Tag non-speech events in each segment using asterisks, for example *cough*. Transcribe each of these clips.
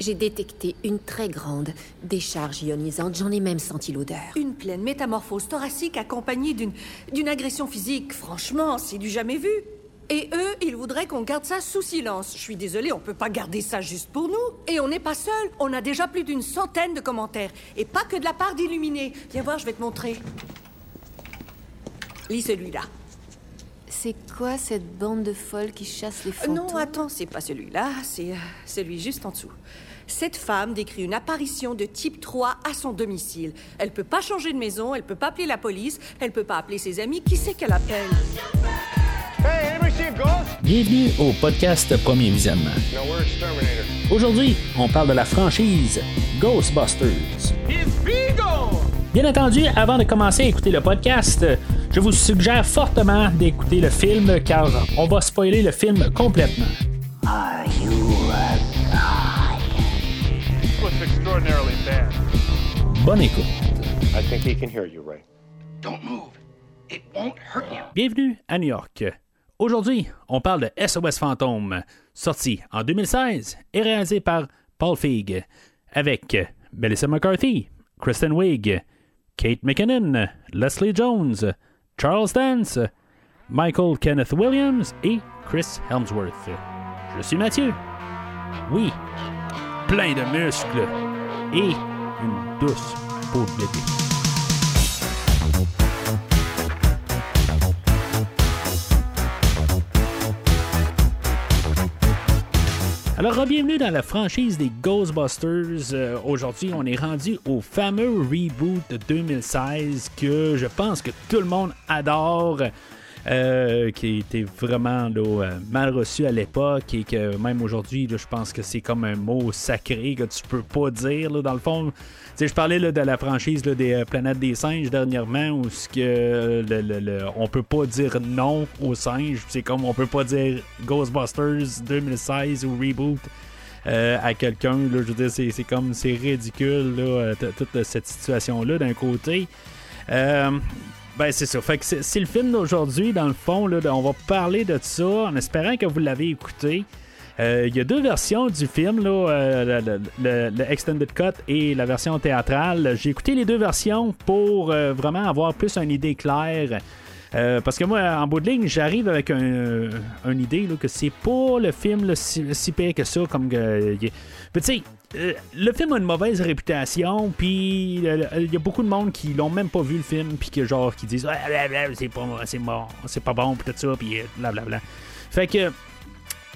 J'ai détecté une très grande décharge ionisante. J'en ai même senti l'odeur. Une pleine métamorphose thoracique accompagnée d'une d'une agression physique. Franchement, c'est du jamais vu. Et eux, ils voudraient qu'on garde ça sous silence. Je suis désolée, on peut pas garder ça juste pour nous. Et on n'est pas seul. On a déjà plus d'une centaine de commentaires. Et pas que de la part d'Illuminés. Viens voir, je vais te montrer. Lis celui-là. C'est quoi cette bande de folles qui chasse les fantômes? Non, attends, c'est pas celui-là, c'est euh, celui juste en dessous. Cette femme décrit une apparition de type 3 à son domicile. Elle peut pas changer de maison, elle peut pas appeler la police, elle peut pas appeler ses amis. Qui c'est qu'elle appelle? Hey? Bienvenue au podcast Premier Visionnement. Aujourd'hui, on parle de la franchise Ghostbusters. Bien entendu, avant de commencer à écouter le podcast, je vous suggère fortement d'écouter le film car on va spoiler le film complètement. Extraordinarily bad. Bonne écoute. I think he can hear you, Ray. Don't move. It won't hurt you. Bienvenue à New York. Aujourd'hui, on parle de SOS Fantôme, sorti en 2016 et réalisé par Paul Feig, avec Melissa McCarthy, Kristen Wiig, Kate McKinnon, Leslie Jones, Charles Dance, Michael Kenneth Williams et Chris Helmsworth. Je suis Mathieu. Oui, plein de muscles et une douce peau de bébé. Alors, bienvenue dans la franchise des Ghostbusters. Euh, Aujourd'hui, on est rendu au fameux reboot de 2016 que je pense que tout le monde adore. Euh, qui était vraiment euh, mal reçu à l'époque et que même aujourd'hui, je pense que c'est comme un mot sacré que tu peux pas dire dans le fond. Je parlais de la franchise des euh, Planètes des Singes dernièrement où ce que on peut pas dire non aux singes. C'est comme on peut pas dire Ghostbusters 2016 ou reboot à quelqu'un. Je c'est, comme c'est ridicule toute cette situation-là d'un côté. Ben c'est ça. Fait que c'est, le film d'aujourd'hui, dans le fond. Là, on va parler de ça en espérant que vous l'avez écouté. Euh, Il y a deux versions du film, là, euh, le, Extended Cut et la version théâtrale. J'ai écouté les deux versions pour euh, vraiment avoir plus une idée claire. Parce que moi, en bout de ligne, j'arrive avec un, une idée là, que c'est pas le film si, pire que ça. Comme tu sais, le film a une mauvaise réputation, puis euh, il y a beaucoup de monde qui l'ont même pas vu le film, puis que genre qui disent Ah, c'est pas c'est c'est pas bon, puis tout ça, puis euh, blablabla. Fait que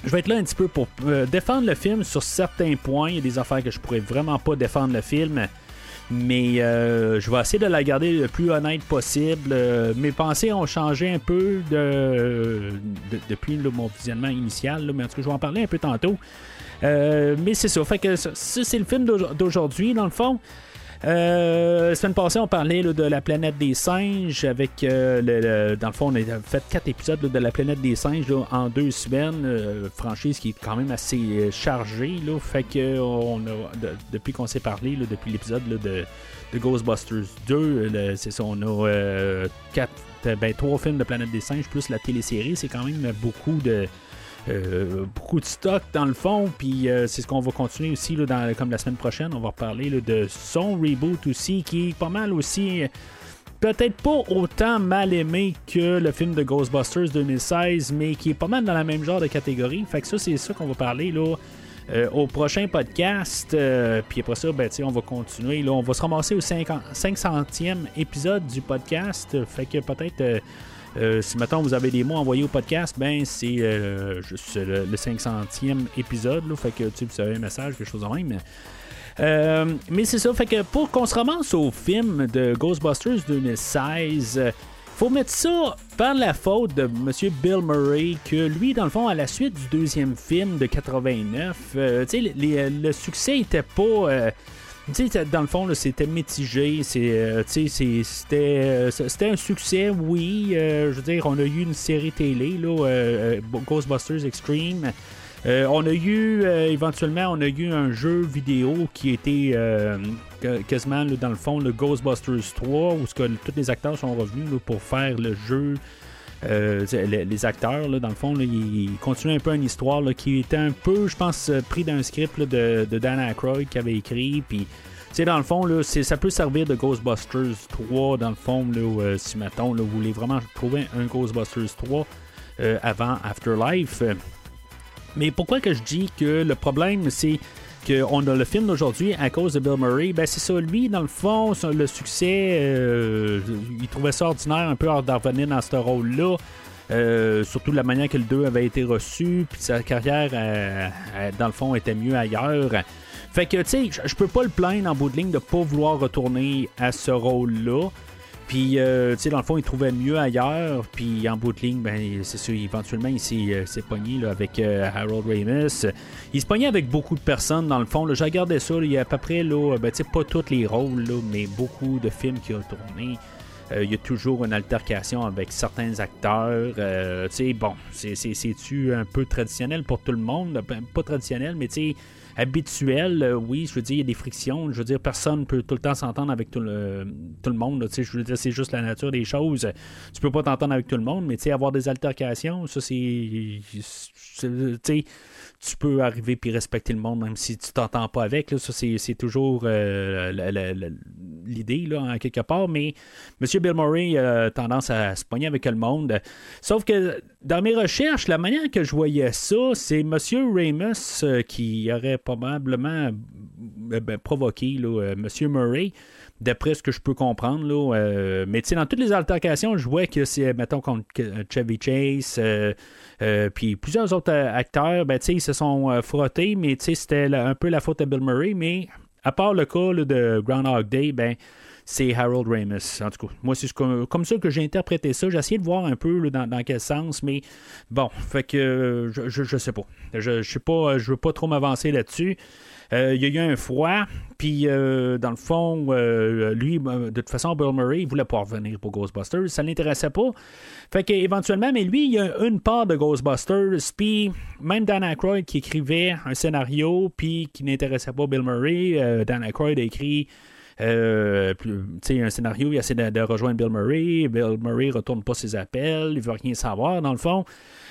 je vais être là un petit peu pour euh, défendre le film sur certains points. Il y a des affaires que je pourrais vraiment pas défendre le film. Mais euh, je vais essayer de la garder le plus honnête possible. Euh, mes pensées ont changé un peu de, de- depuis mon visionnement initial, mais en tout cas, je vais en parler un peu tantôt. Euh, mais c'est ça. Fait que ça, c'est le film d'au- d'aujourd'hui, dans le fond. Euh, la semaine passée, on parlait de la planète des singes avec euh, le, dans le fond, on a fait quatre épisodes de la planète des singes en deux semaines, euh, franchise qui est quand même assez euh, chargée. Là, fait que on a, de- depuis qu'on s'est parlé, depuis l'épisode de, Ghostbusters 2, euh, le- c'est ça, on a quatre, ben, trois films de planète des singes plus la télésérie, c'est quand même beaucoup de euh, beaucoup de stock dans le fond, puis euh, c'est ce qu'on va continuer aussi, là, comme la semaine prochaine, on va reparler de son reboot aussi, qui est pas mal aussi, peut-être pas autant mal aimé que le film de Ghostbusters 2016, mais qui est pas mal dans la même genre de catégorie. Fait que ça, c'est ça qu'on va parler là. euh, au prochain podcast, puis après ça, ben, on va continuer. Là, on va se ramasser au 50 500e épisode du podcast. Fait que peut-être euh, si maintenant vous avez des mots envoyés au podcast, ben c'est euh, le, le 500e épisode. Là, fait que tu vous avez un message, quelque chose de même. Euh, mais c'est ça, fait que pour qu'on se ramasse au film de Ghostbusters 2016, euh, faut mettre ça par la faute de M. Bill Murray, que lui, dans le fond, à la suite du deuxième film de 89, euh, tu sais, les- les- le succès était pas. euh, tu sais, dans le fond, c'était mitigé. Euh, euh, c'était un succès, oui. euh, je veux dire, on a eu une série télé, là, Ghostbusters Extreme. On a eu, éventuellement, on a eu un jeu vidéo qui était quasiment, dans le fond, le Ghostbusters 3, où tous les acteurs sont revenus pour faire le jeu euh, les, acteurs, là, dans le fond, ils continuaient un peu une histoire là, qui était un peu, je pense, euh, pris d'un script de, de Dan Aykroyd qui avait écrit. Puis, dans le fond, là, ça peut servir de Ghostbusters 3, dans le fond, euh, si, mettons, vous voulez vraiment trouver un Ghostbusters 3 euh, avant Afterlife. Mais pourquoi que je dis que le problème, c'est qu'on a le film d'aujourd'hui à cause de Bill Murray, ben c'est ça, lui, dans le fond, le succès, euh, il trouvait ça ordinaire un peu hors d'en dans ce rôle-là. Euh, surtout la manière que le 2 avait été reçu, puis sa carrière, euh, dans le fond, était mieux ailleurs. Fait que, tu sais, je- je peux pas le plaindre en bout de ligne de pas vouloir retourner à ce rôle-là. Puis, euh, tu sais, dans le fond, il trouvait mieux ailleurs. Puis, en bout de ligne, ben, c'est sûr, éventuellement, il s'est, euh, s'est pogné là, avec euh, Harold Ramis. Il se pognait avec beaucoup de personnes, dans le fond. Là, je regardais ça, il y a à peu près, ben, tu sais, pas tous les rôles, là, mais beaucoup de films qu'il a tournés. Euh, il y a toujours une altercation avec certains acteurs. Tu sais, bon, c'est, c'est, c'est-tu un peu traditionnel pour tout le monde? Ben, pas traditionnel, mais tu sais, habituel, euh, oui, je veux dire, il y a des frictions. Je veux dire, personne peut tout le temps s'entendre avec tout le, tout le monde. là, je veux dire, c'est juste la nature des choses. Tu peux pas t'entendre avec tout le monde, mais avoir des altercations, ça, c'est. Tu peux arriver puis respecter le monde même si tu t'entends pas avec. Là, ça, c'est, toujours euh, l'idée, là, en quelque part. Mais M. Bill Murray a tendance à se pogner avec le monde. Sauf que dans mes recherches, la manière que je voyais ça, c'est M. Ramus euh, qui aurait probablement euh, ben, provoqué là, M. Murray. D'après ce que je peux comprendre, là, mais dans toutes les altercations, je vois que c'est, mettons, contre Chevy Chase, euh, puis plusieurs autres euh, acteurs, ben, ils se sont euh, frottés, mais c'était un peu la faute de Bill Murray, mais à part le cas là, de Groundhog Day, ben, c'est Harold Ramis. En tout cas, moi, c'est comme, ça que j'ai interprété ça. J'ai essayé de voir un peu dans, quel sens, mais bon, fait que je, je, sais pas. Je, je pas, je veux pas trop m'avancer là-dessus. Euh, Il y a eu un froid, puis euh, dans le fond, euh, lui, ben, de toute façon, Bill Murray, il voulait pas revenir pour Ghostbusters, ça l'intéressait pas. Fait que éventuellement, mais lui, il y a une part de Ghostbusters, puis même Dan Aykroyd qui écrivait un scénario, puis qui n'intéressait pas Bill Murray, Dan Aykroyd a écrit un scénario, il essaie de, de rejoindre Bill Murray. Bill Murray retourne pas ses appels, il veut rien savoir dans le fond.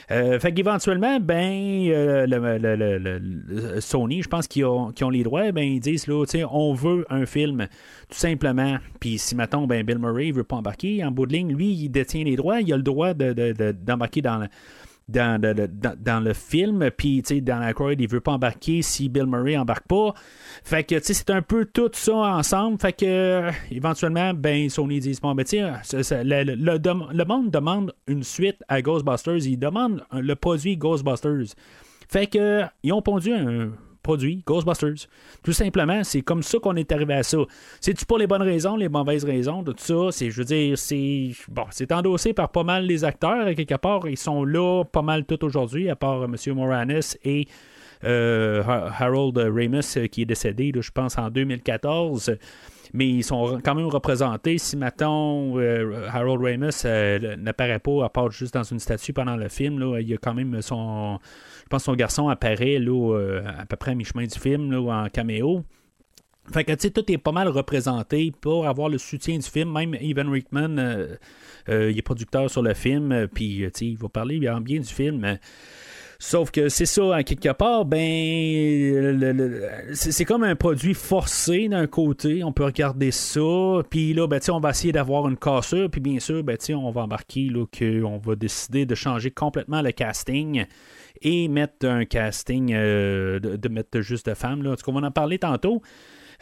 Euh, fait qu'éventuellement, ben, euh, le, le- le- Sony, je pense qu'ils ont, qu'ils ont les droits, ben, ils disent, là, on veut un film, tout simplement. Puis si, mettons, ben, Bill Murray veut pas embarquer, en bout de ligne, lui, il détient les droits, il a le droit de- de- de- d'embarquer dans dans, dans, le film, puis tu sais, Dan Aykroyd, il veut pas embarquer si Bill Murray embarque pas. Fait que, tu sais, c'est un peu tout ça ensemble. Fait que, éventuellement, ben, Sony dit, bon, ben, tu sais, le, le- le le monde demande une suite à Ghostbusters. Il demande le produit Ghostbusters. Fait que, ils ont pondu un produit Ghostbusters. Tout simplement, c'est comme ça qu'on est arrivé à ça. C'est-tu pour les bonnes raisons, les mauvaises raisons, tout ça? C'est, je veux dire, c'est. Bon, c'est endossé par pas mal les acteurs, quelque part. Ils sont là pas mal tout aujourd'hui, à part euh, M. Moranis et euh, Ha- Harold Ramis, euh, qui est décédé, je pense, en 2014 mais ils sont quand même représentés. Si, mettons, euh, Harold Ramis n'apparaît pas, à part juste dans une statue pendant le film, là, il y a quand même son. Je pense que son garçon apparaît euh, à peu près à mi-chemin du film, en caméo. Fait que, tu sais, tout est pas mal représenté pour avoir le soutien du film. Même Evan Rickman, euh, euh, il est producteur sur le film, puis, tu sais, il va parler bien du film. Sauf que c'est ça, quelque part, ben, c'est comme un produit forcé d'un côté. On peut regarder ça, puis là, ben, on va essayer d'avoir une cassure, puis bien sûr, ben, on va embarquer qu'on va décider de changer complètement le casting et mettre un casting, euh, de, mettre juste de femmes. Là. En tout on va en parler tantôt.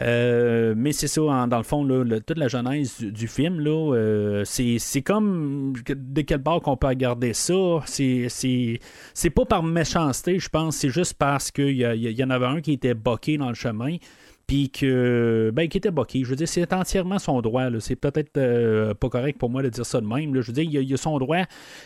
Euh, mais c'est ça, dans le fond, toute la genèse du, film, là, euh, c'est, comme de quel bord qu'on peut regarder ça. C'est, pas par méchanceté, je pense, c'est juste parce qu'il y, y en avait un qui était boqué dans le chemin. Puis que, ben, qui était boqué. Je veux dire, c'est entièrement son droit. C'est peut-être euh, pas correct pour moi de dire ça de même. là. Je veux dire, il a, son droit.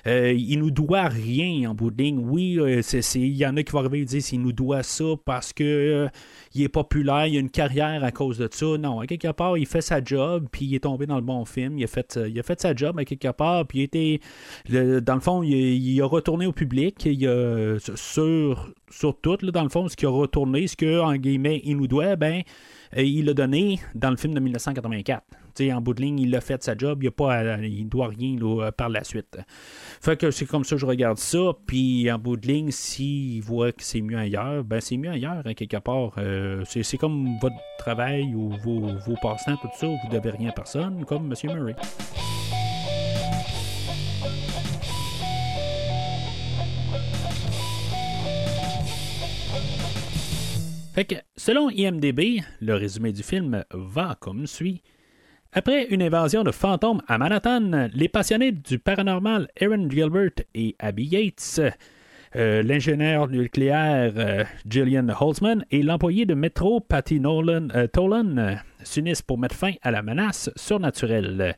Euh, il nous doit rien en bout de ligne. Oui, euh, c'est, il y en a qui vont arriver et dire qu'il nous doit ça parce que euh, il est populaire, il a une carrière à cause de ça. Non, à quelque part, il fait sa job, puis il est tombé dans le bon film. Il a fait, il a fait sa job à quelque part, puis il était, dans le fond, il, il a retourné au public. Il a, sur sur tout, là, dans le fond, ce qui a retourné, ce que, guillemets, il nous doit, ben, euh, il l'a donné dans le film de 1984. sais, en bout de ligne, il a fait sa job, il ne pas, il doit rien là, par la suite. Fait que c'est comme ça que je regarde ça, puis en bout de ligne, s'il voit que c'est mieux ailleurs, ben c'est mieux ailleurs, hein, quelque part. Euh, c'est comme votre travail ou vos, vos tout ça, vous devez rien à personne, comme M. Murray. Selon IMDB, le résumé du film va comme suit. Après une invasion de fantômes à Manhattan, les passionnés du paranormal Aaron Gilbert et Abby Yates, euh, l'ingénieur nucléaire euh, Gillian Holtzman et l'employé de métro Patty Nolan, euh, Tolan s'unissent pour mettre fin à la menace surnaturelle.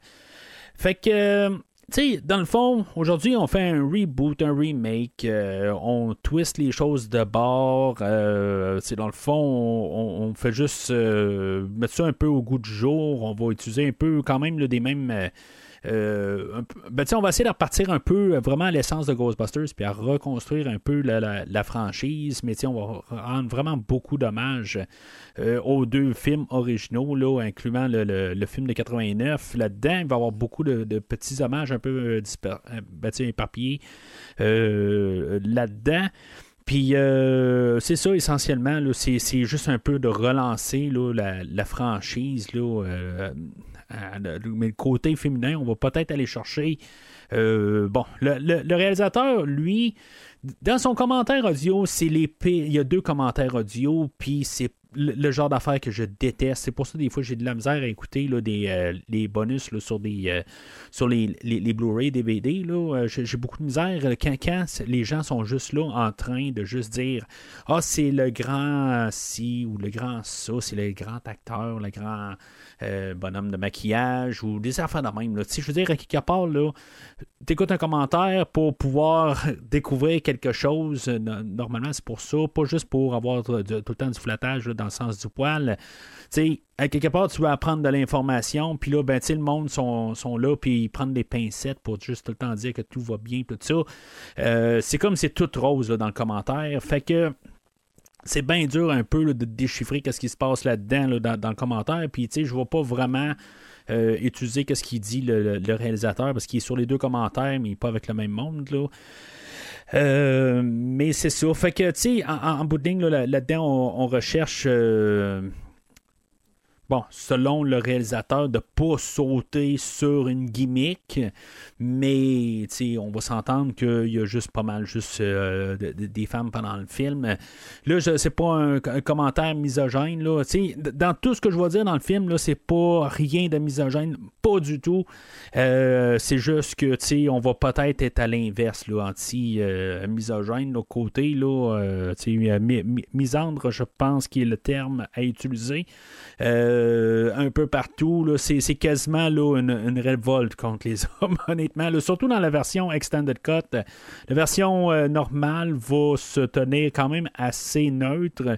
Fait que tu sais, dans le fond, aujourd'hui, on fait un reboot, un remake, euh, on twist les choses de bord. Euh, dans le fond, on, fait juste euh, mettre ça un peu au goût du jour. On va utiliser un peu quand même des mêmes euh, ben, on va essayer de repartir un peu euh, vraiment à l'essence de Ghostbusters, puis à reconstruire un peu la, franchise, mais on va rendre vraiment beaucoup d'hommages euh, aux deux films originaux, là, incluant le, film de 89. Là-dedans, il va y avoir beaucoup de, petits hommages un peu ben, éparpillés là-dedans. Puis c'est ça essentiellement, c'est juste un peu de relancer la, la, franchise là, mais le côté féminin, on va peut-être aller chercher. Euh, bon, le, réalisateur, lui, dans son commentaire audio, c'est Il y a deux commentaires audio, puis c'est le, genre d'affaires que je déteste. C'est pour ça des fois j'ai de la misère à écouter là, euh, les bonus sur, des, euh, sur les, les, Blu-ray, DVD. J'ai, beaucoup de misère quand, quand, les gens sont juste là en train de juste dire Ah, c'est le grand ci ou le grand ça, c'est le grand acteur, le grand euh, bonhomme de maquillage ou des affaires de même. Là. Je veux dire, à quelque part, tu écoutes un commentaire pour pouvoir *laughs* découvrir quelque chose. Normalement, c'est pour ça, pas juste pour avoir tout le temps du flattage dans le sens du poil. à quelque part, tu veux apprendre de l'information, puis là, ben, le monde sont, sont là, puis ils prennent des pincettes pour juste tout le temps dire que tout va bien, tout ça. Euh, c'est comme c'est tout rose dans le commentaire. Fait que c'est bien dur un peu de déchiffrer qu'est-ce qui se passe là-dedans dans, le commentaire. Puis, tu sais, je vois pas vraiment euh, utiliser qu'est-ce qu'il dit le, réalisateur parce qu'il est sur les deux commentaires, mais pas avec le même monde. Là. Euh, mais c'est ça. Fait que, tu sais, en, bout de ligne, là-dedans, on, recherche euh, bon, selon le réalisateur, de pas sauter sur une gimmick, mais on va s'entendre qu'il y a juste pas mal juste euh, des femmes pendant le film. Là, c'est pas un, commentaire misogyne. Là. dans tout ce que je vais dire dans le film, là, c'est pas rien de misogyne, pas du tout. Euh, c'est juste que on va peut-être être à l'inverse, anti-misogyne, euh, côté. Là, misandre, je pense, qui est le terme à utiliser. Euh, un peu partout. C'est, quasiment là, une, révolte contre les *laughs* hommes, honnêtement. surtout dans la version Extended Cut. La version euh, normale va se tenir quand même assez neutre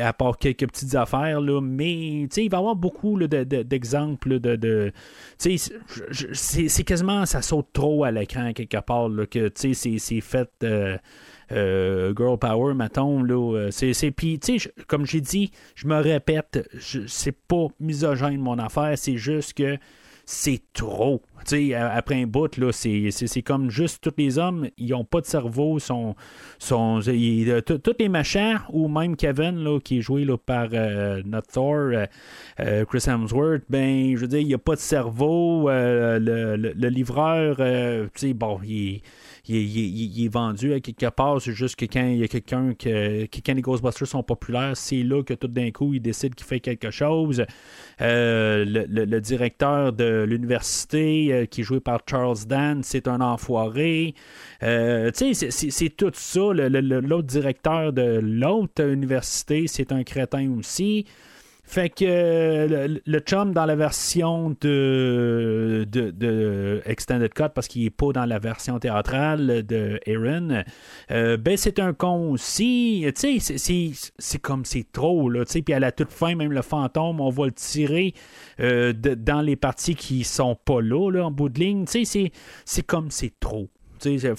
à part quelques petites affaires, là, mais il va y avoir beaucoup d'exemples de. c'est quasiment, ça saute trop à l'écran quelque part, là, que c'est fait. Euh, euh, girl Power, mettons. Là, euh, c'est, puis, tu sais, comme j'ai dit, je me répète, c'est pas misogène mon affaire, c'est juste que c'est trop. sais après un bout, là, c'est, comme juste tous les hommes, ils n'ont pas de cerveau, sont, sont euh, tous les machins, ou même Kevin, là, qui est joué là, par notre Thor, Chris Hemsworth, ben, je veux dire, il n'y a pas de cerveau. le, le, livreur, tu sais, bon, il il, est vendu à quelque part. C'est juste que quand il y a quelqu'un que, quand les Ghostbusters sont populaires, c'est là que tout d'un coup, il décide qu'il fait quelque chose. Euh, le, directeur de l'université, euh, qui est joué par Charles Dan, c'est un enfoiré. Euh, tu sais, c'est tout ça. L'autre directeur de l'autre université, c'est un crétin aussi. Fait que euh, le, chum dans la version de, de, Extended Cut, parce qu'il n'est pas dans la version théâtrale de Aaron, euh, ben c'est un con aussi. Tu sais, c'est comme c'est trop, là. Puis à la toute fin, même le fantôme, on va le tirer euh, dans les parties qui sont pas là, là en bout de ligne. Tu sais, c'est comme c'est trop.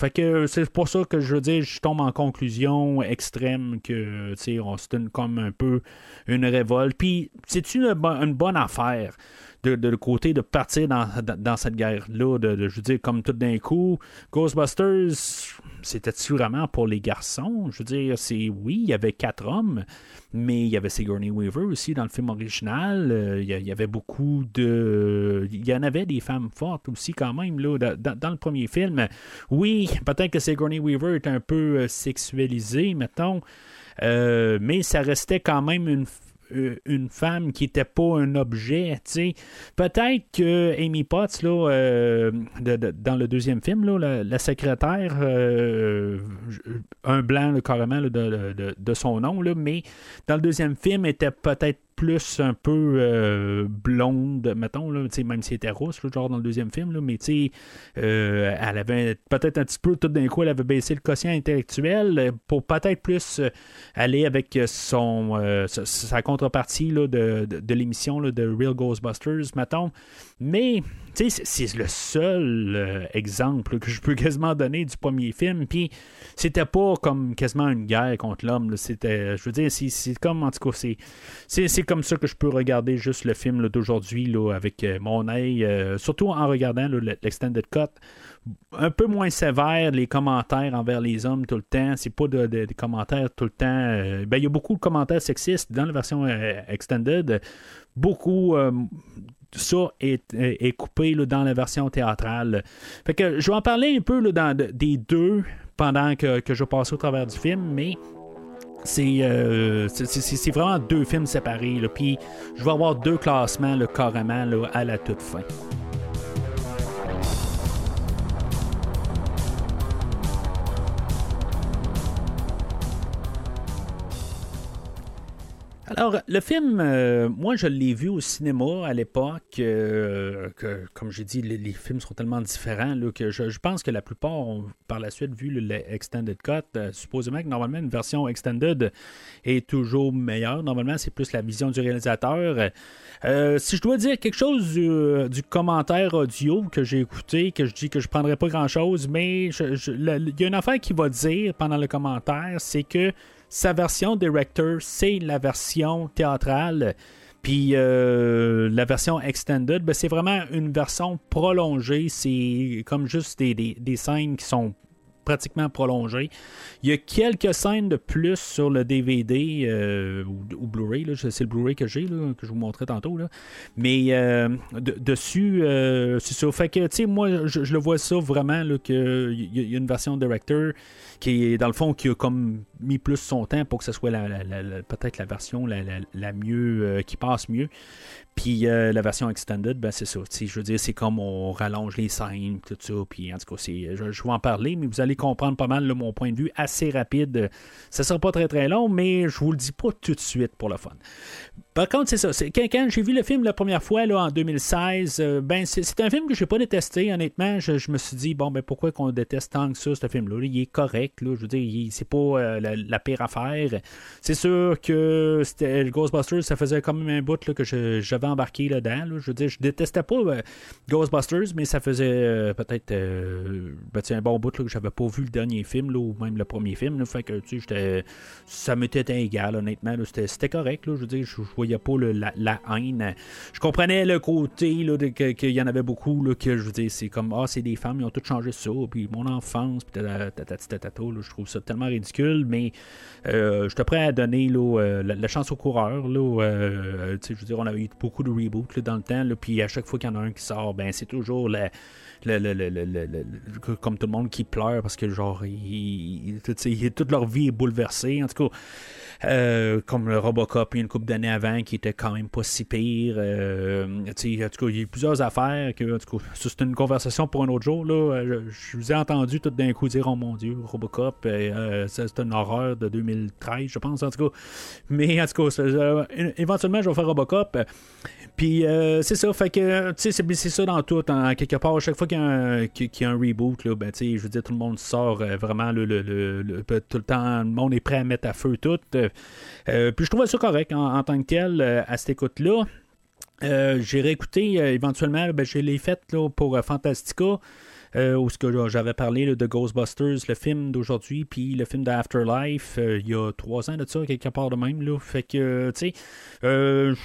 Que c'est pour ça que je veux dire, je tombe en conclusion extrême que, on comme un peu une révolte. Puis, c'est une, une bonne affaire? De, de côté de partir dans, cette guerre-là, de, de- je veux dire, comme tout d'un coup, Ghostbusters, c'était-tu vraiment pour les garçons? Je veux dire, c'est oui, il y avait quatre hommes, mais il y avait Sigourney Weaver aussi dans le film original. Euh, il, y avait beaucoup de. Il y en avait des femmes fortes aussi, quand même, là, dans, le premier film. Oui, peut-être que Sigourney Weaver est un peu euh, sexualisée, mettons, euh, mais ça restait quand même une une femme qui n'était pas un objet, tu sais. Peut-être que Amy Potts, là, euh, dans le deuxième film, là, la, secrétaire, euh, un blanc carrément de, de- son nom, mais dans le deuxième film, était peut-être plus un peu euh, blonde, mettons, là, même si elle était rousse, genre dans le deuxième film, là, mais euh, elle avait peut-être un petit peu, tout d'un coup, elle avait baissé le quotient intellectuel euh, pour peut-être plus euh, aller avec son sa, contrepartie de, de, l'émission de Real Ghostbusters, mettons. Mais, tu sais, c'est- le seul euh, exemple que je peux quasiment donner du premier film. Puis, c'était pas comme quasiment une guerre contre l'homme. C'était, je veux dire, c'est comme, en tout cas, c'est comme ça que je peux regarder juste le film d'aujourd'hui avec euh, mon œil, euh, surtout en regardant l'extended cut. Un peu moins sévère, les commentaires envers les hommes tout le temps. C'est pas de- de- des commentaires tout le temps. ben, il y a beaucoup de commentaires sexistes dans la version extended. Beaucoup. Ça est, est- coupé dans la version théâtrale. Fait que je vais en parler un peu dans, de- des deux pendant que, que je passe au travers du film, mais c'est euh, vraiment deux films séparés. Puis je vais avoir deux classements carrément à la toute fin. Alors, le film, euh, moi, je l'ai vu au cinéma à l'époque. euh, comme j'ai dit, les, films sont tellement différents que je, pense que la plupart ont par la suite vu le, le Cut. Euh, supposément que normalement, une version Extended est toujours meilleure. Normalement, c'est plus la vision du réalisateur. Si je dois dire quelque chose du, du commentaire audio que j'ai écouté, que je dis que je prendrais pas grand-chose, mais il y a une affaire qui va dire pendant le commentaire, c'est que sa version director, c'est la version théâtrale. Puis euh, la version extended, ben, c'est vraiment une version prolongée. C'est comme juste des, des- des scènes qui sont pratiquement prolongées. Il y a quelques scènes de plus sur le DVD euh, ou, Blu-ray. C'est le Blu-ray que j'ai, que je vous montrais tantôt. Mais euh, de- dessus, euh, c'est ça. Fait que, tu sais, moi, je, le vois ça vraiment, qu'il y, y a une version director qui est, dans le fond, qui a comme mis plus son temps pour que ce soit la, peut-être la version la, mieux, qui passe mieux. Puis euh, la version extended, ben c'est ça. Je veux dire, c'est comme on rallonge les scènes, tout ça. Puis en tout cas, je, je vais en parler, mais vous allez comprendre pas mal mon point de vue assez rapide. Ça sera pas très très long, mais je vous le dis pas tout de suite pour le fun. Par contre, c'est ça. Quand, quand j'ai vu le film la première fois là, en 2016, euh, ben c'est, un film que j'ai pas détesté, honnêtement. Je, me suis dit, bon, ben pourquoi qu'on déteste tant que ça, ce film-là? là? Il est correct, là. Je veux dire, c'est pas euh, la, pire affaire. C'est sûr que c'était Ghostbusters, ça faisait quand même un bout que je- embarqué là-dedans. là. Je veux dire, je détestais pas euh, Ghostbusters, mais ça faisait euh, peut-être euh, ben, un bon bout là, que j'avais pas vu le dernier film, ou même le premier film. fait que tu sais, ça m'était égal, honnêtement. C'était, correct. Je veux dire, je, je voyais pas la, haine. Je comprenais le côté qu'il y en avait beaucoup, que je veux dire, c'est comme Ah, c'est des femmes, ils ont tout changé ça, puis mon enfance, puis je trouve ça tellement ridicule, mais euh, j'étais prêt à donner la, chance aux coureurs. Là, je veux dire, on avait eu beaucoup de reboots là, dans le temps, là, puis à chaque fois qu'il y en a un qui sort, ben c'est toujours la, comme tout le monde qui pleure parce que genre toute leur vie est bouleversée. En tout cas euh, comme le Robocop il y a une couple d'années avant qui était quand même pas si pire euh, en tout cas il y a eu plusieurs affaires que en tout cas c'est une conversation pour un autre jour là. je, je vous ai entendu tout d'un coup dire oh mon dieu Robocop euh, euh, c'est une horreur de 2013 je pense en tout cas mais en tout cas euh, éventuellement je vais faire Robocop puis euh, c'est ça, fait que c'est, ça dans tout, en quelque part. Chaque fois qu'il y a un, reboot, là, ben, je veux dire, tout le monde sort euh, vraiment le, le- le- tout le temps, le monde est prêt à mettre à feu tout. Euh, euh, puis je trouvais ça correct en, tant que tel euh, à cette écoute-là. Euh, j'ai réécouté éventuellement, ben, je l'ai fait là, pour Fantastica. où ce que j'avais parlé de Ghostbusters, le film d'aujourd'hui, puis le film d'Afterlife, il y a trois ans de ça, quelque part de même. Là. Fait que, tu sais,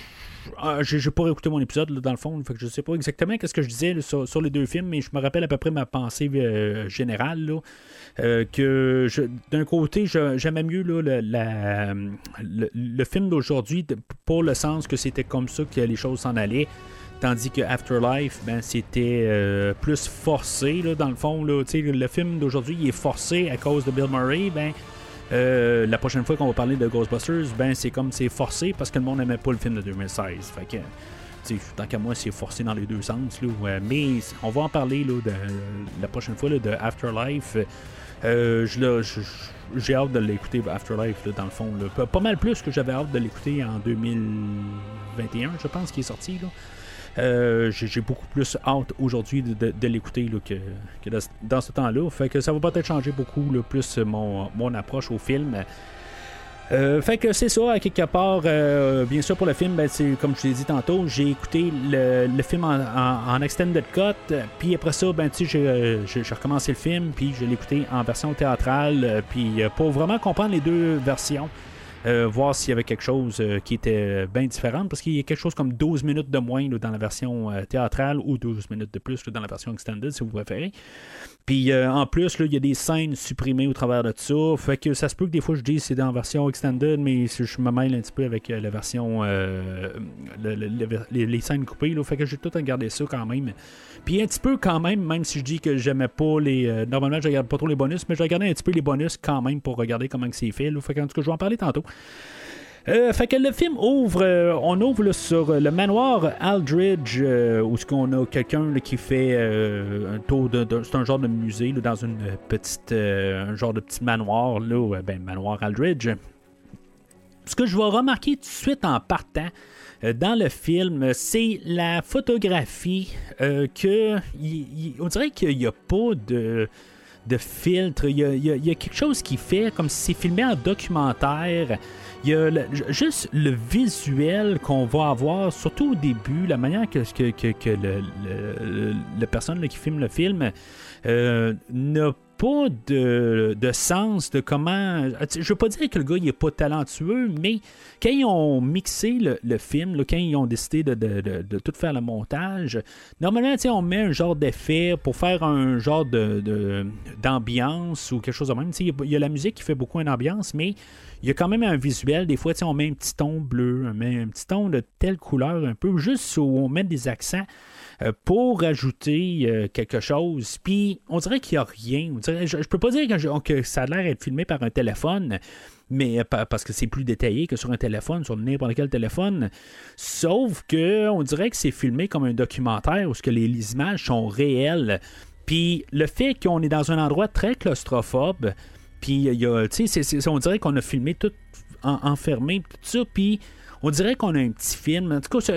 ah, j'ai pas réécouté mon épisode dans le fond, fait que je sais pas exactement qu'est-ce que je disais sur, sur les deux films, mais je me rappelle à peu près ma pensée générale. Euh, que d'un côté, j'aimais mieux le, le- film d'aujourd'hui pour le sens que c'était comme ça que les choses s'en allaient. Tandis que Afterlife, ben, c'était euh, plus forcé, là, dans le fond. Là, le film d'aujourd'hui est forcé à cause de Bill Murray. Ben, euh, la prochaine fois qu'on va parler de Ghostbusters, ben, c'est comme c'est forcé parce que le monde n'aimait pas le film de 2016. Fait que, tant qu'à moi, c'est forcé dans les deux sens. Là, mais on va en parler là, de, la prochaine fois là, de Afterlife. Euh, j'ai hâte de l'écouter, Afterlife, là, dans le fond. Pas, mal plus que j'avais hâte de l'écouter en 2021, je pense, qui est sorti. Euh, j'ai, beaucoup plus hâte aujourd'hui de, l'écouter que, que dans, ce- dans ce temps-là. Fait que ça va peut-être changer beaucoup là, plus mon, mon approche au film. Euh, fait que c'est ça, à quelque part. euh, bien sûr, pour le film, ben, comme je l'ai dit tantôt, j'ai écouté le, film en, en- en extended cut. Puis après ça, ben, euh, j'ai, j'ai recommencé le film, puis je l'ai écouté en version théâtrale. euh, Puis euh, pour vraiment comprendre les deux versions. euh, voir s'il y avait quelque chose qui était bien différent, parce qu'il y a quelque chose comme 12 minutes de moins là, dans la version théâtrale ou 12 minutes de plus là, dans la version extended, si vous préférez. Puis euh, en plus, il y a des scènes supprimées au travers de ça. Fait que ça se peut que des fois je dise c'est dans la version extended, mais je me mêle un petit peu avec euh, la version. euh, le- le- le- les, scènes coupées. Là, fait que j'ai tout regardé ça quand même. Puis un petit peu quand même, même si je dis que j'aimais pas les. euh, normalement, je regarde pas trop les bonus, mais je regardais un petit peu les bonus quand même pour regarder comment c'est fait. Là. Fait que, en tout cas, je vais en parler tantôt. Euh, fait que le film ouvre, euh, on ouvre sur euh, le manoir Aldridge, où ce qu'on a quelqu'un qui fait un tour de, c'est un genre de musée là, dans une petite, un genre de petit manoir là, ben manoir Aldridge. Ce que je vais remarquer tout de suite en partant dans le film, c'est la photographie euh, que on dirait qu'il n'y a pas de de filtre. Il y a quelque chose qui fait comme si c'est filmé en documentaire. Il y a le- juste le visuel qu'on va avoir, surtout au début, la manière que, que, que, que le, personne qui filme le film euh, n'a pas de, sens de comment. Je veux pas dire que le gars il est pas talentueux, mais quand ils ont mixé le, film, quand ils ont décidé de, tout faire le montage, normalement, on met un genre d'effet pour faire un genre de, d'ambiance ou quelque chose de même. Il y, y a la musique qui fait beaucoup une ambiance, mais il y a quand même un visuel. Des fois, on met un petit ton bleu, on met un petit ton de telle couleur un peu, juste où on met des accents euh, pour ajouter euh, quelque chose. Puis on dirait qu'il n'y a rien. Je, je peux pas dire que, ça a l'air d'être filmé par un téléphone, mais euh, pa- parce que c'est plus détaillé que sur un téléphone, sur n'importe quel téléphone. Sauf que on dirait que c'est filmé comme un documentaire où ce que les, les images sont réelles. Puis le fait qu'on est dans un endroit très claustrophobe, puis on dirait qu'on a filmé tout en- enfermé, tout ça, puis on dirait qu'on a un petit film. En tout cas,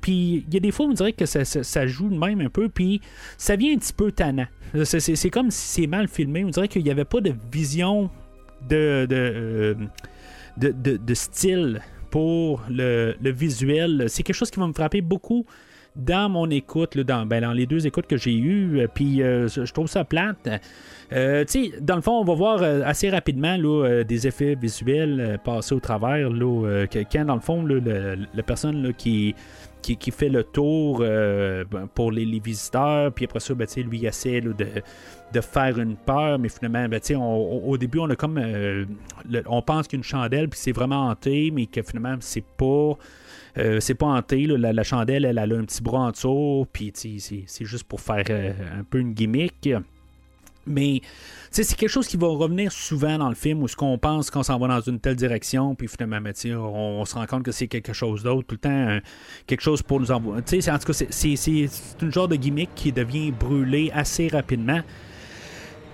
puis il y a des fois, on dirait que ça, joue de même un peu, puis ça vient un petit peu tannant. C'est, comme si c'est mal filmé. On dirait qu'il n'y avait pas de vision de, de, euh, style pour le, visuel. C'est quelque chose qui va me frapper beaucoup dans mon écoute, là, dans, ben, dans les deux écoutes que j'ai eues, euh, puis euh, je trouve ça plate. Euh, dans le fond, on va voir euh, assez rapidement là, euh, des effets visuels passer au travers. Là, quand, dans le fond, la personne qui, qui, fait le tour ben, pour les, visiteurs, puis après ça, ben, lui, essaie de, de faire une peur, mais finalement, ben, au début, on a comme. on pense qu'une chandelle, puis c'est vraiment hanté, mais que finalement, c'est pas. c'est pas hanté, la, chandelle, elle, elle a un petit bras en dessous, puis c'est juste pour faire un peu une gimmick. Mais c'est quelque chose qui va revenir souvent dans le film où ce qu'on pense qu'on s'en va dans une telle direction, puis finalement, ben, on, se rend compte que c'est quelque chose d'autre, tout le temps euh, quelque chose pour nous envoyer. En tout cas, c'est- c'est c'est- c'est une genre de gimmick qui devient brûlé assez rapidement.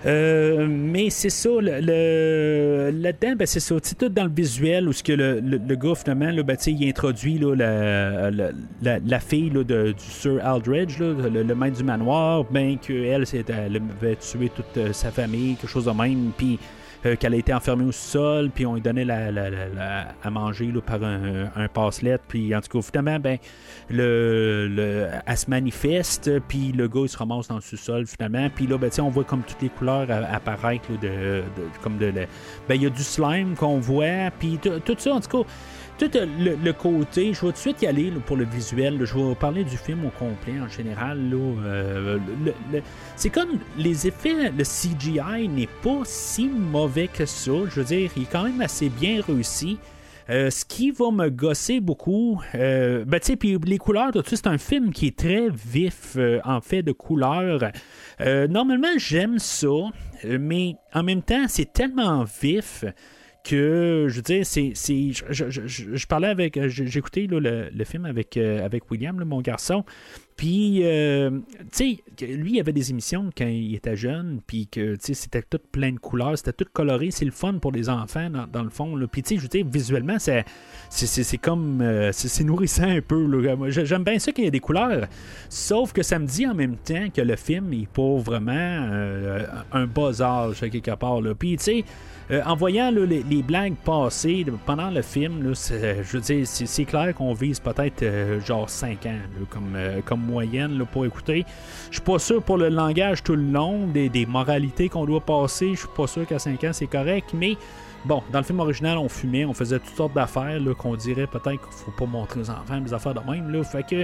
Euh, mais c'est ça, le, le- là-dedans, ben, c'est ça. C'est tout dans le visuel où ce que le, le, le gars, finalement, ben, il introduit là, la, la, la- fille là, de, du Sir Aldridge, là, le, maître du manoir, ben qu'elle, elle avait tué toute euh, sa famille, quelque chose de même. Puis euh, qu'elle a été enfermée au sol, puis on lui donnait la, la- à manger là, par un, un passe-lettre, puis en tout cas, finalement, ben, le, le- elle se manifeste, puis le gars, il se ramasse dans le sous-sol, finalement, puis là, ben, on voit comme toutes les couleurs apparaître, de, de- comme de, ben, il y a du slime qu'on voit, puis tout ça, en tout cas, tout le, côté, je vais tout de suite y aller pour le visuel. je vais parler du film au complet en général. euh, c'est comme les effets, le CGI n'est pas si mauvais que ça. Je veux dire, il est quand même assez bien réussi. Euh, ce qui va me gosser beaucoup, euh, ben tu sais, puis les couleurs, tout c'est un film qui est très vif en fait de couleurs. Normalement, j'aime ça, mais en même temps, c'est tellement vif que je veux dire, c'est. je, je- parlais avec. euh, là, le, le film avec, euh, avec William, là, mon garçon. Puis, euh, tu sais, lui, il avait des émissions quand il était jeune, puis que, tu sais, c'était tout plein de couleurs, c'était tout coloré, c'est le fun pour les enfants, dans, dans le fond. là. Puis, tu sais, je veux dire, visuellement, c'est, comme, c'est, nourrissant un peu. J'aime bien ça qu'il y ait des couleurs, sauf que ça me dit en même temps que le film est pas vraiment un âge, quelque part. Là. Puis, tu sais, euh, en voyant là, les, blagues passer pendant le film, c'est- je veux dire, c'est, clair qu'on vise peut-être euh, genre 5 ans comme, euh, moyenne pour écouter. Je suis pas sûr pour le langage tout le long, des, moralités qu'on doit passer, je suis pas sûr qu'à 5 ans c'est correct, mais bon, dans le film original, on fumait, on faisait toutes sortes d'affaires qu'on dirait peut-être qu'il faut pas montrer aux enfants, des affaires de même. Là, fait que,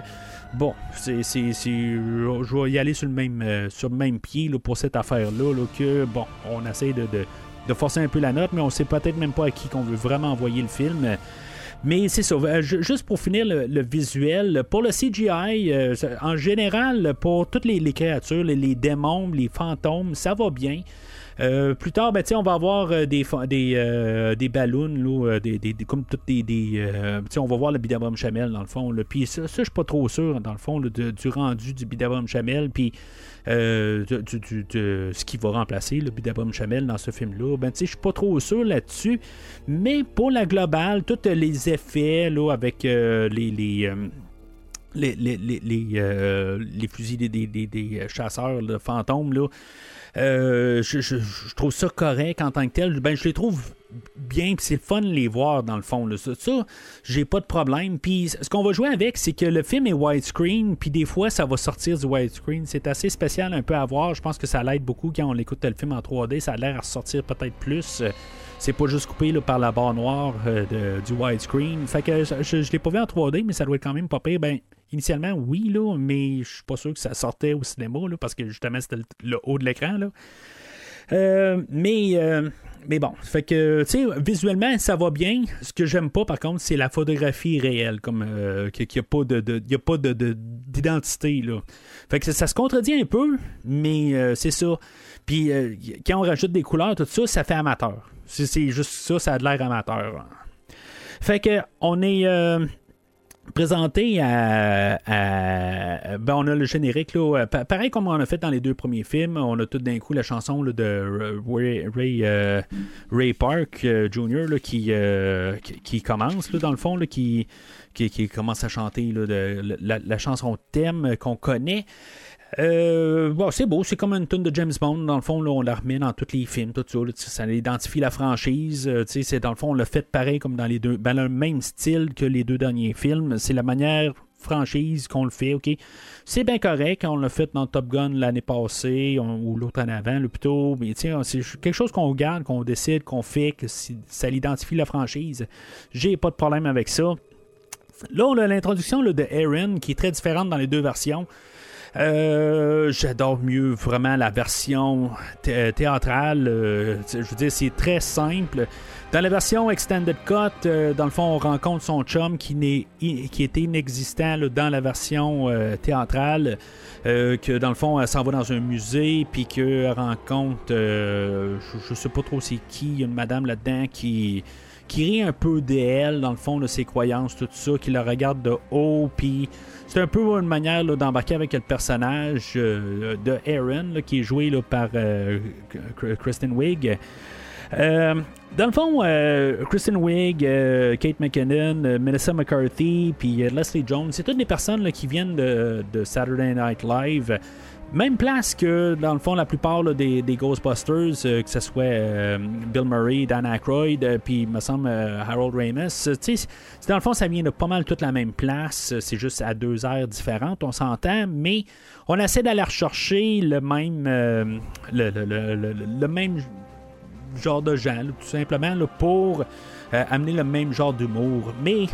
bon, c'est, je vais y aller sur le même, euh, sur le même pied là, pour cette affaire-là, là, que, bon, on essaie de de forcer un peu la note, mais on sait peut-être même pas à qui qu'on veut vraiment envoyer le film. Mais c'est ça. Euh, ju- Juste pour finir le, visuel, pour le CGI, euh, en général, pour toutes les, créatures, les, démons, les fantômes, ça va bien. Euh, plus tard, ben, on va avoir des, des, ballons, là, des, comme toutes des. on va voir le bidabom chamel dans le fond. Puis ça, ça, je suis pas trop sûr, dans le fond, du rendu du bidabom chamel. Puis euh, de, ce qui va remplacer le bidabom chamel dans ce film-là. Ben, je suis pas trop sûr là-dessus. Mais pour la globale, tous les effets là, avec euh, les. les euh, les, les, les, les, euh, les fusils des, des, des- chasseurs de fantômes, là, je, je- je trouve ça correct en tant que tel. Ben, je les trouve bien, puis c'est fun de les voir dans le fond. Là. Ça, j'ai pas de problème. Puis ce qu'on va jouer avec, c'est que le film est widescreen, puis des fois, ça va sortir du widescreen. C'est assez spécial un peu à voir. Je pense que ça l'aide beaucoup quand on écoute le film en 3D. Ça a l'air à ressortir peut-être plus. C'est pas juste coupé là, par la barre noire euh, de- du widescreen. Fait que je, l'ai pas vu en 3D, mais ça doit être quand même pas pire. Ben, initialement, oui, là, mais je suis pas sûr que ça sortait au cinéma, là, parce que justement, c'était le, le haut de l'écran. Là. Euh, mais, euh, mais bon, fait que, tu sais, visuellement, ça va bien. Ce que j'aime pas, par contre, c'est la photographie réelle, comme euh, qu'il n'y a pas de, de- y a pas de, de- d'identité, là. Fait que ça, se contredit un peu, mais euh, c'est ça. Puis euh, quand on rajoute des couleurs, tout ça, ça fait amateur. C'est, c'est juste ça, ça a de l'air amateur. Fait que, on est. présenté à, ben on a le générique là, euh, pa- pareil comme on a fait dans les deux premiers films on a tout d'un coup la chanson de Ray, euh, Park euh, Jr. là, qui, commence là, dans le fond là, qui, commence à chanter là, la, la chanson thème qu'on connaît euh, bon, c'est beau, c'est comme une tune de James Bond. Dans le fond, là, on la remet dans tous les films, tout ça. ça identifie la franchise. euh, c'est dans le fond, on l'a fait pareil comme dans les deux. Ben, le même style que les deux derniers films. C'est la manière franchise qu'on le fait, ok? C'est bien correct, on l'a fait dans Top Gun l'année passée, ou l'autre en avant, le plutôt, mais sais, c'est quelque chose qu'on garde, qu'on décide, qu'on fait, que si- ça l'identifie la franchise. J'ai pas de problème avec ça. Là, on a l'introduction de Aaron, qui est très différente dans les deux versions. Euh, J'adore mieux vraiment la version thé- théâtrale. euh, je veux dire, c'est très simple. Dans la version Extended Cut, euh, dans le fond, on rencontre son chum qui, n'est, qui était inexistant dans la version euh, théâtrale. euh, que dans le fond, elle s'en va dans un musée, puis qu'elle rencontre, euh, je, je sais pas trop c'est qui, une madame là-dedans qui, qui rit un peu d'elle, dans le fond, de ses croyances, tout ça, qui la regarde de haut, puis c'est un peu une manière d'embarquer avec le personnage euh, de Aaron, qui est joué par euh, Kristen Wiig. Euh, dans le fond, Kristen Wiig, Kate McKinnon, Melissa McCarthy, puis Leslie Jones, c'est toutes des personnes qui viennent de, de Saturday Night Live. Même place que, dans le fond, la plupart des, des, Ghostbusters, euh, que ce soit euh, Bill Murray, Dan Aykroyd, euh, puis, me semble, Harold Ramis. dans le fond, ça vient de pas mal toute la même place. C'est juste à deux heures différentes, on s'entend, mais on essaie d'aller rechercher le même, le, le, le, le, même genre de gens, tout simplement, pour amener le même genre d'humour. Mais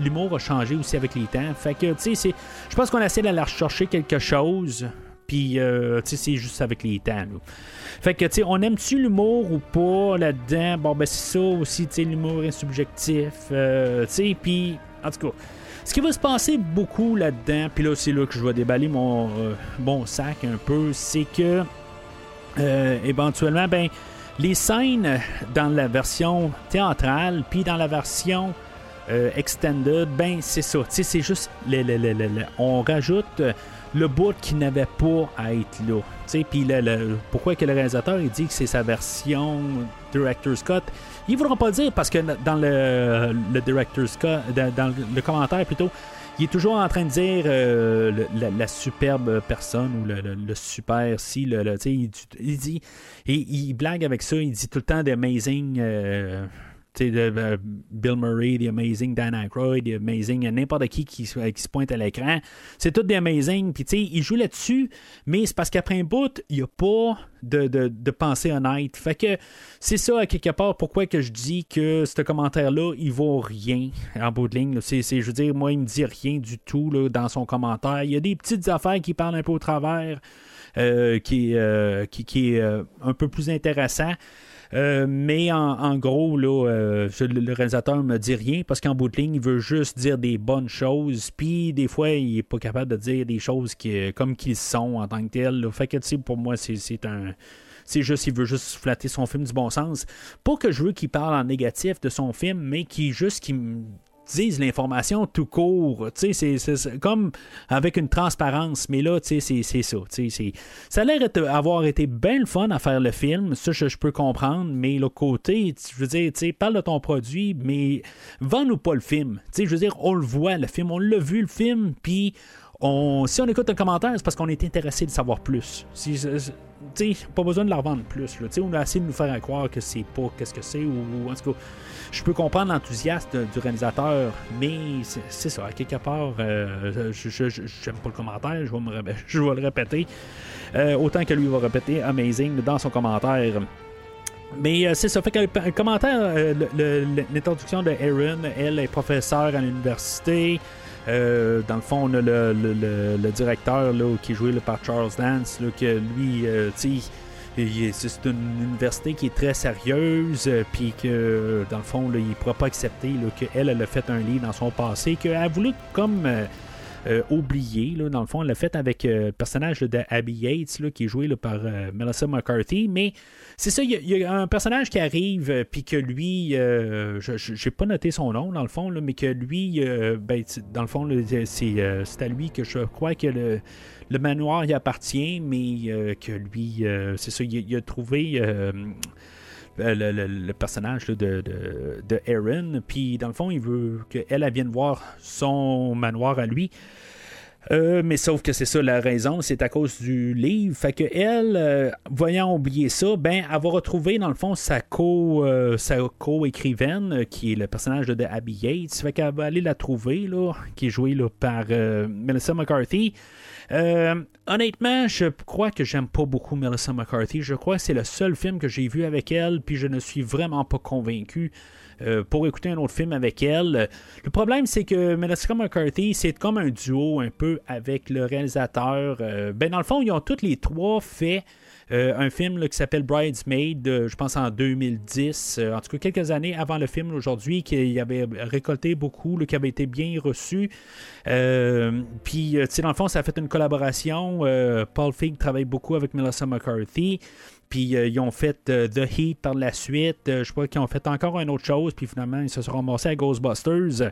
l'humour a changé aussi avec les temps. Fait que, tu sais, je pense qu'on essaie d'aller rechercher quelque chose puis, euh, tu sais, c'est juste avec les temps. Fait que, tu sais, on aime-tu l'humour ou pas là-dedans? Bon, ben, c'est ça aussi, tu sais, l'humour est subjectif. Euh, tu sais, puis, en tout cas, ce qui va se passer beaucoup là-dedans, puis là, c'est là que je vais déballer mon euh, bon sac un peu, c'est que, éventuellement, ben, les scènes dans la version théâtrale, puis dans la version extended, ben, c'est ça. C'est juste, on rajoute le bout qui n'avait pas à être là. Puis le, pourquoi que le réalisateur il dit que c'est sa version Director's Cut Ils ne voudront pas dire parce que dans le, le Director's Cut, dans, le commentaire plutôt, il est toujours en train de dire euh, la, superbe personne ou le, super si. Le, il, il, dit. il blague avec ça, il dit tout le temps d'amazing. Euh, Bill Murray, The Amazing Dan Aykroyd, The Amazing n'importe qui qui, se pointe à l'écran. C'est tout des Amazing. Puis, tu sais, il joue là-dessus, mais c'est parce qu'après un bout, il n'y a pas de, de, de, pensée honnête. Fait que c'est ça, quelque part, pourquoi que je dis que ce commentaire-là, il vaut rien en bout de ligne. Je veux dire, moi, il me dit rien du tout là, dans son commentaire. Il y a des petites affaires qui parlent un peu au travers, euh, qui, euh, qui, qui, est euh, un peu plus intéressant. Euh, mais en, gros, là, euh, le réalisateur me dit rien parce qu'en bout de ligne, il veut juste dire des bonnes choses. Puis des fois, il est pas capable de dire des choses qui, comme qu'ils sont en tant que tel. Fait que, pour moi, c'est un. C'est juste, il veut juste flatter son film du bon sens. Pas que je veux qu'il parle en négatif de son film, mais qui juste disent l'information tout court. C'est, comme avec une transparence, mais là, c'est, c'est ça. Ça a l'air d'avoir été bien le fun à faire le film, ça je, peux comprendre, mais l'autre côté, je veux dire, parle de ton produit, mais vends-nous pas le film. je veux dire, on le voit, le film, on l'a vu le film, puis on, si on écoute un commentaire, c'est parce qu'on est intéressé de savoir plus. Si, pas besoin de la revendre plus. Là. On a essayé de nous faire croire que c'est pas qu'est-ce que c'est, ou, en tout cas, je peux comprendre l'enthousiasme du réalisateur, mais c'est ça, à quelque part, euh, je j'aime pas le commentaire, *laughs* je vais, le répéter, euh, autant que lui va répéter Amazing dans son commentaire. Mais euh, c'est ça, fait que le, commentaire, l'introduction de Erin, elle est professeure à l'université. dans le fond, on a le, directeur là, qui est joué par Charles Dance, que lui, tu c'est une université qui est très sérieuse, euh, puis que dans le fond, il ne pourra pas accepter qu'elle elle a fait un livre dans son passé, qu'elle a voulu comme euh, euh, oublier. dans le fond, elle l'a fait avec le personnage de Abby Yates, qui est joué par Melissa McCarthy. Mais c'est ça, il y, a un personnage qui arrive, puis que lui, je n'ai pas noté son nom, dans le fond, mais que lui, ben, dans le fond, c'est à lui que je crois que le le manoir y appartient, mais euh, que lui, euh, c'est ça, il, a trouvé. Euh, le, personnage de, de, Aaron, puis dans le fond, il veut qu'elle elle vienne voir son manoir à lui. mais sauf que c'est ça la raison, c'est à cause du livre. Fait que elle, voyant oublier ça, ben elle va retrouver dans le fond sa co sa co-écrivaine qui est le personnage de Abby Yates. Fait qu'elle va aller la trouver qui est jouée par Melissa McCarthy. Euh, honnêtement, je crois que j'aime pas beaucoup Melissa McCarthy. Je crois que c'est le seul film que j'ai vu avec elle, puis je ne suis vraiment pas convaincu. Euh, pour écouter un autre film avec elle. Le problème, c'est que Melissa McCarthy, c'est comme un duo un peu avec le réalisateur. Euh, ben, dans le fond, ils ont tous les trois fait euh, un film qui s'appelle Bridesmaid, euh, je pense en 2010, euh, en tout cas quelques années avant le film aujourd'hui, qui avait récolté beaucoup, qui avait été bien reçu. puis, dans le fond, ça a fait une collaboration. Paul Fig travaille beaucoup avec Melissa McCarthy. Puis euh, ils ont fait euh, The Heat par la suite. Euh, je crois qu'ils ont fait encore une autre chose. Puis finalement, ils se sont ramassés à Ghostbusters.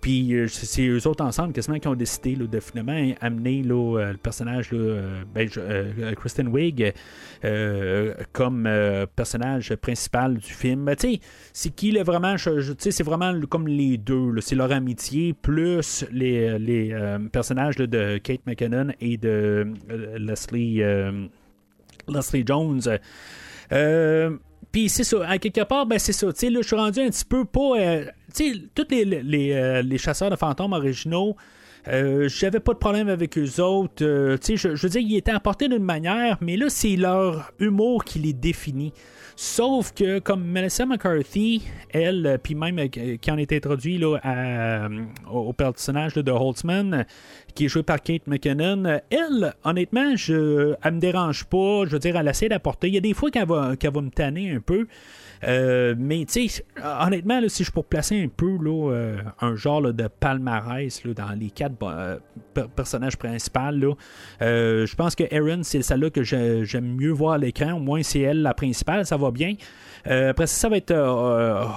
puis c'est eux autres ensemble qui ont décidé de finalement amener le personnage là, ben, Kristen Wiig comme personnage principal du film. Tu sais, c'est qui le vraiment. C'est vraiment comme les deux. C'est leur amitié plus les personnages de Kate McKinnon et de Leslie. Leslie Jones. Euh, puis c'est ça, à quelque part, ben c'est ça. Tu là, je suis rendu un petit peu pas. Euh, tu tous euh, les, chasseurs de fantômes originaux. j'avais pas de problème avec eux autres. tu sais, je, je, veux dire, ils étaient apportés d'une manière, mais là, c'est leur humour qui les définit. Sauf que, comme Melissa McCarthy, elle, euh, puis même euh, qui en est introduit là, euh, au personnage de Holtzman, qui est joué par Kate McKinnon, elle, honnêtement, je, elle me dérange pas. Je veux dire, elle essaie d'apporter. Il y a des fois qu'elle va, qu'elle va me tanner un peu. Euh, mais tu sais, honnêtement, si je pour placer un peu là, euh, un genre de palmarès dans les quatre euh, personnages principaux, je pense que Erin, c'est celle-là que j'aime mieux voir à l'écran. Au moins, c'est elle la principale, ça va bien. après ça, ça va être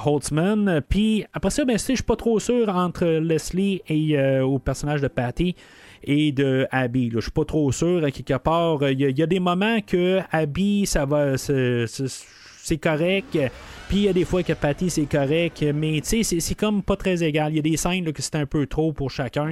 Holtzman. Puis après ça, ben, je suis pas trop sûr entre Leslie et au personnage de Patty et de Abby. Je suis pas trop sûr. À quelque part, il y, a des moments que Abby, ça va c'est correct. Puis il y a des fois que Patty, c'est correct. Mais tu sais, c'est comme pas très égal. Il y a des scènes que c'est un peu trop pour chacun.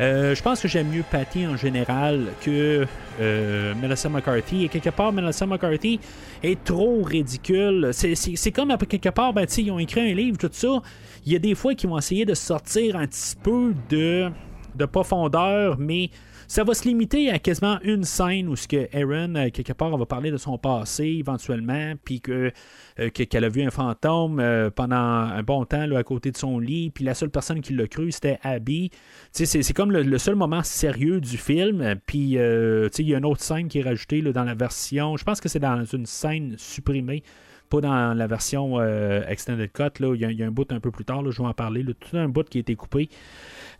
Euh, je pense que j'aime mieux Patty en général que euh, Melissa McCarthy. Et quelque part, Melissa McCarthy est trop ridicule. C'est comme, quelque part, ben, ils ont écrit un livre, tout ça. Il y a des fois qu'ils vont essayer de sortir un petit peu de, de profondeur, mais ça va se limiter à quasiment une scène où ce que Aaron, euh, quelque part, va parler de son passé éventuellement, puis que, euh, qu'elle a vu un fantôme euh, pendant un bon temps là, à côté de son lit, puis la seule personne qui l'a cru, c'était Abby. C'est, comme le, seul moment sérieux du film, puis il y a une autre scène qui est rajoutée là, dans la version, je pense que c'est dans une scène supprimée pas dans la version Extended Cut. Il, y a, un bout un peu plus tard, là, je vais en parler. tout un bout qui a été coupé.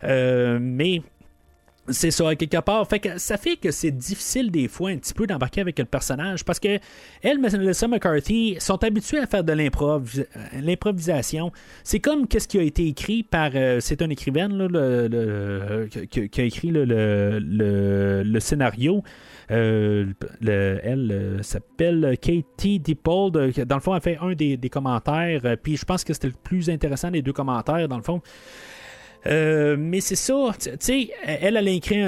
mais c'est ça, quelque part. Fait que ça fait que c'est difficile des fois un petit peu d'embarquer avec le personnage parce que elle, Melissa McCarthy, sont habitués à faire de l'improvisation. C'est comme qu'est-ce qui a été écrit par. Euh, c'est un écrivaine là, le, qui, a écrit le, scénario. Euh, elle euh, s'appelle Katie Dippold. Dans le fond, elle fait un des commentaires. Puis je pense que c'était le plus intéressant des deux commentaires, dans le fond. Euh, mais c'est ça, tu sais, elle, elle a écrit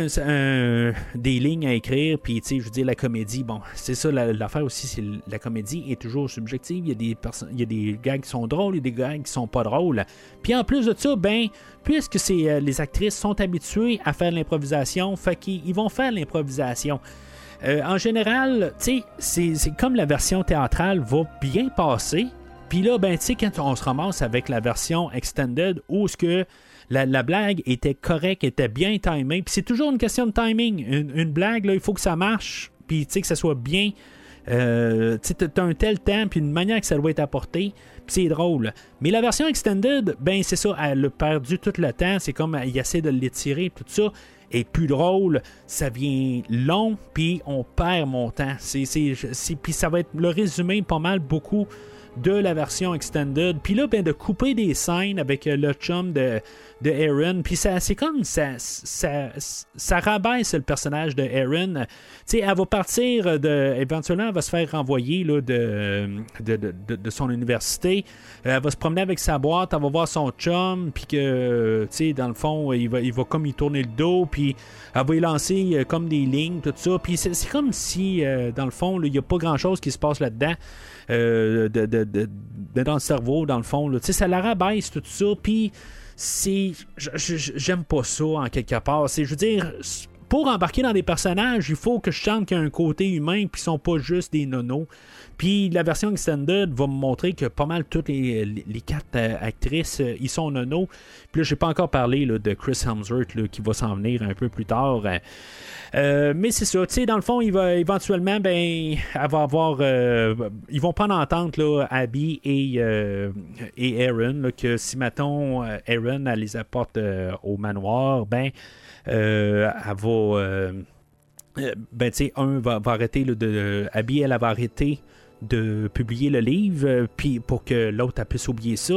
des lignes à écrire, puis tu sais, je veux dire, la comédie, bon, c'est ça, l'affaire aussi, c'est la comédie est toujours subjective. Il y a des il y a des gags qui sont drôles, il y a des gags qui sont pas drôles. Puis en plus de ça, ben, puisque euh, les actrices sont habituées à faire l'improvisation, fait qu'ils vont faire l'improvisation. Euh, en général, tu sais, c'est comme la version théâtrale va bien passer. Puis là, ben, tu sais, quand on se ramasse avec la version extended, où ce que la, blague était correcte, était bien timée. Puis c'est toujours une question de timing. Une, blague, il faut que ça marche, puis que ça soit bien. Euh, tu as un tel temps, puis une manière que ça doit être apporté, puis c'est drôle. Mais la version extended, ben c'est ça, elle a perdu tout le temps, c'est comme il essaie de l'étirer, tout ça est plus drôle, ça vient long, puis on perd mon temps. Puis ça va être le résumé pas mal beaucoup de la version extended. Puis là, ben, de couper des scènes avec euh, le chum de, de Aaron. Puis c'est comme ça, ça, ça rabaisse le personnage de Aaron. Tu sais, elle va partir de. Éventuellement, elle va se faire renvoyer là, de, de, de, son université. Euh, elle va se promener avec sa boîte, elle va voir son chum, puis que, tu sais, dans le fond, il va, il va comme y tourner le dos, puis elle va y lancer euh, comme des lignes, tout ça. Puis c'est, comme si, dans le fond, il n'y a pas grand-chose qui se passe là-dedans. Euh, de, dans le cerveau, dans le fond. sais Ça la rabaisse tout ça. Puis, c'est. J'aime pas ça en quelque part. Je veux dire, pour embarquer dans des personnages, il faut que je chante qu'il y a un côté humain, puis ils sont pas juste des nonos. Puis la version extended va me montrer que pas mal toutes les, quatre euh, actrices, euh, ils sont nonos. Puis là, j'ai pas encore parlé de Chris Hemsworth qui va s'en venir un peu plus tard. Euh, mais c'est ça, tu sais, dans le fond, il va éventuellement, ben, elle va avoir. ils vont prendre en entente, là, Abby et, et Aaron, que si, mettons, Aaron, elle les apporte au manoir, ben, elle va euh, ben, tu sais, un va, va arrêter là, de. Abby, elle va arrêter de publier le livre, euh, puis pour que l'autre puisse oublier ça.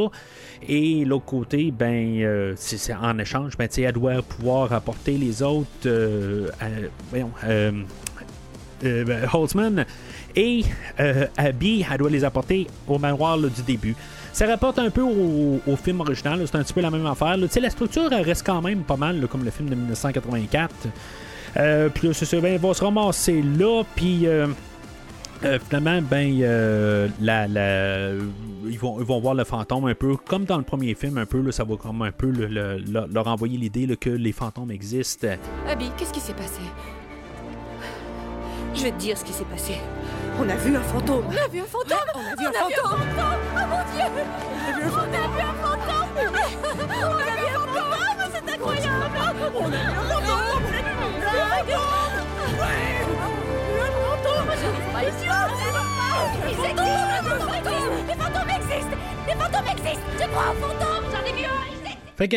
Et l'autre côté, ben, euh, en échange, ben, elle doit pouvoir apporter les autres. euh, voyons, euh, ben, Holtzman et Abby, elle doit les apporter au manoir du début. Ça rapporte un peu au, film original, c'est un petit peu la même affaire. la structure elle reste quand même pas mal, comme le film de 1984. Euh, puis là, c'est ça, ben, vont se ramasser là, puis euh, euh, finalement, ben, euh, la, la- ils, vont, ils vont voir le fantôme un peu, comme dans le premier film, un peu, là, ça va comme un peu le- le- le- leur envoyer l'idée que les fantômes existent. Abby, qu'est-ce qui s'est passé Je vais te dire ce qui s'est passé. On a vu un fantôme. On a vu un fantôme On a vu un fantôme. Oh mon dieu On a vu un fantôme On a vu un fantôme C'est incroyable On a vu un fantôme Fait que,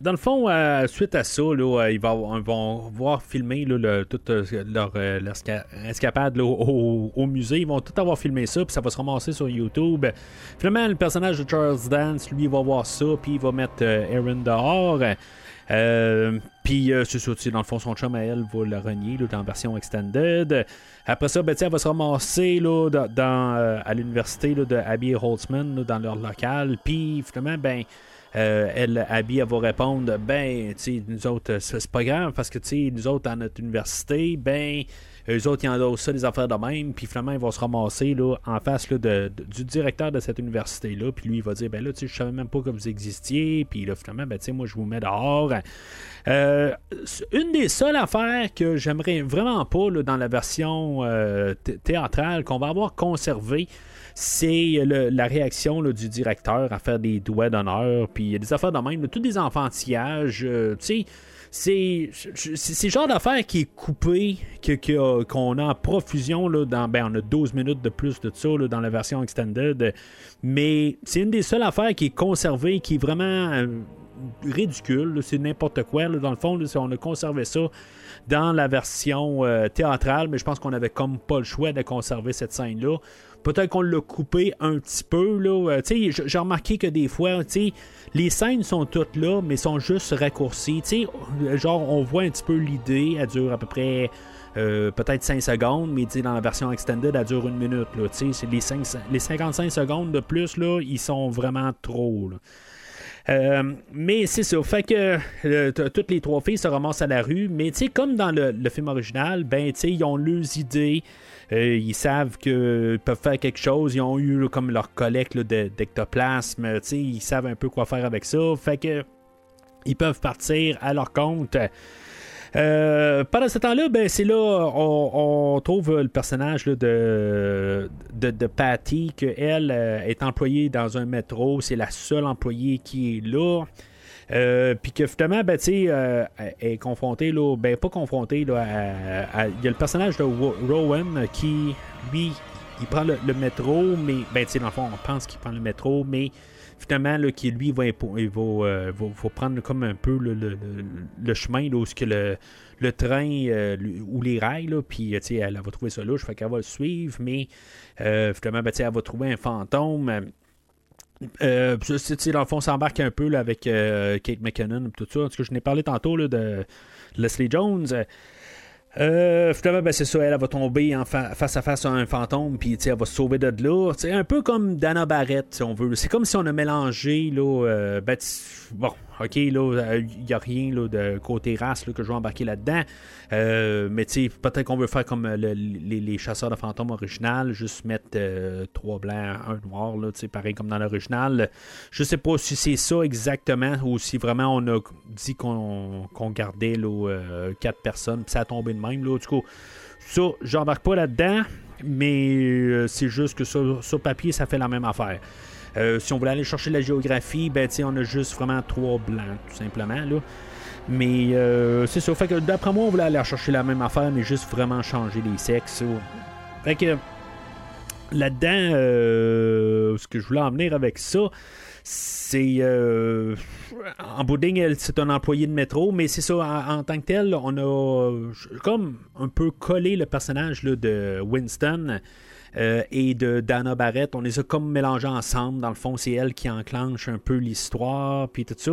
dans le fond, euh, suite à ça, là, euh, ils, vont, voir filmer là, toute euh, leur, leur esca- escapade au, musée. Ils vont tout avoir filmé ça, puis ça va se ramasser sur YouTube. Finalement, le personnage de Charles Dance, lui, va voir ça, puis il va mettre Aaron dehors. Euh, puis euh, c'est ça, dans le fond, son chum à elle va le renier là, dans la version extended. Après ça, ben, elle va se ramasser là, dans, euh, à l'université de Abby et Holtzman dans leur local. Puis finalement, ben, euh, elle, Abby, elle va répondre Ben, tu nous autres, euh, c'est pas grave parce que, tu nous autres, à notre université, ben, eux autres, ils endossent ça, des affaires de même, puis finalement, ils vont se ramasser là, en face là, du directeur de cette université-là, puis lui, il va dire Ben là, tu sais, je savais même pas que vous existiez, puis là, finalement, ben, tu sais, moi, je vous mets dehors. Euh, une des seules affaires que j'aimerais vraiment pas là, dans la version euh, thé- théâtrale qu'on va avoir conservée, c'est la réaction là, du directeur à faire des doigts d'honneur, puis il y a des affaires de même, là, tous des enfantillages, euh, tu sais. C'est le genre d'affaire qui est coupé, que- qu'on a en profusion. Là, dans, ben, on a 12 minutes de plus de ça là, dans la version extended. Mais c'est une des seules affaires qui est conservée, qui est vraiment euh, ridicule. C'est n'importe quoi. là. Dans le fond, on a conservé ça dans la version euh, théâtrale, mais je pense qu'on avait comme pas le choix de conserver cette scène-là. Peut-être qu'on l'a coupé un petit peu. Là. Euh, j'ai remarqué que des fois, les scènes sont toutes là, mais sont juste raccourcies. Genre, on voit un petit peu l'idée. Elle dure à peu près euh, peut-être 5 secondes, mais dans la version extended, elle dure une minute. Les, 5 les 55 secondes de plus, là, ils sont vraiment trop. Euh, mais c'est ça. Fait que toutes les trois filles se ramassent à la rue. Mais comme dans le, le film original, ben ils ont leurs idées. Euh, ils savent qu'ils peuvent faire quelque chose. Ils ont eu comme leur collecte d'ectoplasme. Sais, ils savent un peu quoi faire avec ça. Fait que ils peuvent partir à leur compte. Euh, pendant ce temps-là, ben, c'est là on, trouve le personnage de, de, Patty, que elle euh, est employée dans un métro. C'est la seule employée qui est là. Euh, puis que finalement, ben, euh, est confrontée, là, ben, pas confrontée, là, il y a le personnage de Rowan qui, lui, il prend le, métro, mais, ben, tu sais, dans le fond, on pense qu'il prend le métro, mais finalement, là, qui, lui, va, il va, euh, va- prendre comme un peu le, chemin, là, où que le, train ou les rails, là, puis, elle, elle va trouver ça louche, fait qu'elle va le suivre, mais euh, finalement, ben, elle va trouver un fantôme. Euh, sais, dans le fond, on s'embarque un peu là, avec euh, Kate McKinnon et tout ça. En tout cas, je n'ai parlé tantôt là, de Leslie Jones. Euh, ben, c'est ça, elle, va tomber en fa- face à face à un fantôme, puis elle va se sauver de là. C'est un peu comme Dana Barrett, si on veut. C'est comme si on a mélangé, là, euh, ben, bon, ok, là, il n'y a rien là, de côté race que je vais embarquer là-dedans. Euh, mais tu peut-être qu'on veut faire comme euh, le- les, chasseurs de fantômes original, juste mettre euh, trois blancs, un noir, là, pareil comme dans l'original. Je sais pas si c'est ça exactement ou si vraiment on a dit qu'on gardait là, euh, quatre personnes, puis ça a tombé de même. Du coup, ça, j'embarque pas là-dedans, mais euh, c'est juste que sur, sur papier, ça fait la même affaire. Euh, si on voulait aller chercher la géographie, ben, on a juste vraiment trois blancs, tout simplement. Là. Mais euh, c'est ça. Fait que d'après moi, on voulait aller chercher la même affaire, mais juste vraiment changer les sexes. Fait que là-dedans, euh, ce que je voulais en venir avec ça, c'est euh, en bout c'est un employé de métro, mais c'est ça, en, en tant que tel, on a euh, comme un peu collé le personnage là, de Winston euh, et de Dana Barrett. On les a comme mélangés ensemble. Dans le fond, c'est elle qui enclenche un peu l'histoire, puis tout ça.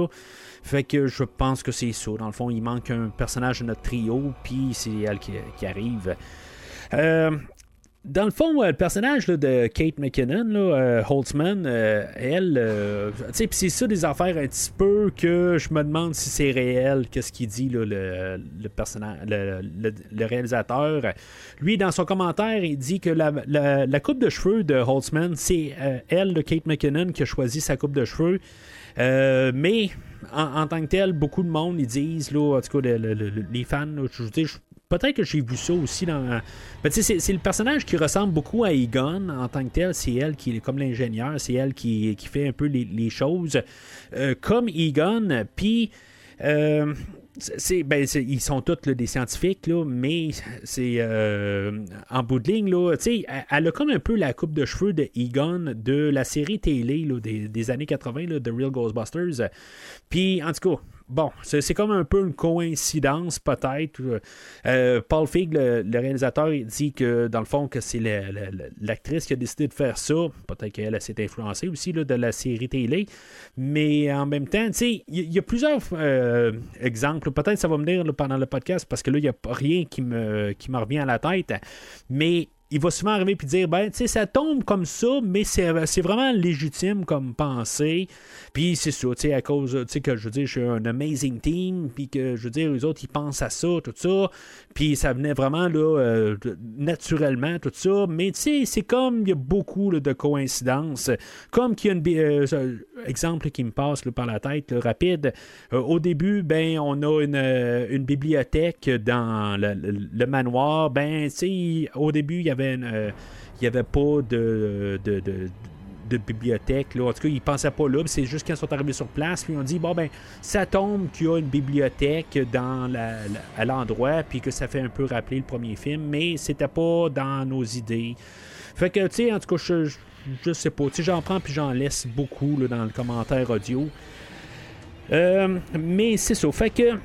Fait que je pense que c'est ça. Dans le fond, il manque un personnage de notre trio, puis c'est elle qui, qui arrive. Euh, dans le fond, euh, le personnage de Kate McKinnon, euh, Holtzman, euh, elle, euh, c'est ça des affaires un petit peu que je me demande si c'est réel, qu'est-ce qu'il dit le, le personnage, le, réalisateur. Lui, dans son commentaire, il dit que la, coupe de cheveux de Holtzman, c'est elle, de Kate McKinnon, qui a choisi sa coupe de cheveux. Mais en, tant que tel, beaucoup de monde ils disent, là, en tout cas, le- le- le- les fans, je je- peut-être que j'ai vu ça aussi dans. Ben, c'est, le personnage qui ressemble beaucoup à Egon en tant que tel. C'est elle qui est comme l'ingénieur, c'est elle qui, fait un peu les, choses euh, comme Egon. Puis. euh, ben, ils sont tous des scientifiques, là, mais c'est euh, en bout de ligne, là, elle, elle a comme un peu la coupe de cheveux de Egon de la série télé des, années 80, là, The Real Ghostbusters. Puis, en tout cas, bon, c'est, comme un peu une coïncidence, peut-être. Euh, Paul Feig, le, réalisateur, il dit que, dans le fond, que c'est la- la- la- l'actrice qui a décidé de faire ça. Peut-être qu'elle elle s'est influencée aussi de la série télé. Mais en même temps, tu sais, il y, a plusieurs euh, exemples. Peut-être ça va me dire pendant le podcast, parce que là, il n'y a rien qui me, qui me revient à la tête. Mais il va souvent arriver puis dire ben tu sais ça tombe comme ça mais c'est, vraiment légitime comme pensée. Puis c'est ça tu sais à cause tu sais que je veux dire je suis un amazing team puis que je veux dire les autres ils pensent à ça tout ça puis ça venait vraiment là euh, naturellement tout ça. Mais tu sais c'est comme il y a beaucoup de coïncidences. Comme qu'il y a une euh, exemple qui me passe par la tête rapide. Euh, au début ben on a une, bibliothèque dans le, manoir. Ben tu sais au début il y avait une, euh, il y avait pas de- de bibliothèque. Là. En tout cas, ils pensaient pas là. C'est juste quand ils sont arrivés sur place, puis ils ont dit bon ben ça tombe qu'il y a une bibliothèque dans la- à l'endroit, puis que ça fait un peu rappeler le premier film, mais c'était pas dans nos idées. Fait que tu sais, en tout cas, je, je, sais pas. Tu j'en prends puis j'en laisse beaucoup là, dans le commentaire audio. Euh, mais c'est ça. Fait que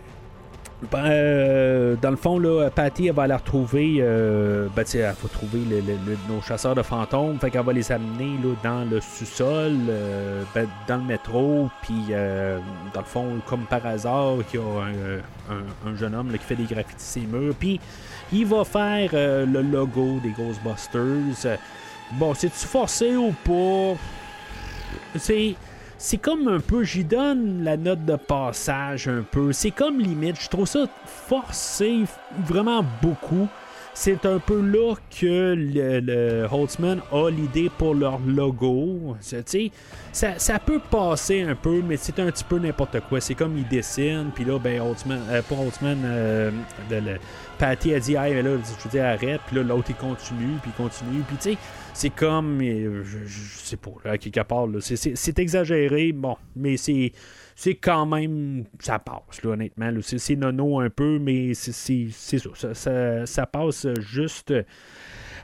ben, euh, dans le fond, là, Patty, va aller retrouver. Euh, ben, elle va trouver le- le- le- nos chasseurs de fantômes. Fait qu'elle va les amener là, dans le sous-sol, euh, ben, dans le métro. Puis, euh, dans le fond, comme par hasard, il y a un, un jeune homme là, qui fait des graffitis sur murs. Puis, il va faire euh, le logo des Ghostbusters. Bon, c'est-tu forcé ou pas? C'est c'est comme un peu, j'y donne la note de passage un peu. C'est comme limite, je trouve ça forcé vraiment beaucoup. C'est un peu là que le, le Holtzman a l'idée pour leur logo. Ça, ça peut passer un peu, mais c'est un petit peu n'importe quoi. C'est comme il dessine, puis là, ben, Holtzman, euh, pas Holtzman, euh, le- Patty a dit, hey, mais là, je veux dire, arrête, puis là, l'autre, il continue, puis continue, puis tu sais, c'est comme, euh, je, je sais pas, là, à quelque c'est exagéré, bon, mais c'est c'est quand même, ça passe, là, honnêtement, c'est nono un peu, mais c'est ça, ça, ça, passe juste.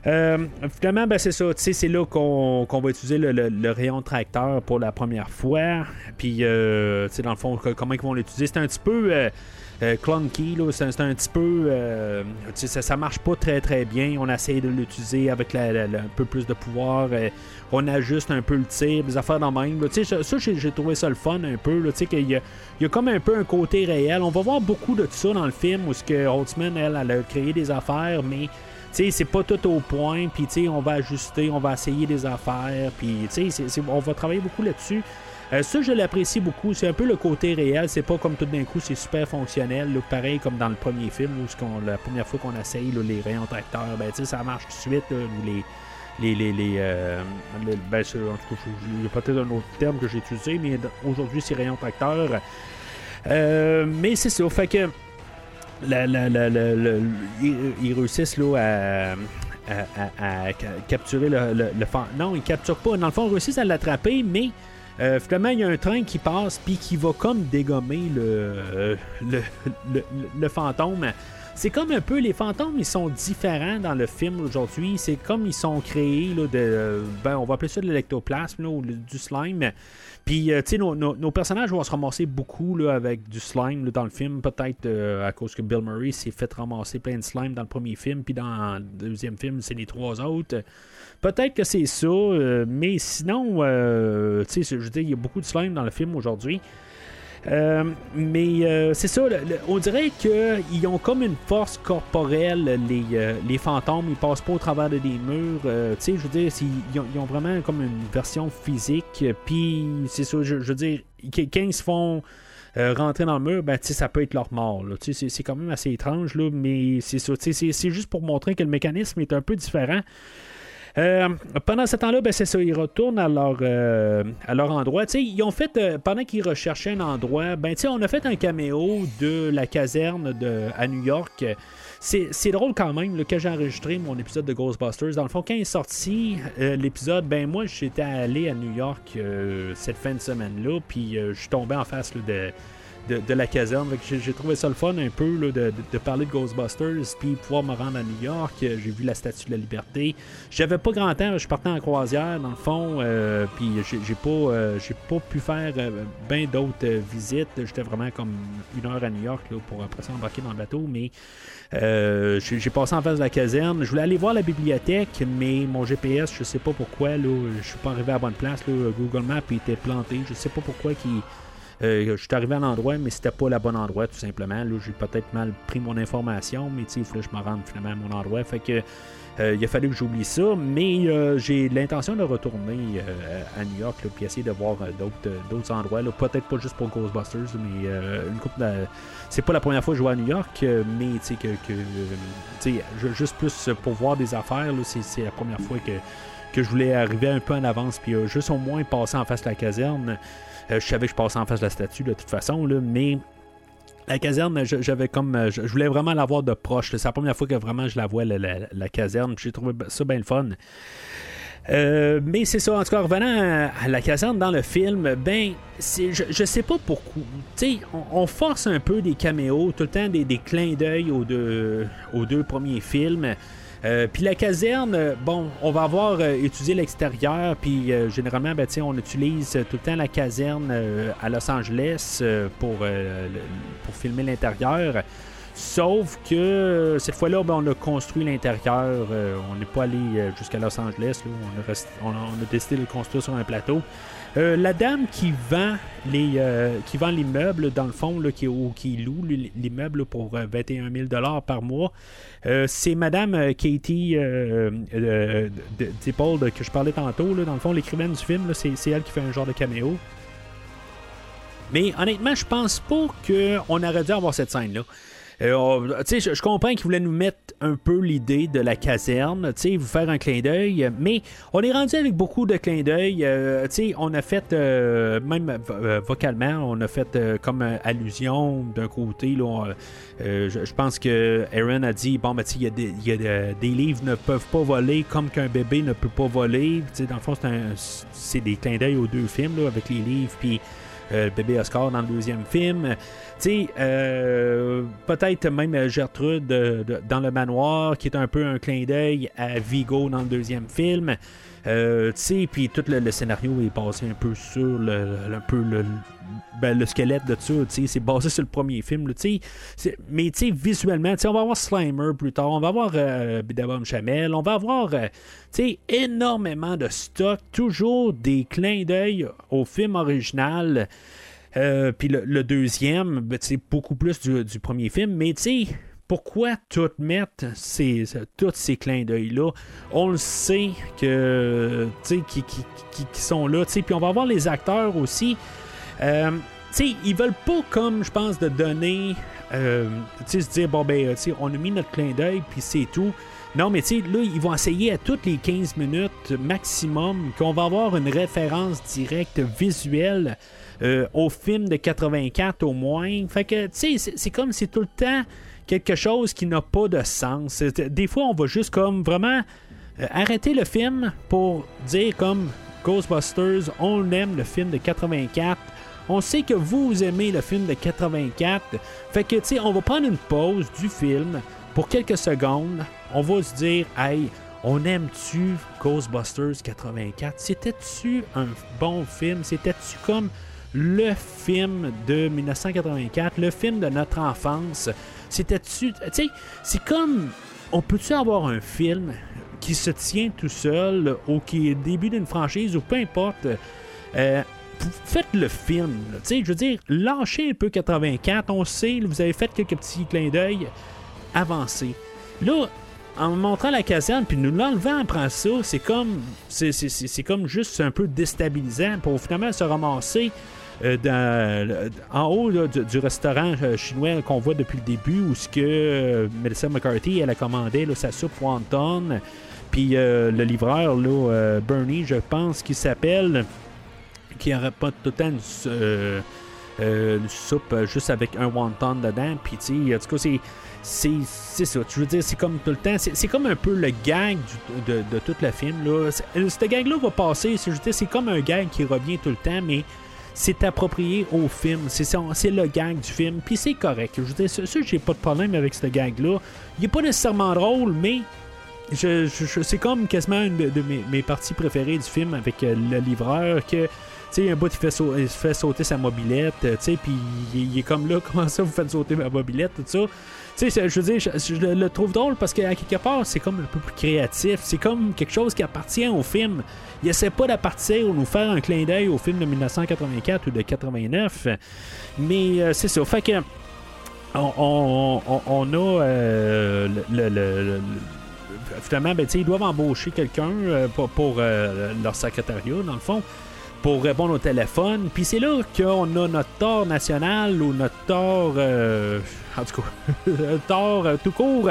Euh, finalement, ben, c'est ça. C'est là qu'on va utiliser le, le- rayon tracteur pour la première fois. Puis, euh, dans le fond, comment ils vont l'utiliser? C'est un petit peu euh, clunky. là. C'est un petit peu. euh, ça, marche pas très très bien. On essaye de l'utiliser avec un peu plus de pouvoir. euh, on ajuste un peu le tir, des affaires dans même. ça, ça, j'ai trouvé ça le fun un peu. qu'il y a, il y a comme un peu un côté réel. On va voir beaucoup de ça dans le film où ce que Holtzman, elle, elle a créé des affaires, mais c'est pas tout au point, puis on va ajuster, on va essayer des affaires, puis on va travailler beaucoup là-dessus. Euh, ça, je l'apprécie beaucoup. C'est un peu le côté réel. C'est pas comme tout d'un coup, c'est super fonctionnel. pareil comme dans le premier film, où la première fois qu'on essaye les rayons tracteurs, ben, ça marche tout de suite. là, les, les, les, les, euh, ben, en tout cas, il y a peut-être un autre terme que j'ai utilisé, mais aujourd'hui, c'est rayons tracteurs. Euh, mais c'est ça. Fait que la- la- ils, réussissent là, à, à- à- à ca- capturer le, Non, ils capturent pas. Dans le fond, ils réussissent à l'attraper, mais euh, finalement, il y a un train qui passe puis qui va comme dégommer le, le, le, le- fantôme. c'est comme un peu les fantômes, ils sont différents dans le film aujourd'hui. C'est comme ils sont créés là, de, ben, on va appeler ça de l'électoplasme ou du slime. Puis, euh, tu sais, nos, personnages vont se ramasser beaucoup là, avec du slime dans le film. Peut-être euh, à cause que Bill Murray s'est fait ramasser plein de slime dans le premier film, puis dans le deuxième film, c'est les trois autres. Peut-être que c'est ça, euh, mais sinon, euh, tu sais, je veux dire, il y a beaucoup de slime dans le film aujourd'hui. Euh, mais c'est ça, on dirait qu'ils ont comme une force corporelle, les, les fantômes, ils passent pas au travers de des murs. tu sais, je veux dire, ils ont, ils ont vraiment comme une version physique. Puis c'est ça, je, je veux dire, quand ils se font rentrer dans le mur, ben, tu sais, ça peut être leur mort. Tu sais, C'est quand même assez étrange, là, mais c'est ça. tu sais, c'est juste pour montrer que le mécanisme est un peu différent. Euh, pendant ce temps-là, ben, c'est ça, ils retournent à leur, euh, à leur endroit. Ils ont fait, euh, pendant qu'ils recherchaient un endroit, ben, on a fait un caméo de la caserne de, à New York. C'est drôle quand même là, que j'ai enregistré mon épisode de Ghostbusters. Dans le fond, quand il est sorti euh, l'épisode, ben moi j'étais allé à New York euh, cette fin de semaine-là, puis je suis tombé en face de, de, la caserne. J'ai trouvé ça le fun un peu de, parler de Ghostbusters, puis pouvoir me rendre à New York. Euh, J'ai vu la Statue de la Liberté. J'avais pas grand temps, je parti en croisière dans le fond, euh, puis j'ai pas, euh, pas pu faire bien d'autres euh, visites. J'étais vraiment comme une heure à New York pour après ça dans le bateau, mais euh, j'ai passé en face de la caserne. Je voulais aller voir la bibliothèque, mais mon GPS, je sais pas pourquoi, je suis pas arrivé à bonne place. Google Maps était planté. Je sais pas pourquoi qui. Je suis arrivé à l'endroit, mais c'était pas le bon endroit, tout simplement. Là, j'ai peut-être mal pris mon information, mais il fallait que je me rende finalement à mon endroit. Fait que euh, il a fallu que j'oublie ça, mais euh, j'ai l'intention de retourner euh, à New York là, puis essayer de voir euh, d'autres, euh, endroits. Peut-être pas juste pour Ghostbusters, mais euh, une couple de- C'est pas la première fois que je vais à New York, euh, mais tu sais que, que, euh, juste plus pour voir des affaires, c'est, la première fois que, que je voulais arriver un peu en avance, puis euh, juste au moins passer en face de la caserne. Euh, je savais que je passais en face de la statue de toute façon, mais la caserne, j'avais comme. euh, Je voulais vraiment la voir de proche. C'est la première fois que vraiment je la vois, la, caserne. J'ai trouvé ça bien le fun. Euh, mais c'est ça, en tout cas, revenant à, la caserne dans le film, ben, je, je sais pas pourquoi. Tu sais, on, force un peu des caméos, tout le temps des, clins d'œil aux deux premiers films. Euh, puis la caserne, euh, bon, on va avoir euh, étudié l'extérieur, puis euh, généralement, ben, on utilise tout le temps la caserne à Los Angeles pour, pour filmer l'intérieur. Sauf que cette fois-là, ben, on a construit l'intérieur. on n'est pas allé jusqu'à Los Angeles. on a- on a décidé de le construire sur un plateau. Euh, la dame qui vend les euh, qui vend l'immeuble dans le fond là, qui, ou qui loue l'immeuble pour euh, 21 000 par mois euh, c'est Madame euh, Katie euh, euh, de- de- que je parlais tantôt là, dans le fond l'écrivaine du film c'est, elle qui fait un genre de caméo. Mais honnêtement je pense pas qu'on aurait dû avoir cette scène euh, je, comprends qu'ils voulaient nous mettre un peu l'idée de la caserne, vous faire un clin d'œil, mais on est rendu avec beaucoup de clins d'œil. euh, on a fait, euh, même vocalement, on a fait comme allusion d'un côté. Là, je, pense que Aaron a dit bon, ben, il y a, des, y a de- des livres ne peuvent pas voler comme qu'un bébé ne peut pas voler. Tu sais, dans le fond, c'est, des clins d'œil aux deux films, là, avec les livres, puis le bébé Oscar dans le deuxième film. Tu sais, euh, peut-être même Gertrude euh, dans le manoir, qui est un peu un clin d'œil à Vigo dans le deuxième film. Euh, tu sais, puis tout le, scénario est basé un peu sur le, un peu le, ben, le squelette de ça, c'est basé sur le premier film, là, tu sais. C'est- mais tu sais, visuellement, tu sais, on va avoir Slimer plus tard, on va avoir euh, Bidabom Chamel, on va avoir, euh, tu sais, énormément de stock, toujours des clins d'œil au film original. Euh, Puis le, deuxième, ben, tu sais, beaucoup plus du, premier film, mais tu sais, pourquoi tout mettre ces, tous ces clins d'œil-là? On le sait que, qui, qui, qui, sont là, puis on va voir les acteurs aussi. Euh, sais, ils veulent pas, comme je pense, de donner, euh, tu se dire, bon, ben, on a mis notre clin d'œil, puis c'est tout. Non, mais tu sais, là, ils vont essayer à toutes les 15 minutes maximum qu'on va avoir une référence directe visuelle euh, au film de 84 au moins. Fait que, tu sais, c'est- comme c'est tout le temps quelque chose qui n'a pas de sens. Des fois, on va juste comme vraiment euh, arrêter le film pour dire comme Ghostbusters, on aime le film de 84, On sait que vous aimez le film de 84. Fait que, tu sais, on va prendre une pause du film pour quelques secondes. On va se dire, hey, on aime-tu Ghostbusters 84? C'était-tu un bon film? C'était-tu comme le film de 1984, le film de notre enfance? C'était-tu. C'est comme. On peut-tu avoir un film qui se tient tout seul ou qui est début d'une franchise ou peu importe? euh, faites le film. je veux dire, lâchez un peu 84. On sait, vous avez fait quelques petits clins d'œil. Avancez. Là, en montrant la caserne puis nous l'enlevant après ça, c'est comme c'est, comme juste un peu déstabilisant pour finalement se ramasser euh, en haut du, restaurant euh, chinois qu'on voit depuis le début où ce que euh, Melissa McCarthy elle a commandé là, sa soupe wonton puis le livreur là, Bernie je pense qu'il s'appelle qui n'aurait pas tout le temps une, soupe juste avec un wonton dedans. Puis, tu en tout cas, c'est. C'est, ça, je veux dire, c'est comme tout le temps, c'est, comme un peu le gag du- de, de tout le film. Là. Euh, Ce gag-là va passer, c'est, je c'est comme un gag qui revient tout le temps, mais c'est approprié au film. C'est, le gag du film, puis c'est correct. Je veux dire, ça, j'ai pas de problème avec ce gag-là. Il est pas nécessairement drôle, mais je, c'est comme quasiment une de, mes, parties préférées du film avec euh, le livreur que tu un bout il fait, il fait sauter sa mobilette euh, tu sais puis il, il est comme là *laughs* comment ça vous faites sauter ma mobilette tout ça? Tu sais je veux dire je, le, trouve drôle parce qu'à quelque part c'est comme un peu plus créatif. C'est comme quelque chose qui appartient au film. Il essaie pas d'appartir ou nous faire un clin d'œil au film de 1984 ou de 89 mais euh, c'est ça. Fait que on, a euh, le- le- le- le- finalement, ben, ils doivent embaucher quelqu'un euh, pour, leur secrétariat, dans le fond, pour répondre au téléphone. Puis c'est là qu'on a notre tort national ou notre tort, en tout cas, *laughs* tort euh, tout court.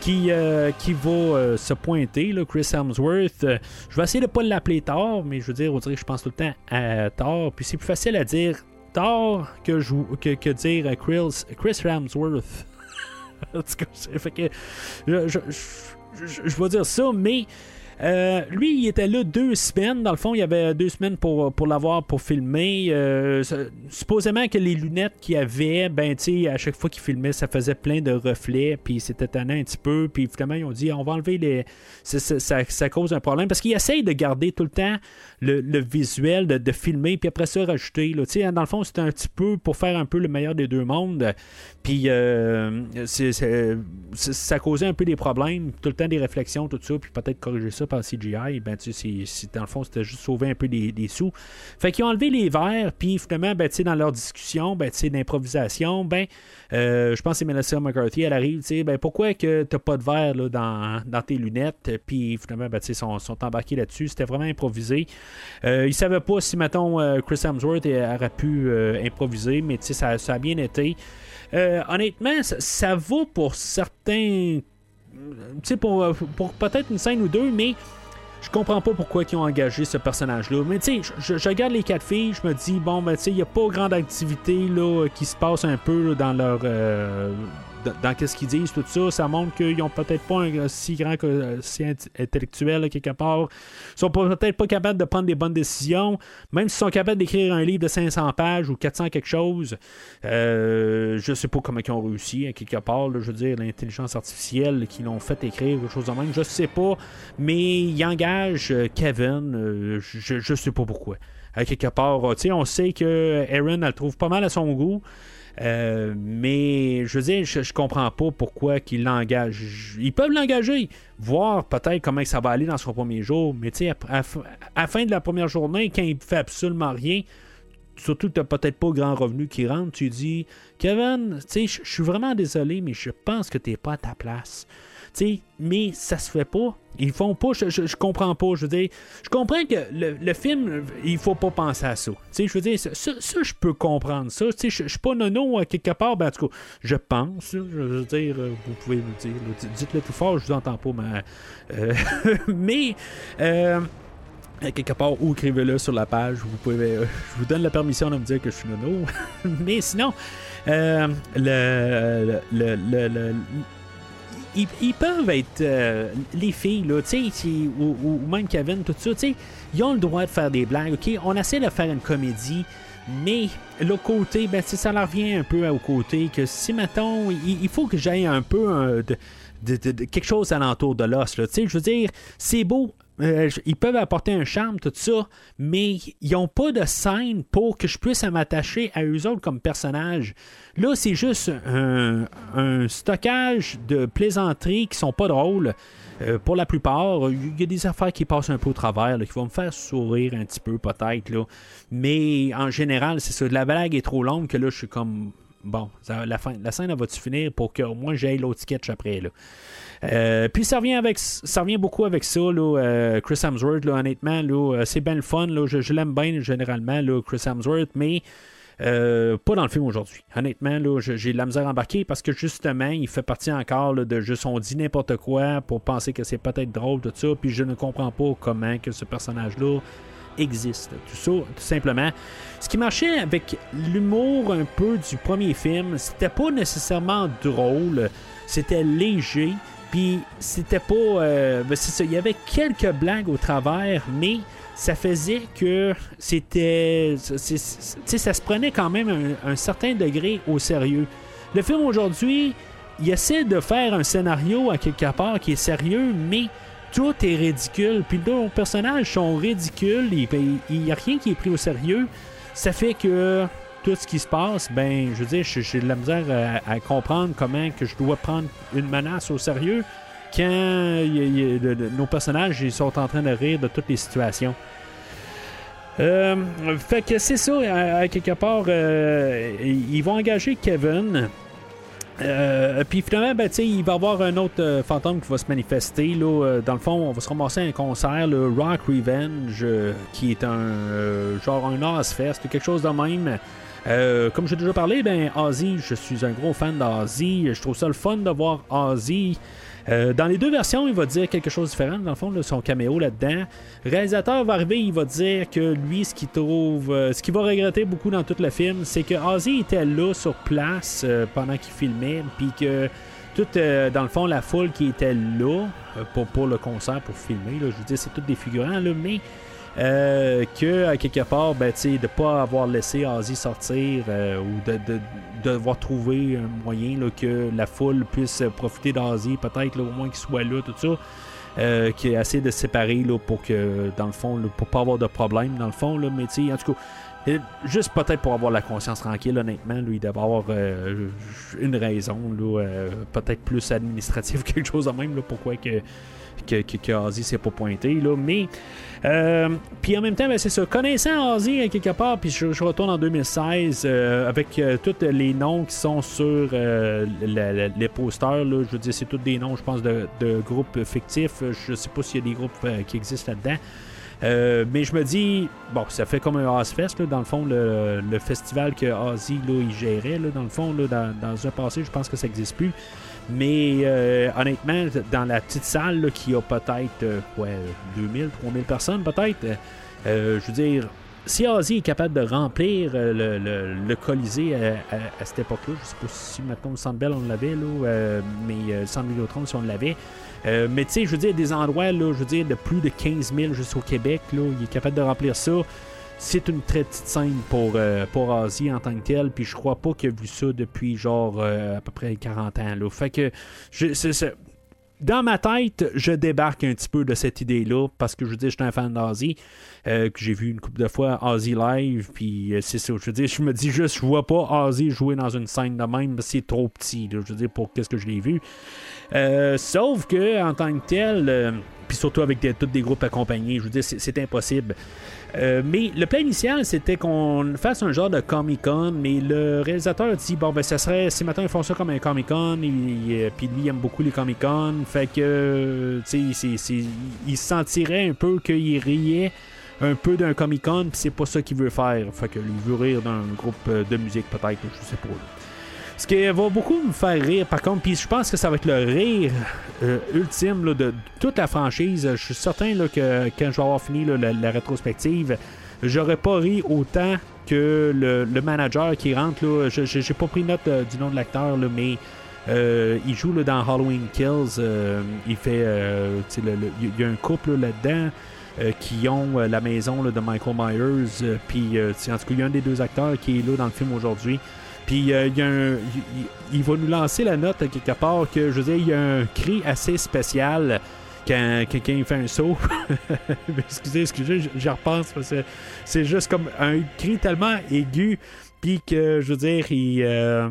Qui, euh, qui va euh, se pointer, là, Chris Hemsworth. Je vais essayer de ne pas l'appeler Thor, mais je veux dire, on dirait que je pense tout le temps à Thor. Puis c'est plus facile à dire Thor que, que, dire Chris, Chris Hemsworth. *laughs* en tout cas, fait que je, je, je- je- je vais dire ça, mais euh, lui, il était là deux semaines. Dans le fond, il y avait deux semaines pour, pour l'avoir pour filmer. Euh, supposément que les lunettes qu'il avait, ben, tu à chaque fois qu'il filmait, ça faisait plein de reflets, puis c'était tannant un petit peu. Puis finalement, ils ont dit, on va enlever les. Ça, cause un problème. Parce qu'il essaye de garder tout le temps le, visuel, de, filmer, puis après ça, rajouter. Sais, Dans le fond, c'était un petit peu pour faire un peu le meilleur des deux mondes. Puis euh, ça causait un peu des problèmes, tout le temps des réflexions, tout ça, puis peut-être corriger ça par CGI. Ben, tu sais, dans le fond, c'était juste sauver un peu des, sous. Fait qu'ils ont enlevé les verres, puis finalement, ben, tu sais, dans leur discussion, ben, tu sais, d'improvisation, ben, euh, je pense que c'est Melissa McCarthy, elle arrive, tu sais, ben, pourquoi que t'as pas de verre là, dans, dans tes lunettes, puis finalement, ben, tu sais, sont, sont embarqués là-dessus. C'était vraiment improvisé. Euh, ils savaient pas si, mettons, euh, Chris Hemsworth aurait pu euh, improviser, mais tu sais, ça, a bien été. Honnêtement, ça, ça vaut pour certains. Pour, euh, pour peut-être une scène ou deux, mais je comprends pas pourquoi ils ont engagé ce personnage-là. Mais tu sais, je, regarde les quatre filles, je me dis, bon, ben, tu sais, il n'y a pas grande activité là, qui se passe un peu dans leur. euh, dans, dans qu'est-ce qu'ils disent, tout ça. Ça montre qu'ils ont peut-être pas un si grand que si int- intellectuel là, quelque part. Ils sont peut-être pas capables de prendre des bonnes décisions. Même s'ils sont capables d'écrire un livre de 500 pages ou 400 quelque chose, euh, je sais pas comment ils ont réussi, à quelque part. je veux dire, l'intelligence artificielle qui l'ont fait écrire, quelque chose de même, je sais pas. Mais ils engagent euh, Kevin, euh, je, je sais pas pourquoi. À quelque part, euh, on sait que Aaron, elle le trouve pas mal à son goût. Euh, mais je veux dire, je, comprends pas pourquoi qu'ils l'engagent. Ils peuvent l'engager, voir peut-être comment ça va aller dans son premier jour, mais tu sais, à, la fin de la première journée, quand il fait absolument rien, surtout que tu peut-être pas grand revenu qui rentre, tu dis Kevin, tu sais, je suis vraiment désolé, mais je pense que t'es pas à ta place. Mais ça se fait pas. Ils font pas, je, je, comprends pas. Je veux dire, je comprends que le, film, il faut pas penser à ça. Tu sais, je veux dire, ça, ça, je peux comprendre ça. Tu sais, je, je suis pas nono à quelque part, ben, en tout cas, je pense. je veux dire, euh, vous pouvez me dire, dites-le plus fort, je vous entends pas, mais. euh, *laughs* mais. euh, quelque part ou écrivez-le sur la page. Vous pouvez, euh, je vous donne la permission de me dire que je suis nono. *laughs* Mais sinon, euh, le, le- le- ils, peuvent être euh, les filles là, tu ou, même Kevin, tout ça, tu ils ont le droit de faire des blagues. Ok, on essaie de faire une comédie Mais l'autre côté, ben, ça leur revient un peu au côté que si, mettons, il, faut que j'aille un peu de, de, de, quelque chose alentour de l'os. Je veux dire, c'est beau. Euh, ils peuvent apporter un charme, tout ça, mais ils n'ont pas de scène pour que je puisse m'attacher à eux autres comme personnages. Là, c'est juste un, stockage de plaisanteries qui sont pas drôles. Euh, pour la plupart, il y a des affaires qui passent un peu au travers, qui vont me faire sourire un petit peu peut-être. Là. Mais en général, c'est ça. La blague est trop longue que là, je suis comme. Bon, la, scène elle va-tu finir pour que moi j'aille l'autre sketch après. Là? Euh, puis ça revient avec ça revient beaucoup avec ça, là, euh, Chris Hemsworth, là, honnêtement, là, c'est bien le fun. Là, je, l'aime bien généralement, là, Chris Hemsworth, mais euh, pas dans le film aujourd'hui. Honnêtement, là, j'ai de la misère à embarquer parce que justement, il fait partie encore de juste on dit n'importe quoi pour penser que c'est peut-être drôle, tout ça, puis je ne comprends pas comment que ce personnage-là existe. Tout ça, tout simplement. Ce qui marchait avec l'humour un peu du premier film, c'était pas nécessairement drôle, c'était léger. Puis c'était pas. Euh, ben il y avait quelques blagues au travers, mais ça faisait que c'était. Ça se prenait quand même un, un, certain degré au sérieux. Le film aujourd'hui, il essaie de faire un scénario à quelque part qui est sérieux, mais tout est ridicule. Puis nos personnages sont ridicules, il n'y a rien qui est pris au sérieux. Ça fait que tout ce qui se passe, ben, je veux dire, j'ai de la misère à, comprendre comment que je dois prendre une menace au sérieux quand nos personnages ils sont en train de rire de toutes les situations. Euh, fait que c'est ça, à, quelque part, euh, ils vont engager Kevin. Euh, puis finalement, ben, il va y avoir un autre fantôme qui va se manifester. Là, dans le fond, on va se ramasser à un concert, le Rock Revenge, qui est un genre un Ozfest, quelque chose de même. Comme j'ai déjà parlé, ben Ozzy, je suis un gros fan d'Ozzy. Je trouve ça le fun de voir Ozzy. Euh, dans les deux versions, il va dire quelque chose de différent. Dans le fond, son caméo là-dedans. Le réalisateur va arriver, il va dire que lui, ce qu'il trouve, euh, ce qu'il va regretter beaucoup dans tout le film, c'est que Ozzy était là sur place euh, pendant qu'il filmait, puis que toute, dans le fond, la foule qui était là pour, le concert, pour filmer, là, je veux dire, c'est tous des figurants, là, mais euh, que à quelque part, ben, de ne pas avoir laissé Ozzy sortir euh, ou de, de, de, devoir trouver un moyen là, que la foule puisse profiter d'Ozzy, peut-être au moins qu'il soit là, tout ça. Euh, qui assez de séparer là, pour que, dans le fond, pour pas avoir de problème, dans le fond, là, mais en tout cas, juste peut-être pour avoir la conscience tranquille, honnêtement, lui, d'avoir euh, une raison, euh, peut-être plus administrative, *laughs* quelque chose de même, là, pourquoi que que, que, que Ozzy s'est pas pointé. Là. Mais, euh, puis en même temps, ben, c'est ça. Connaissant Ozzy quelque part, puis je, retourne en 2016 euh, avec euh, tous les noms qui sont sur les posters. Je veux dire, c'est tous des noms, je pense, de, groupes fictifs. Je sais pas s'il y a des groupes qui existent là-dedans. Mais je me dis, bon, ça fait comme un Ozfest, là, dans le fond, le, festival que Ozzy, là, il gérait, là, dans le fond, dans un passé, je pense que ça n'existe plus. Mais euh, honnêtement, dans la petite salle qui a peut-être euh, ouais, 2000, 3000 personnes, peut-être, euh, je veux dire, si Ozzy est capable de remplir le, Colisée à, cette époque-là, je sais pas si maintenant le Centre on l'avait, là, mais le Centre Vidéotron si on l'avait. mais tu sais, je veux dire, des endroits, là, je veux dire, de plus de 15 000 juste au Québec, là, il est capable de remplir ça c'est une très petite scène pour, euh, pour Ozzy en tant que tel, puis je crois pas qu'il a vu ça depuis genre euh, à peu près 40 ans. Là. Fait que dans ma tête, je débarque un petit peu de cette idée-là parce que je veux dire, je suis un fan d'Ozzy, euh, que j'ai vu une couple de fois Ozzy live, puis c'est ça. Je veux dire, je me dis juste, je vois pas Ozzy jouer dans une scène de même, c'est trop petit. Je veux dire, pour qu'est-ce que je l'ai vu. sauf que en tant que tel, puis surtout avec des, tous des groupes accompagnés, je veux dire, c'est impossible. Euh, mais le plan initial, c'était qu'on fasse un genre de Comic-Con, mais le réalisateur dit bon, ben, ça serait. Si maintenant ils font ça comme un Comic-Con, et, puis lui, il aime beaucoup les Comic-Con, fait que. Tu sais, il se sentirait un peu qu'il riait un peu d'un Comic-Con, puis c'est pas ça qu'il veut faire. Fait que il veut rire d'un groupe de musique, peut-être, je sais pas. Ce qui va beaucoup me faire rire, par contre, puis je pense que ça va être le rire euh, ultime de toute la franchise. Je suis certain que quand je vais avoir fini la, rétrospective, j'aurais pas ri autant que le, manager qui rentre. Là, j'ai pas pris note euh, du nom de l'acteur, mais euh, il joue dans Halloween Kills. Euh, il fait, il y a un couple là-dedans. qui ont la maison de Michael Myers. euh, Puis, en tout cas, il y a un des deux acteurs qui est là dans le film aujourd'hui. Puis, euh, il, y a un- il- va nous lancer la note quelque part que, je veux dire, il y a un cri assez spécial quand quelqu'un fait un saut. *laughs* excusez, excusez, j'y repense parce que c'est juste comme un cri tellement aigu. Puis que, je veux dire, il. euh,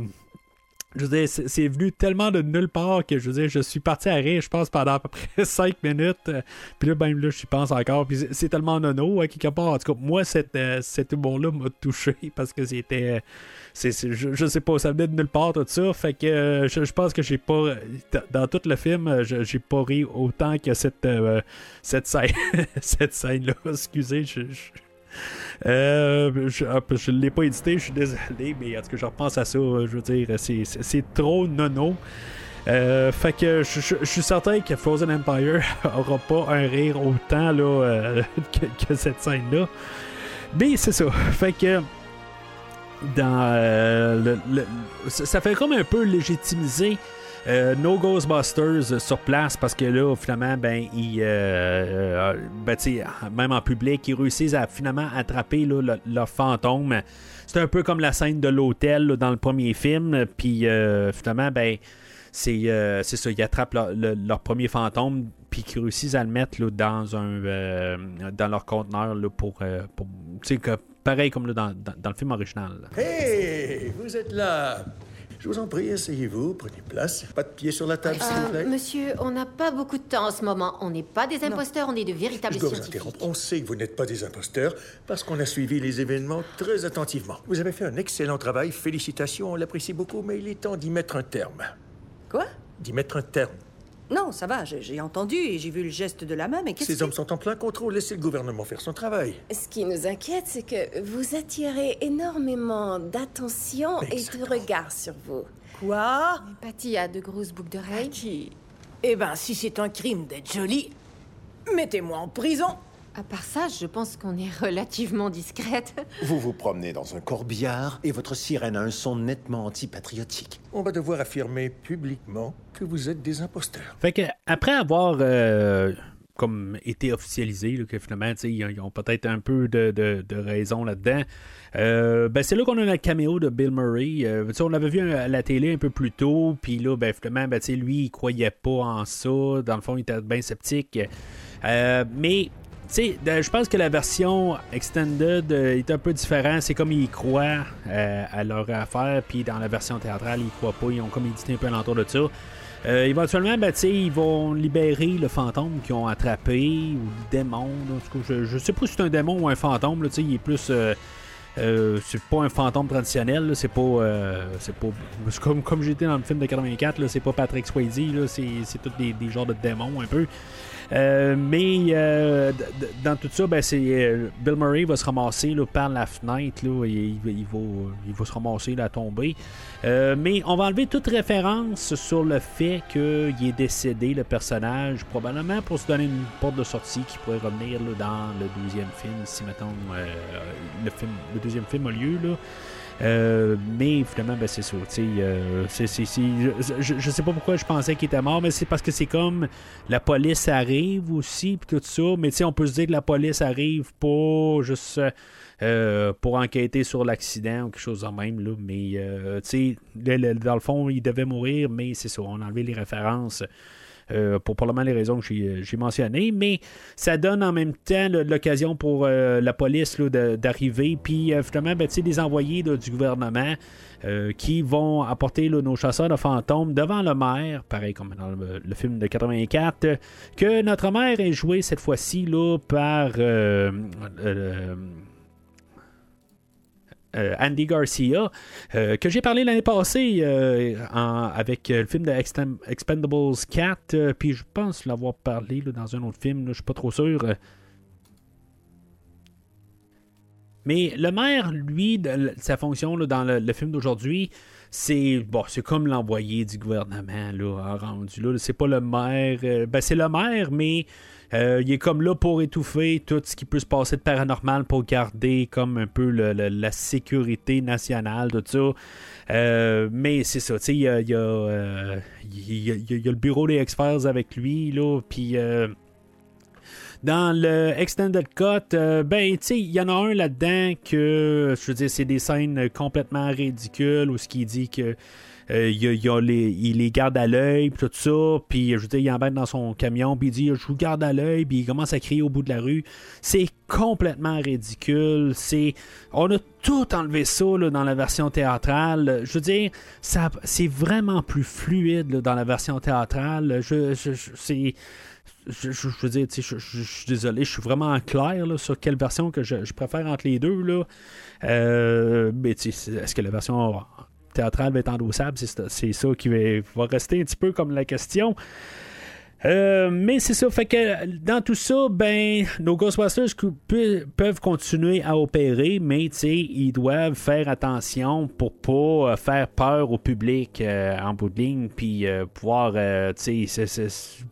je veux dire, c'est venu tellement de nulle part que je veux dire, je suis parti à rire, je pense, pendant à peu près *laughs* 5 minutes. Puis là, même là, j'y pense encore. Puis c'est- tellement nono, à quelque part. En tout cas, moi, cet, euh, cet humour-là m'a touché parce que c'était. C'est je, sais pas, ça venait de nulle part, tout ça. Fait que euh, je, pense que j'ai pas. Dans tout le film, euh, j'ai pas ri autant que cette, euh, cette scène. *laughs* cette scène-là. *laughs* Excusez, je. je- hop, je l'ai pas édité, je suis désolé, mais en tout cas, je repense à ça. Je veux dire, c'est, trop nono. Fait que je, je- suis certain que Frozen Empire *laughs* aura pas un rire autant là, que, que cette scène-là. Mais c'est ça. Fait que dans euh, le- ça fait comme un peu légitimiser euh, No Ghostbusters sur place parce que là, finalement, ben, ils, euh, euh, ben, même en public, ils réussissent à finalement attraper là, le- leur fantôme. C'est un peu comme la scène de l'hôtel dans le premier film. Puis euh, finalement, ben, c'est c'est ça, ils attrapent leur, le- leur premier fantôme, puis qu'ils réussissent à le mettre dans un dans leur conteneur là, pour, euh, pareil comme là, dans, dans- dans le film original. Hé, vous êtes là. Je vous en prie, asseyez-vous, prenez place. Pas de pied sur la table, s'il vous Euh, plaît. monsieur, on n'a pas beaucoup de temps en ce moment. On n'est pas des imposteurs, on est de véritables Je dois vous scientifiques. interrompre. On sait que vous n'êtes pas des imposteurs parce qu'on a suivi les événements très attentivement. Vous avez fait un excellent travail, félicitations, on l'apprécie beaucoup, mais il est temps d'y mettre un terme. Quoi? D'y mettre un terme. Non, ça va, j'ai j'ai entendu et j'ai vu le geste de la main, mais qu'est-ce Ces que... hommes sont en plein contrôle, laissez le gouvernement faire son travail. Ce qui nous inquiète, c'est que vous attirez énormément d'attention et de regards sur vous. Quoi? Patty a de grosses boucles d'oreilles. Qui Eh ben, si c'est un crime d'être jolie, mettez-moi en prison. À part ça, je pense qu'on est relativement discrète. Vous vous promenez dans un corbillard et votre sirène a un son nettement antipatriotique. On va devoir affirmer publiquement que vous êtes des imposteurs. Fait que après avoir euh, comme été officialisé, là, que finalement, tu sais, ils ont, peut-être un peu de, de- de raison là-dedans. euh, ben c'est là qu'on a le caméo de Bill Murray. Euh, on l'avait vu à la télé un peu plus tôt, puis là, ben finalement, ben, tu sais, lui, il croyait pas en ça. Dans le fond, il était bien sceptique. Euh, mais sais, je pense que la version extended euh, est un peu différente. C'est comme ils croient euh, à leur affaire, puis dans la version théâtrale, ils croient pas. Ils ont comme édité un peu l'entour de ça. Euh, éventuellement, ben, ils vont libérer le fantôme qu'ils ont attrapé, ou le démon. je, je sais pas si c'est un démon ou un fantôme. il est plus. euh, c'est pas un fantôme traditionnel, c'est pas, euh, c'est pas, comme comme j'étais dans le film de 84, là, c'est pas Patrick Swayze, c'est, tous des genres de démons un peu. Euh, mais euh, dans tout ça, ben, c'est euh, Bill Murray va se ramasser là, par la fenêtre là, il, va- il va, se ramasser à tomber. Mais on va enlever toute référence sur le fait qu'il est décédé, le personnage, probablement pour se donner une porte de sortie qui pourrait revenir dans le deuxième film, si mettons le, le deuxième film a lieu. Là. Euh, mais finalement, ben, c'est ça. euh, je, je- sais pas pourquoi je pensais qu'il était mort, mais c'est parce que c'est comme la police arrive aussi, puis tout ça. Mais on peut se dire que la police arrive pas juste euh, pour enquêter sur l'accident ou quelque chose de même. Là. Mais tu dans le fond, il devait mourir, mais c'est ça. On a enlevé les références. Euh, pour probablement les raisons que j'ai j'ai mentionnées, mais ça donne en même temps l'occasion pour euh, la police d'arriver, puis euh, finalement, ben, des envoyés du gouvernement euh, qui vont apporter nos chasseurs de fantômes devant le maire, pareil comme dans le, film de 84, euh, que notre maire est joué cette fois-ci par euh, euh, euh, Andy Garcia, euh, que j'ai parlé l'année passée euh, avec euh, le film de Expendables 4, euh, puis je pense l'avoir parlé dans un autre film, je suis pas trop sûr. euh. Mais le maire, lui, sa fonction dans le, film d'aujourd'hui, c'est bon, c'est comme l'envoyé du gouvernement là, rendu là. C'est pas le maire, euh, ben c'est le maire, mais euh, il est comme là pour étouffer tout ce qui peut se passer de paranormal pour garder comme un peu la sécurité nationale, tout ça. Euh, mais c'est ça, tu sais, il y a, le bureau des experts avec lui, là, puis... euh, Dans le Extended Cut, ben, tu sais, il y en a un là-dedans que, je veux dire, c'est des scènes complètement ridicules où ce qui dit que. Euh, il, les, garde à l'œil, tout ça, puis je veux dire, il embête dans son camion, puis il dit Je vous garde à l'œil, puis il commence à crier au bout de la rue. C'est complètement ridicule. C'est, on a tout enlevé ça là, dans la version théâtrale. Je veux dire, ça, c'est vraiment plus fluide dans la version théâtrale. Je, c'est, je, veux dire, je, je- suis désolé, je suis vraiment en clair sur quelle version que je, préfère entre les deux. Là. Euh, mais est-ce que la version théâtrale va être endossable? C'est, ça qui va, rester un petit peu comme la question. Euh, mais c'est ça, fait que dans tout ça, ben, nos Ghostbusters peuvent continuer à opérer, mais ils doivent faire attention pour pas euh, faire peur au public euh, en bout de ligne, puis pouvoir,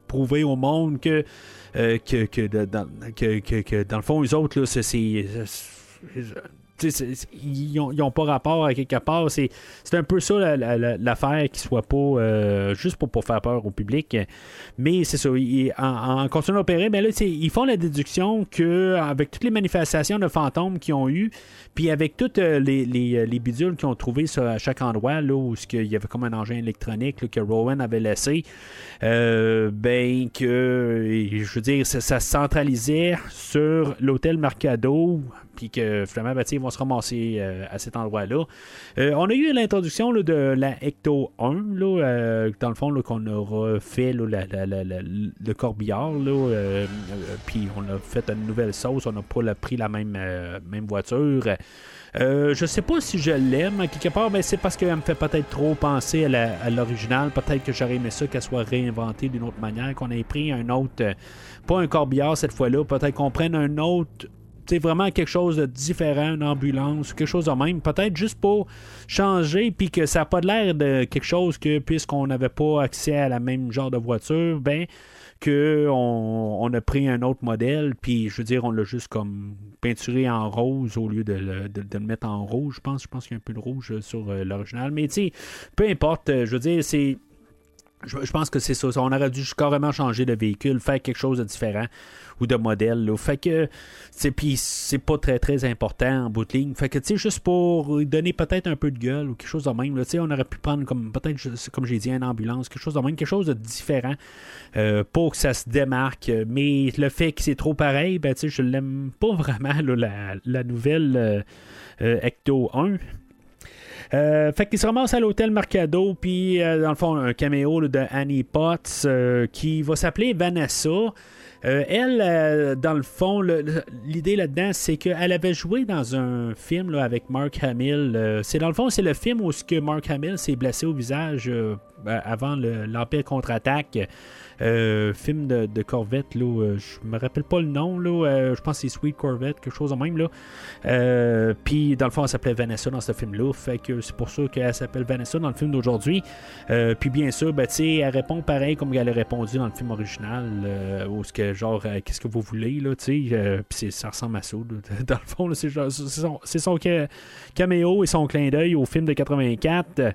prouver au monde que, que, que, dans, le fond, les autres, là, c'est- ils n'ont pas rapport à quelque part. C'est un peu ça la- la- la- l'affaire qui soit pas euh, juste pour faire peur au public. Mais c'est ça. en, continuant à opérer, ben là, ils font la déduction que avec toutes les manifestations de fantômes qu'ils ont eues, puis avec toutes euh, les, les, les bidules qu'ils ont trouvés sur, à chaque endroit, là, où qu'il y avait comme un engin électronique que Rowan avait laissé, euh, ben que, je veux dire, ça, ça se centralisait sur l'hôtel Mercado, que finalement, ben, ils vont se ramasser euh, à cet endroit-là. Euh, on a eu l'introduction de la Ecto 1, là, euh, dans le fond, qu'on a refait le corbillard, puis on a fait une nouvelle sauce, on n'a pas pris la même, même voiture. Euh, je sais pas si je l'aime, quelque part, mais c'est parce qu'elle me fait peut-être trop penser à l'original. Peut-être que j'aurais aimé ça qu'elle soit réinventée d'une autre manière, qu'on ait pris un autre, pas un corbillard cette fois-là, peut-être qu'on prenne un autre vraiment quelque chose de différent, une ambulance, quelque chose de même. Peut-être juste pour changer, puis que ça n'a pas l'air de quelque chose que, puisqu'on n'avait pas accès à la même genre de voiture, ben, que on, a pris un autre modèle, puis je veux dire, on l'a juste comme peinturé en rose au lieu de le, de- le mettre en rouge. Je pense, je pense qu'il y a un peu de rouge sur euh, l'original. Mais tu sais, peu importe, euh, je veux dire, c'est. Je, je pense que c'est ça. On aurait dû carrément changer de véhicule, faire quelque chose de différent ou de modèle. Fait que, c'est puis c'est pas très très important en bout de ligne. Fait que, tu sais, juste pour donner peut-être un peu de gueule ou quelque chose de même, tu sais, on aurait pu prendre comme, peut-être, comme j'ai dit, une ambulance, quelque chose de même, quelque chose de différent euh, pour que ça se démarque. Mais le fait que c'est trop pareil, ben, tu sais, je l'aime pas vraiment, la, la nouvelle euh, euh, Ecto 1. Euh, fait qu'il se ramasse à l'hôtel Mercado, puis euh, dans le fond, un caméo de Annie Potts qui va s'appeler Vanessa. Euh, elle, euh, dans le fond, l'idée là-dedans, c'est qu'elle avait joué dans un film là, avec Mark Hamill. Euh, c'est dans le fond, c'est le film où ce que Mark Hamill s'est blessé au visage ben, avant le- l'Empire contre-attaque. Film de, Corvette, là, je me rappelle pas le nom, là, je pense que c'est Sweet Corvette, quelque chose de même. Là. Puis dans le fond, elle s'appelait Vanessa dans ce film-là, fait que c'est pour ça qu'elle s'appelle Vanessa dans le film d'aujourd'hui. Puis bien sûr, ben, elle répond pareil comme elle a répondu dans le film original, où ce que genre, euh, qu'est-ce que vous voulez, là, tu sais, euh, puis ça ressemble à ça. là. *laughs* Dans le fond, c'est son, son ca- caméo et son clin d'œil au film de 84.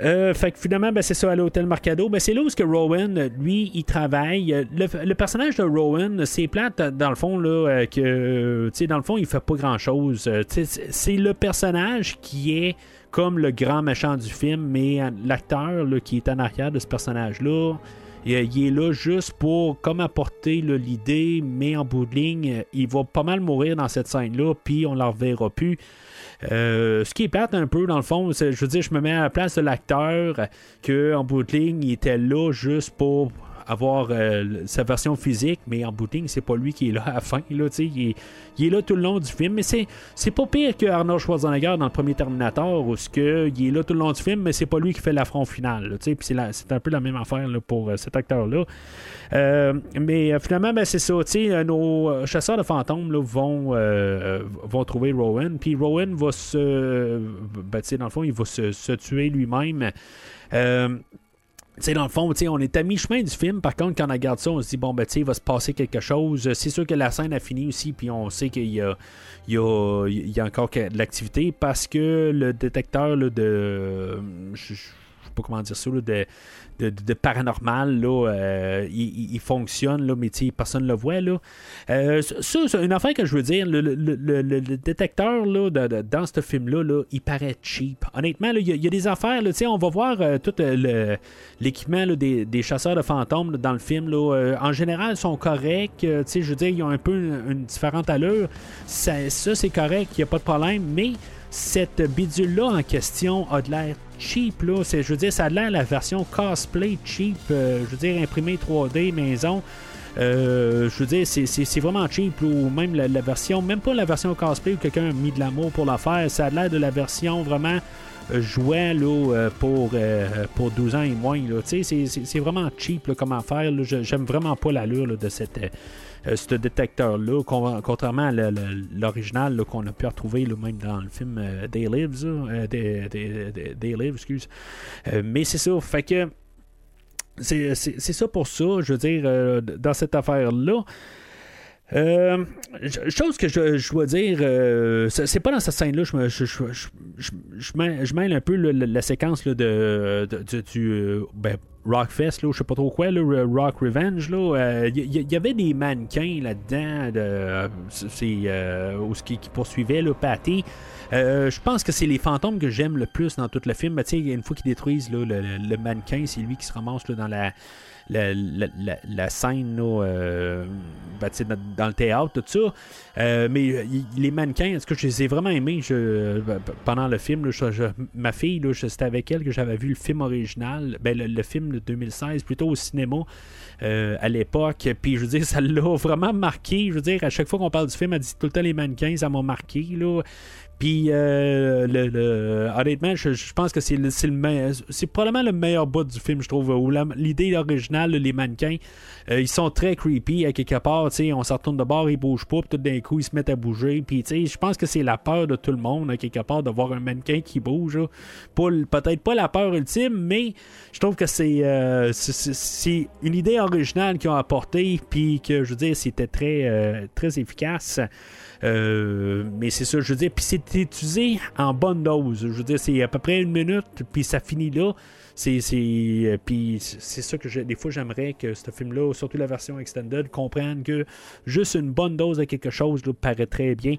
Euh, fait que finalement, ben, c'est ça, à l'hôtel Marcado. Ben, c'est là où que Rowan, euh, lui, il travaille. Euh, Le, personnage de Rowan, c'est plate, euh, dans le fond, là, euh, que, euh, tu sais, dans le fond, il fait pas grand-chose. Euh, c'est- le personnage qui est comme le grand méchant du film, mais euh, l'acteur qui est en arrière de ce personnage-là, il, il est là juste pour comme apporter l'idée, mais en bout de ligne, euh, il va pas mal mourir dans cette scène-là, puis on ne la reverra plus. Euh, ce qui est plate un peu, dans le fond, c'est- je veux dire, je me mets à la place de l'acteur, euh, que en bout de ligne, il était là juste pour avoir euh, sa version physique, mais en ligne, c'est pas lui qui est là à la fin. Là, il, est, il est là tout le long du film, mais c'est, c'est pas pire que Arnold Schwarzenegger dans le premier Terminator, où que, il est là tout le long du film, mais c'est pas lui qui fait l'affront final. c'est, c'est un peu la même affaire pour euh, cet acteur-là. Euh, mais finalement, ben, c'est ça. nos chasseurs de fantômes là, vont, vont trouver Rowan. Puis Rowan va se. ben, dans le fond, il va se, se tuer lui-même. Sais, dans le fond, on est à mi-chemin du film. Par contre, quand on regarde ça, on se dit, bon, ben, tu il va se passer quelque chose. C'est sûr que la scène a fini aussi, puis on sait qu'il y a, encore de l'activité parce que le détecteur de. Pas comment dire ça, là, de, de, paranormal, là, euh, il, il- fonctionne, là, mais personne ne le voit. Là. Euh, ça, c'est une affaire que je veux dire, le, le- le- le- détecteur là, dans ce film-là, là, il paraît cheap. Honnêtement, il y, a- des affaires, là, on va voir euh, tout l'équipement des, des chasseurs de fantômes dans le film. Là, en général, ils sont corrects. je veux dire, ils ont un peu une, une différente allure. Ça, ça, c'est correct, il n'y a pas de problème, mais cette bidule-là en question a de l'air cheap. Là. Je veux dire, ça a l'air la version cosplay cheap. euh, je veux dire, imprimé 3D, maison. Euh, je veux dire, c'est- vraiment cheap. ou même la, version, même pas la version cosplay où quelqu'un a mis de l'amour pour la faire. Ça a l'air de la version vraiment euh, jouet là, pour, pour 12 ans et moins. C'est c'est- vraiment cheap là, comme affaire. là. Je- J'aime vraiment pas l'allure de cette, euh, ce détecteur-là, con- contrairement à l'original qu'on a pu retrouver même dans le film Day Lives. Lives, excuse. Euh, mais c'est ça, fait que c'est ça pour ça, je veux dire, euh, dans cette affaire-là. Euh, ch- chose que je, dois dire, euh, c'est pas dans cette scène-là, je, je, mêle, un peu la, séquence là, de, du, euh, ben, Rockfest, je sais pas trop quoi, là, Rock Revenge. Il y, avait des mannequins là-dedans, qui, qui poursuivait là, Patty. Euh, je pense que c'est les fantômes que j'aime le plus dans tout le film. Mais une fois qu'ils détruisent le, le- le mannequin, c'est lui qui se ramasse dans la, la, la, la- scène là, euh, ben, dans, le théâtre, tout ça. Euh, mais euh, les mannequins, est-ce que je les ai vraiment aimés? Je, pendant le film? là, je- ma fille, c'était avec elle que j'avais vu le film original, ben, le, film de 2016, plutôt au cinéma. à l'époque, puis je veux dire, ça l'a vraiment marqué. Je veux dire, à chaque fois qu'on parle du film, elle dit tout le temps les mannequins, ça m'a marqué. Là. Puis, euh, le, le- honnêtement, je, je pense que c'est le, c'est le me- c'est probablement le meilleur bout du film, je trouve. Où l'idée originale, les mannequins, euh, ils sont très creepy à quelque part. On s'en retourne de bord, ils bougent pas, puis tout d'un coup, ils se mettent à bouger. Puis, je pense que c'est la peur de tout le monde, à quelque part, de voir un mannequin qui bouge. Peut-être pas la peur ultime, mais je trouve que c'est euh, c'est une idée originale qu'ils ont apportée, puis que, je veux dire, c'était très, euh, très efficace. Euh, mais c'est ça, je veux dire, puis c'est utilisé en bonne dose. Je veux dire, c'est à peu près une minute, puis ça finit là. C'est, c'est, euh, ça que des fois j'aimerais que ce film-là, surtout la version extended, comprenne que juste une bonne dose de quelque chose là, paraît très bien.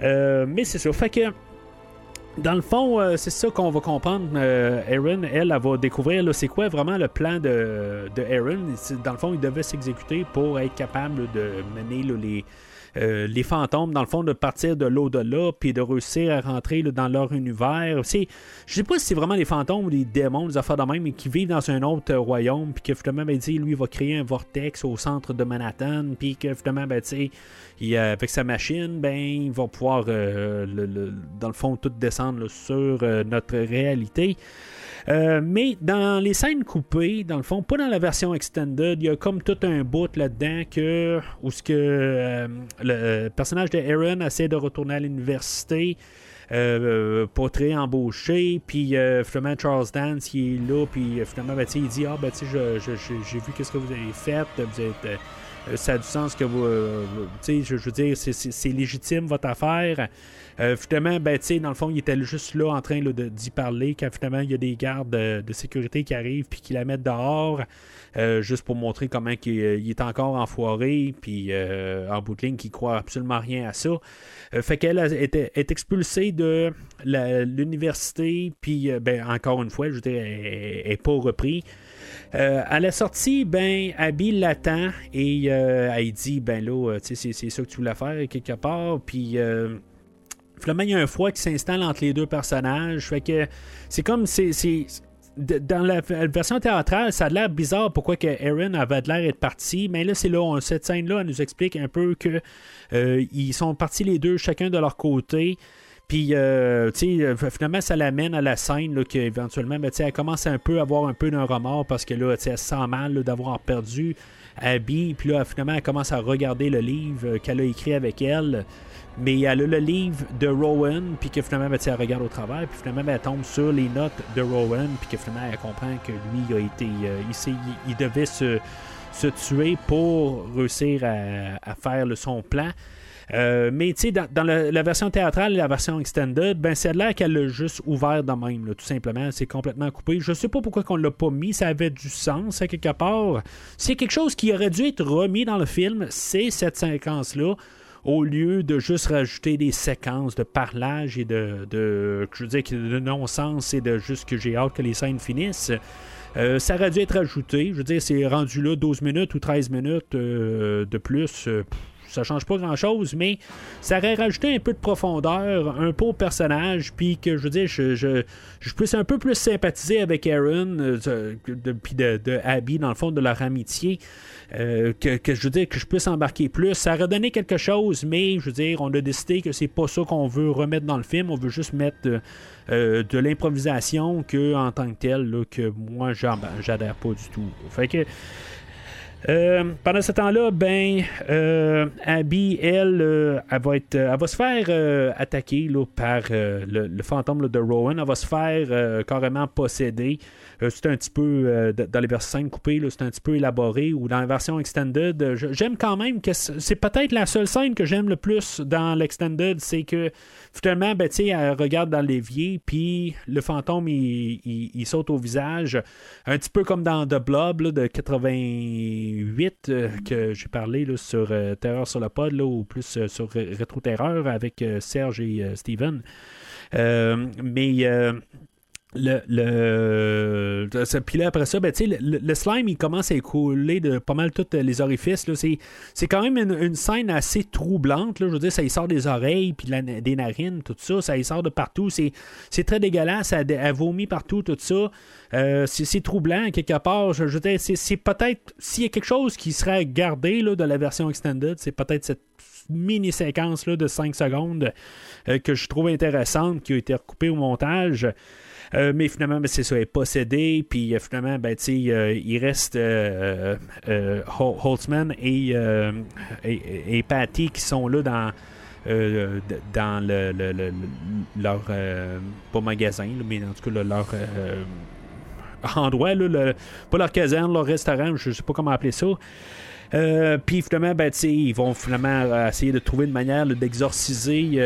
Euh, mais c'est ça. Fait que dans le fond, c'est ça qu'on va comprendre. Aaron, elle, elle va découvrir c'est quoi vraiment le plan de, Aaron. Dans le fond, il devait s'exécuter pour être capable de mener les, euh, les fantômes, dans le fond, de partir de l'au-delà, puis de réussir à rentrer dans leur univers. C'est, je sais pas si c'est vraiment les fantômes ou les démons, les affaires de même, mais qui vivent dans un autre euh, royaume, puis que finalement, ben, lui, il va créer un vortex au centre de Manhattan, puis que finalement, ben, tu sais, il, euh, avec sa machine, ben, il va pouvoir, dans le fond, tout descendre sur notre réalité. Euh, mais dans les scènes coupées, dans le fond, pas dans la version extended, il y a comme tout un bout là-dedans que où ce que euh, le personnage de Aaron essaie de retourner à l'université. Euh, être embauché puis euh, finalement Charles Dance il est là puis euh, finalement ben, il dit ah ben tu j'ai vu qu'est-ce que vous avez fait vous euh, euh, ça a du sens que vous. euh, tu je, veux dire, c'est légitime votre affaire. Euh, finalement, ben, dans le fond, il était juste là en train d'y parler quand finalement il y a des gardes de, sécurité qui arrivent puis qui la mettent dehors. euh, juste pour montrer comment euh, il est encore enfoiré, puis euh, en bout de ligne, qu'il croit absolument rien à ça. Fait qu'elle est expulsée de l'université, puis ben, encore une fois, je veux elle n'est pas repris. Euh, à la sortie, ben, Abby l'attend et euh, elle dit, ben là, c'est, ça que tu voulais faire quelque part, puis... Finalement, il y a un froid qui s'installe entre les deux personnages. Fait que c'est comme c'est, dans la version théâtrale, ça a l'air bizarre pourquoi que Aaron avait l'air être parti. Mais là, c'est là, on- cette scène-là, nous explique un peu que euh, ils sont partis les deux, chacun de leur côté. Puis, euh, tu sais, euh, finalement, ça l'amène à la scène là, qu'éventuellement, ben, elle commence un peu à avoir un peu d'un remords parce que là, elle se sent mal d'avoir perdu Abby. Puis là, finalement, elle commence à regarder le livre euh, qu'elle a écrit avec elle. Mais elle a le livre de Rowan, puis que finalement, ben, elle regarde au travers, puis finalement, ben, elle tombe sur les notes de Rowan, puis que finalement, elle comprend que lui a été. euh, il, il- il devait se, se tuer pour réussir à, faire son plan. Euh, mais tu sais, dans, dans la version théâtrale et la version extended, ben c'est l'air qu'elle l'a juste ouvert de même, tout simplement. C'est complètement coupé. Je sais pas pourquoi qu'on l'a pas mis. Ça avait du sens à quelque part. C'est quelque chose qui aurait dû être remis dans le film, c'est cette séquence-là. Au lieu de juste rajouter des séquences de parlage et de, de non-sens et de juste que j'ai hâte que les scènes finissent. Euh, ça aurait dû être ajouté. Je veux dire, c'est rendu là 12 minutes ou 13 minutes euh, de plus. euh, ça change pas grand chose, mais ça aurait rajouté un peu de profondeur, un peu au personnage, puis que je veux dire, je, je, je puisse un peu plus sympathiser avec Aaron, euh, puis de, Abby, dans le fond, de leur amitié. euh, que, que je veux dire que je puisse embarquer plus. Ça aurait donné quelque chose, mais je veux dire, on a décidé que c'est pas ça qu'on veut remettre dans le film. On veut juste mettre euh, euh, de l'improvisation que en tant que tel, là, que moi j'adhère pas du tout. Fait que euh, pendant ce temps-là, ben, euh, Abby, elle, euh, elle, va être, va se faire attaquer là, par le, fantôme de Rowan. Elle va se faire carrément posséder. Euh, c'est un petit peu, euh, dans les versions coupées, là, c'est un petit peu élaboré. Ou dans la version extended, euh, j'aime quand même que c'est peut-être la seule scène que j'aime le plus dans l'extended, c'est que finalement, ben, elle regarde dans l'évier, puis le fantôme, il, il- saute au visage. Un petit peu comme dans The Blob de 88 euh, que j'ai parlé là, sur Terreur sur le pod, là, ou plus sur Rétro Terreur avec Serge et Steven. Mais le, le, puis là, après ça, ben, le, le slime, il commence à écouler de pas mal tous les orifices. C'est, quand même une, scène assez troublante. Là. Je veux dire, ça y sort des oreilles, puis des narines, tout ça. Ça y sort de partout. C'est, très dégueulasse. Elle, elle vomit partout, tout ça. Euh, c'est, troublant, quelque part. Je, je c'est, peut-être... S'il y a quelque chose qui serait gardé là, de la version extended, c'est peut-être cette mini-séquence là, de 5 secondes euh, que je trouve intéressante, qui a été recoupée au montage. Euh, mais finalement, ben, c'est ça, elle est possédée. Puis euh, finalement, ben, euh, il reste Hol- Holtzman et, et, Patty qui sont là dans, dans le, le- le- le- leur. pas magasin, mais en tout cas, leur. endroit, là, pas leur caserne, leur restaurant, je sais pas comment appeler ça. Puis finalement, ben, ils vont finalement essayer de trouver une manière d'exorciser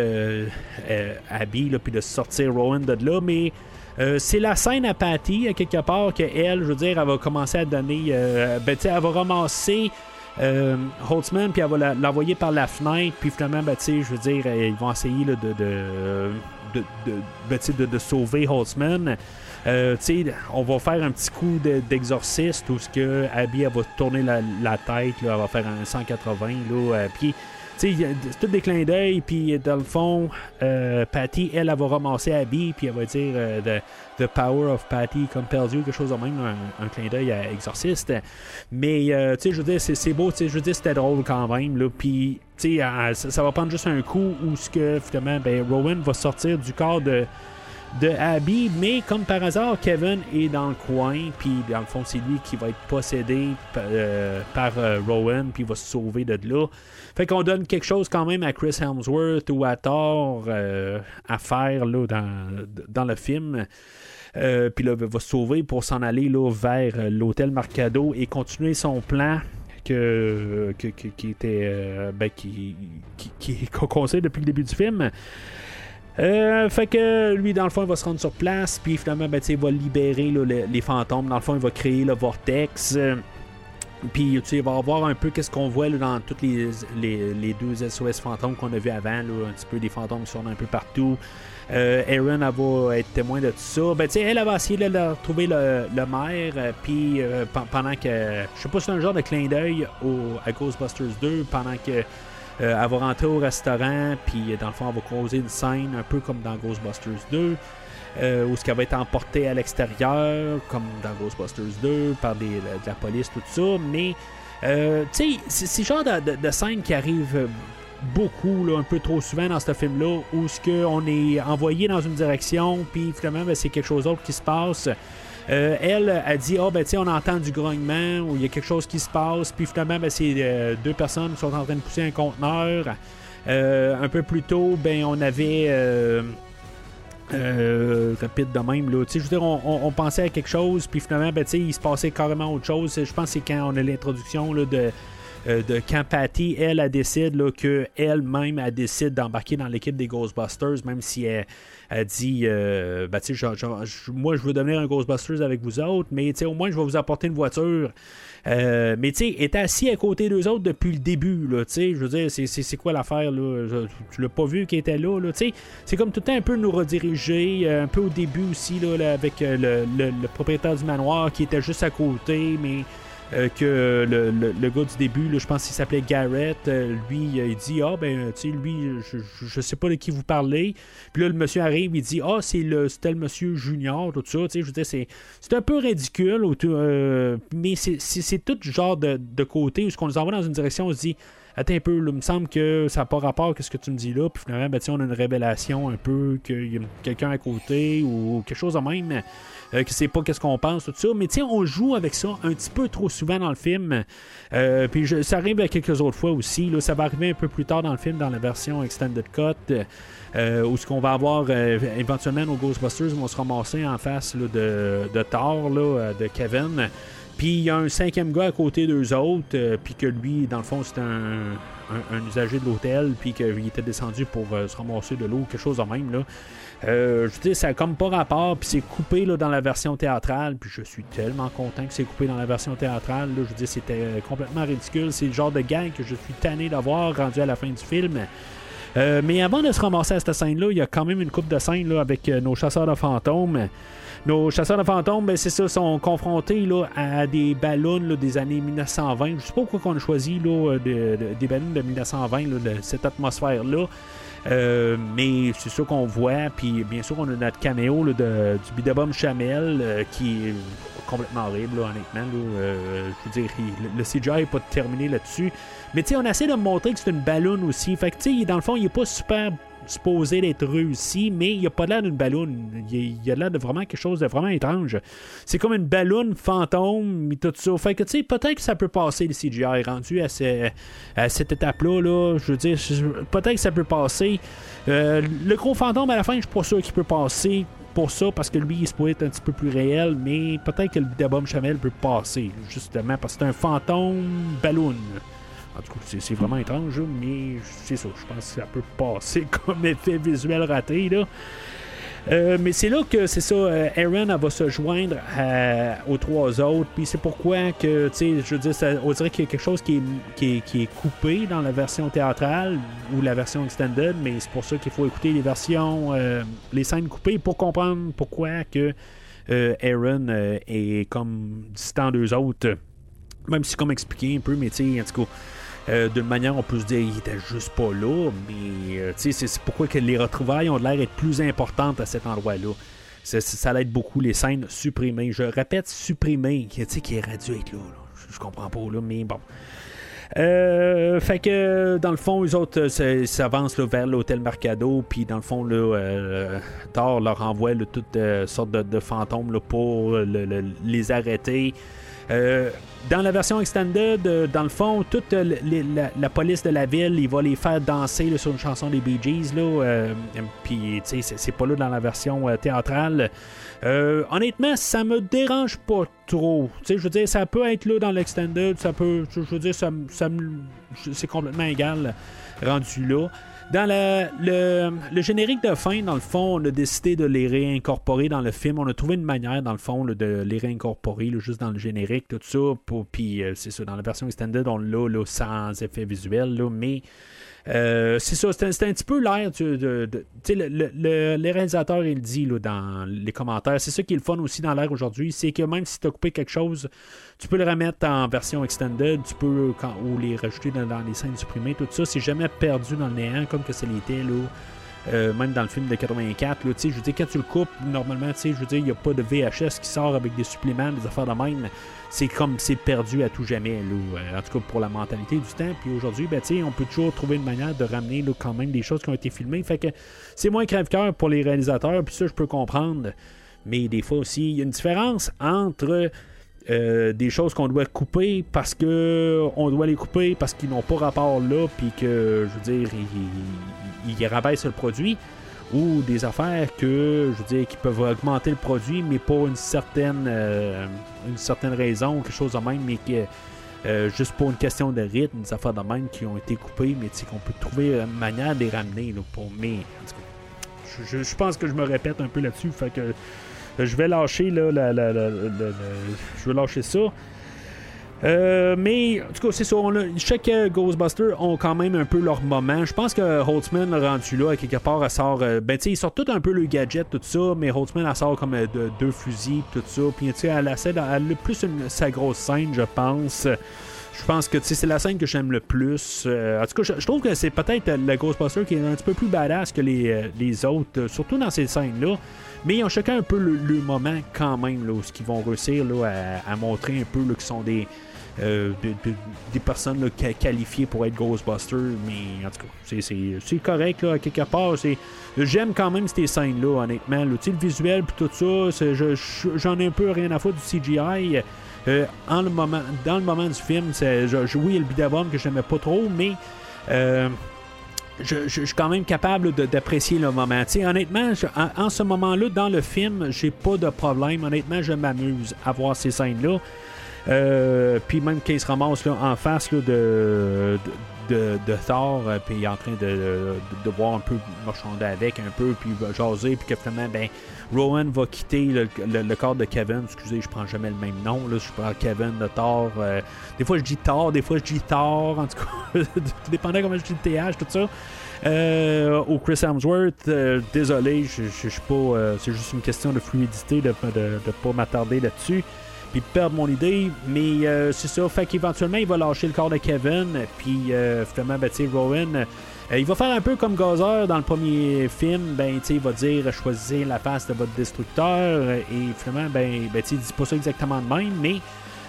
Abby, puis de sortir Rowan de là, mais euh, c'est la scène à Patty, à quelque part, que elle, je veux dire, elle va commencer à donner. euh, ben, tu sais, elle va ramasser euh, Holtzman, puis elle va l'envoyer par la fenêtre, puis finalement, ben, je veux dire, euh, ils vont essayer de, ben, de- de sauver Holtzman. Euh, on va faire un petit coup de- d'exorciste où ce que Abby elle va tourner la, tête, elle va faire un 180 là, euh, y a- c'est tout des clins d'œil, puis dans le fond, euh, Patty, elle, elle va ramasser Abby, puis elle va dire euh, the, the power of Patty compels you, quelque chose de même, un, un clin d'œil à Exorciste. Mais, euh, tu sais, je veux dire, c'est, beau, tu sais, je veux dire, c'était drôle quand même, là, puis, tu sais, ça, ça va prendre juste un coup où ce que, finalement, ben, Rowan va sortir du corps de de Abby, mais comme par hasard, Kevin est dans le coin, puis dans le fond, c'est lui qui va être possédé par, euh, par, euh, Rowan, puis il va se sauver de là. Fait qu'on donne quelque chose quand même à Chris Helmsworth ou à Thor euh, à faire là, dans, dans le film. Puis là, il va se sauver pour s'en aller là, vers l'hôtel Marcado et continuer son plan que, qui était ben, qui, *laughs* conseille depuis le début du film. Euh, fait que lui, dans le fond, il va se rendre sur place, puis finalement, ben, il va libérer les, les fantômes. Dans le fond, il va créer le vortex. euh, puis, tu va voir un peu qu'est-ce qu'on voit dans toutes les, les, les deux SOS fantômes qu'on a vu avant, là, un petit peu des fantômes qui sont un peu partout. Euh, Erin, elle va être témoin de tout ça. Ben, tu sais, elle, va essayer de retrouver le, le maire, euh, puis pen- pendant que. Je sais pas si c'est un genre de clin d'œil à Ghostbusters 2, pendant que. Euh, elle va rentrer au restaurant, puis euh, dans le fond, elle va causer une scène un peu comme dans Ghostbusters 2, euh, où ce qu'elle va être emportée à l'extérieur, comme dans Ghostbusters 2, par des- de la police, tout ça. Mais, tu sais, c'est le genre de, de, scène qui arrive beaucoup, là, un peu trop souvent dans ce film-là, où ce que on est envoyé dans une direction, puis finalement, ben, c'est quelque chose d'autre qui se passe. Euh, elle a dit Ah, ben, tu on entend du grognement ou il y a quelque chose qui se passe. Puis finalement, ben, c'est euh, deux personnes sont en train de pousser un conteneur. Euh, un peu plus tôt, ben, on avait. euh, rapide de même là. Je veux dire, on, pensait à quelque chose, puis finalement, ben, il se passait carrément autre chose. Je pense que c'est quand on a l'introduction de, euh, de quand elle, elle décide que elle-même, elle décide d'embarquer dans l'équipe des Ghostbusters, même si elle, elle dit euh, ben, Moi, je veux devenir un Ghostbusters avec vous autres, mais au moins, je vais vous apporter une voiture. Euh, mais tu sais, est assis à côté d'eux autres depuis le début, tu sais, je veux dire, c'est- quoi l'affaire, là, Je- tu l'as pas vu qui était là, tu sais, c'est comme tout le temps un peu nous rediriger, un peu au début aussi, là, avec le propriétaire du manoir qui était juste à côté, mais euh, que le, le- gars du début, je pense qu'il s'appelait Garrett, euh, lui, euh, il dit Ah, ben, tu sais, lui, je, je- sais pas de qui vous parlez. Puis là, le monsieur arrive, il dit Ah, c'est le, le monsieur Junior, tout ça. Tu sais, je veux c'est, un peu ridicule, mais c'est, c'est, c'est tout genre de, de côté où ce qu'on nous envoie dans une direction, on se dit Attends un peu, là, il me semble que ça n'a pas rapport à ce que tu me dis là. Puis finalement, ben, on a une révélation un peu qu'il y a quelqu'un à côté ou quelque chose de même. euh, que c'est pas qu'est-ce qu'on pense, tout ça. Mais sais, on joue avec ça un petit peu trop souvent dans le film. Euh, puis ça arrive à quelques autres fois aussi. Là, ça va arriver un peu plus tard dans le film, dans la version Extended Cut, euh, où ce qu'on va avoir euh, éventuellement nos Ghostbusters vont se ramasser en face de, de Thor, là, de Kevin. Puis il y a un cinquième gars à côté d'eux autres, euh, puis que lui, dans le fond, c'est un, un- usager de l'hôtel, puis qu'il était descendu pour euh, se ramasser de l'eau, quelque chose de même. Là. Euh, je dire, ça a comme pas rapport, puis c'est coupé là, dans la version théâtrale, puis je suis tellement content que c'est coupé dans la version théâtrale. Là, je dire, c'était euh, complètement ridicule. C'est le genre de gang que je suis tanné d'avoir rendu à la fin du film. Euh, mais avant de se ramasser à cette scène-là, il y a quand même une coupe de scène là, avec nos chasseurs de fantômes. Nos chasseurs de fantômes, ben, c'est ça, sont confrontés là, à des ballons là, des années 1920. Je sais pas pourquoi on a choisi là, de- des ballons de 1920, là, de cette atmosphère-là. Euh, mais c'est ça qu'on voit. Puis bien sûr, on a notre caméo là, de- du Bidabum Chamel euh, qui est complètement horrible, là, honnêtement. Euh, je veux dire, le, CGI n'est pas terminé là-dessus. Mais tu sais, on essaie de montrer que c'est une ballonne aussi. Fait que tu sais, dans le fond, il est pas super supposé d'être réussi, mais il a pas l'air d'une ballonne. Il, il a l'air de vraiment quelque chose de vraiment étrange. C'est comme une ballonne fantôme et tout ça. Fait que tu sais, peut-être que ça peut passer le CGI rendu à, à cette étape-là. Là, je veux dire, peut-être que ça peut passer. Euh, le gros fantôme à la fin, je suis pas sûr qu'il peut passer pour ça parce que lui, il se pourrait être un petit peu plus réel, mais peut-être que le Bidabom Chamel peut passer, justement, parce que c'est un fantôme ballon. En tout cas, c'est, vraiment étrange, mais c'est ça. Je pense que ça peut passer *laughs* comme effet visuel raté. Là. Euh, mais c'est là que c'est ça, euh, Aaron va se joindre à- aux trois autres. Puis c'est pourquoi que, tu sais, je veux dire, on dirait qu'il y a quelque chose qui est, qui, est, qui est coupé dans la version théâtrale ou la version extended, mais c'est pour ça qu'il faut écouter les versions, euh, les scènes coupées pour comprendre pourquoi que euh, Aaron euh, est comme distant d'eux autres. Même si comme expliqué un peu, mais tu sais, en tout cas. Euh, D'une manière, on peut se dire qu'il était juste pas là, mais euh, c'est pourquoi que les retrouvailles ont l'air d'être plus importantes à cet endroit-là. Ça, l'aide beaucoup les scènes supprimées. Je répète, supprimées, qui, est dû être là. là. Je, comprends pas, là, mais bon. Euh, fait que dans le fond, les autres euh, s'avancent vers l'hôtel Mercado, puis dans le fond, là, euh, Thor leur envoie toutes sortes de, fantômes pour le- le- les arrêter. Euh, dans la version extended, euh, dans le fond, toute euh, la, police de la ville, il va les faire danser sur une chanson des Bee Gees. Là, euh, puis, tu sais, c'est- pas là dans la version euh, théâtrale. Euh, honnêtement, ça me dérange pas trop. Tu sais, je veux dire, ça peut être là dans l'extended, ça peut, je veux dire, ça, c'est complètement égal rendu là. Dans le, le générique de fin, dans le fond, on a décidé de les réincorporer dans le film. On a trouvé une manière, dans le fond, de les réincorporer juste dans le générique, tout ça. Puis, euh, c'est ça, dans la version extended, on l'a sans effet visuel, mais euh, c'est ça, c'est un, petit peu l'air de. de- sais, le, le, le- le réalisateur, il dit dans les commentaires. C'est ça qui est le fun aussi dans l'air aujourd'hui. C'est que même si tu as coupé quelque chose, tu peux le remettre en version extended, tu peux quand, ou les rajouter dans, les scènes supprimées, tout ça. C'est jamais perdu dans le néant comme que ça l'était là. euh, même dans le film de 84, là, je veux dire, quand tu le coupes, normalement, je veux dire, il n'y a pas de VHS qui sort avec des suppléments, des affaires de même. C'est comme c'est perdu à tout jamais, là, euh, en tout cas pour la mentalité du temps. Puis aujourd'hui, ben, on peut toujours trouver une manière de ramener là, quand même des choses qui ont été filmées. Fait que c'est moins crève-cœur pour les réalisateurs, puis ça, je peux comprendre. Mais des fois aussi, il y a une différence entre euh, des choses qu'on doit couper parce que on doit les couper parce qu'ils n'ont pas rapport là, puis que, je veux dire, ils, ils, rabaissent le produit, ou des affaires que, je veux dire, qui peuvent augmenter le produit, mais pour une certaine, euh, une certaine raison, quelque chose de même, mais que euh, juste pour une question de rythme, des affaires de même qui ont été coupées, mais qu'on peut trouver une manière de les ramener. Là, pour mais je, je- je pense que je me répète un peu là-dessus. Fait que je vais lâcher là, la- la- la- la- la- je vais lâcher ça. Euh, mais en tout cas, c'est ça. chaque euh, Ghostbuster ont quand même un peu leur moment. Je pense que Holtzman, rendu là, quelque part, elle sort. euh, ben, tu sais, ils sortent tout un peu le gadget, tout ça, mais Holtzman, elle sort comme euh, de- deux fusils, tout ça. Puis, tu sais, elle a plus sa grosse scène, je pense. Je pense que c'est la scène que j'aime le plus. Euh, en tout cas, je, trouve que c'est peut-être euh, le Ghostbuster qui est un petit peu plus badass que les, euh, autres, euh, surtout dans ces scènes-là. Mais ils ont chacun un peu le, moment quand même, ce qu'ils vont réussir là, à, montrer un peu qu'ils sont des, euh, de- de- des personnes qualifiées pour être Ghostbusters. Mais en tout cas, c'est- correct quelque part. J'aime quand même ces scènes-là, honnêtement. là. Le visuel puis tout ça, j'en ai un peu rien à foutre du CGI. Euh, le moment, dans le moment du film, je, je- oui, il y a le que j'aimais pas trop, mais euh, je, je- je suis quand même capable d'apprécier le moment. Tu sais, honnêtement, je- en, en ce moment-là, dans le film, j'ai pas de problème. Honnêtement, je m'amuse à voir ces scènes-là. Euh, puis même qu'il se ramasse là, en face de, de, Thor, euh, puis il est en train de, de, voir un peu marchander avec un peu, puis jaser, puis que finalement, ben, Rowan va quitter le, corps de Kevin. Excusez, je prends jamais le même nom. Là, je prends Kevin de Thor. euh, des fois, je dis Thor, des fois, je dis Thor. En tout cas, *laughs* tout dépendant comment je dis le TH, tout ça. Euh, au Chris Hemsworth, désolé, je suis pas. c'est juste une question de fluidité, de ne pas m'attarder là-dessus. Puis perdre mon idée, mais euh, c'est ça. Fait qu'éventuellement, il va lâcher le corps de Kevin. Puis euh, finalement, ben, Rowan, euh, il va faire un peu comme Gazer dans le premier film. Ben, il va dire choisissez la face de votre destructeur. Et finalement, ben, ben il dit pas ça exactement de même, mais.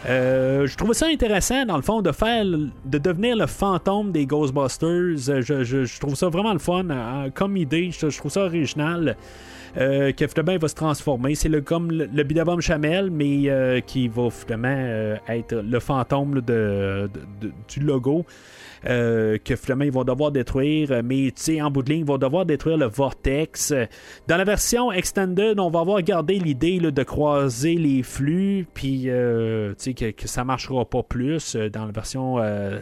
Euh, je trouvais ça intéressant, dans le fond, de faire, de devenir le fantôme des Ghostbusters. Je, je- trouve ça vraiment le fun euh, comme idée. Je trouve ça original. Euh, que finalement va se transformer. C'est le, comme le, le Bidabom Chamel, mais euh, qui va finalement euh, être le fantôme du logo. que finalement ils vont devoir détruire, mais tu en bout de ligne, ils vont devoir détruire le vortex. Dans la version extended, on va avoir gardé l'idée de croiser les flux, puis euh, que, que ça marchera pas plus. Dans la version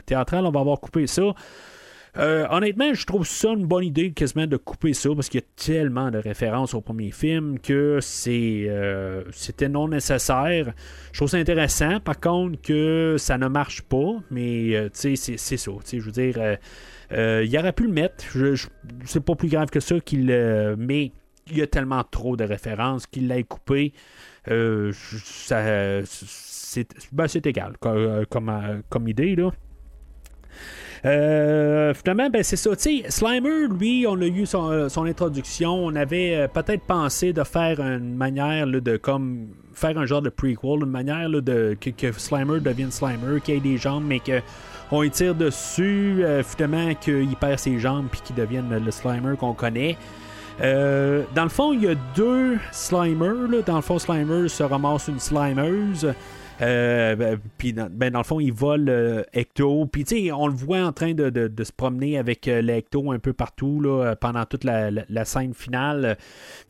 théâtrale, on va avoir coupé ça. Euh, honnêtement, je trouve ça une bonne idée quasiment de couper ça parce qu'il y a tellement de références au premier film que c'est euh, c'était non nécessaire. Je trouve ça intéressant, par contre, que ça ne marche pas, mais euh, c'est- ça. Je veux dire, euh, euh, il aurait pu le mettre. Je, je- c'est pas plus grave que ça qu'il. mais il y a tellement trop de références qu'il l'ait coupé. Ben, c'est égal comme, comme, comme idée, là. Euh, finalement, ben c'est ça. Slimer, lui, on a eu son, introduction. On avait euh, peut-être pensé de faire une manière de comme faire un genre de prequel, une manière là, de que, Slimer devienne Slimer, qu'il ait des jambes, mais que on y tire dessus, euh, finalement qu'il perd ses jambes puis qu'il devienne le Slimer qu'on connaît. Dans le fond, il y a deux Slimers. là. Dans le fond, Slimer se ramasse une Slimeuse. Euh, ben, puis dans, ben, dans le fond, il vole euh. Puis tu sais, on le voit en train de, de- se promener avec euh, l'Ecto un peu partout là, euh, pendant toute la, scène finale.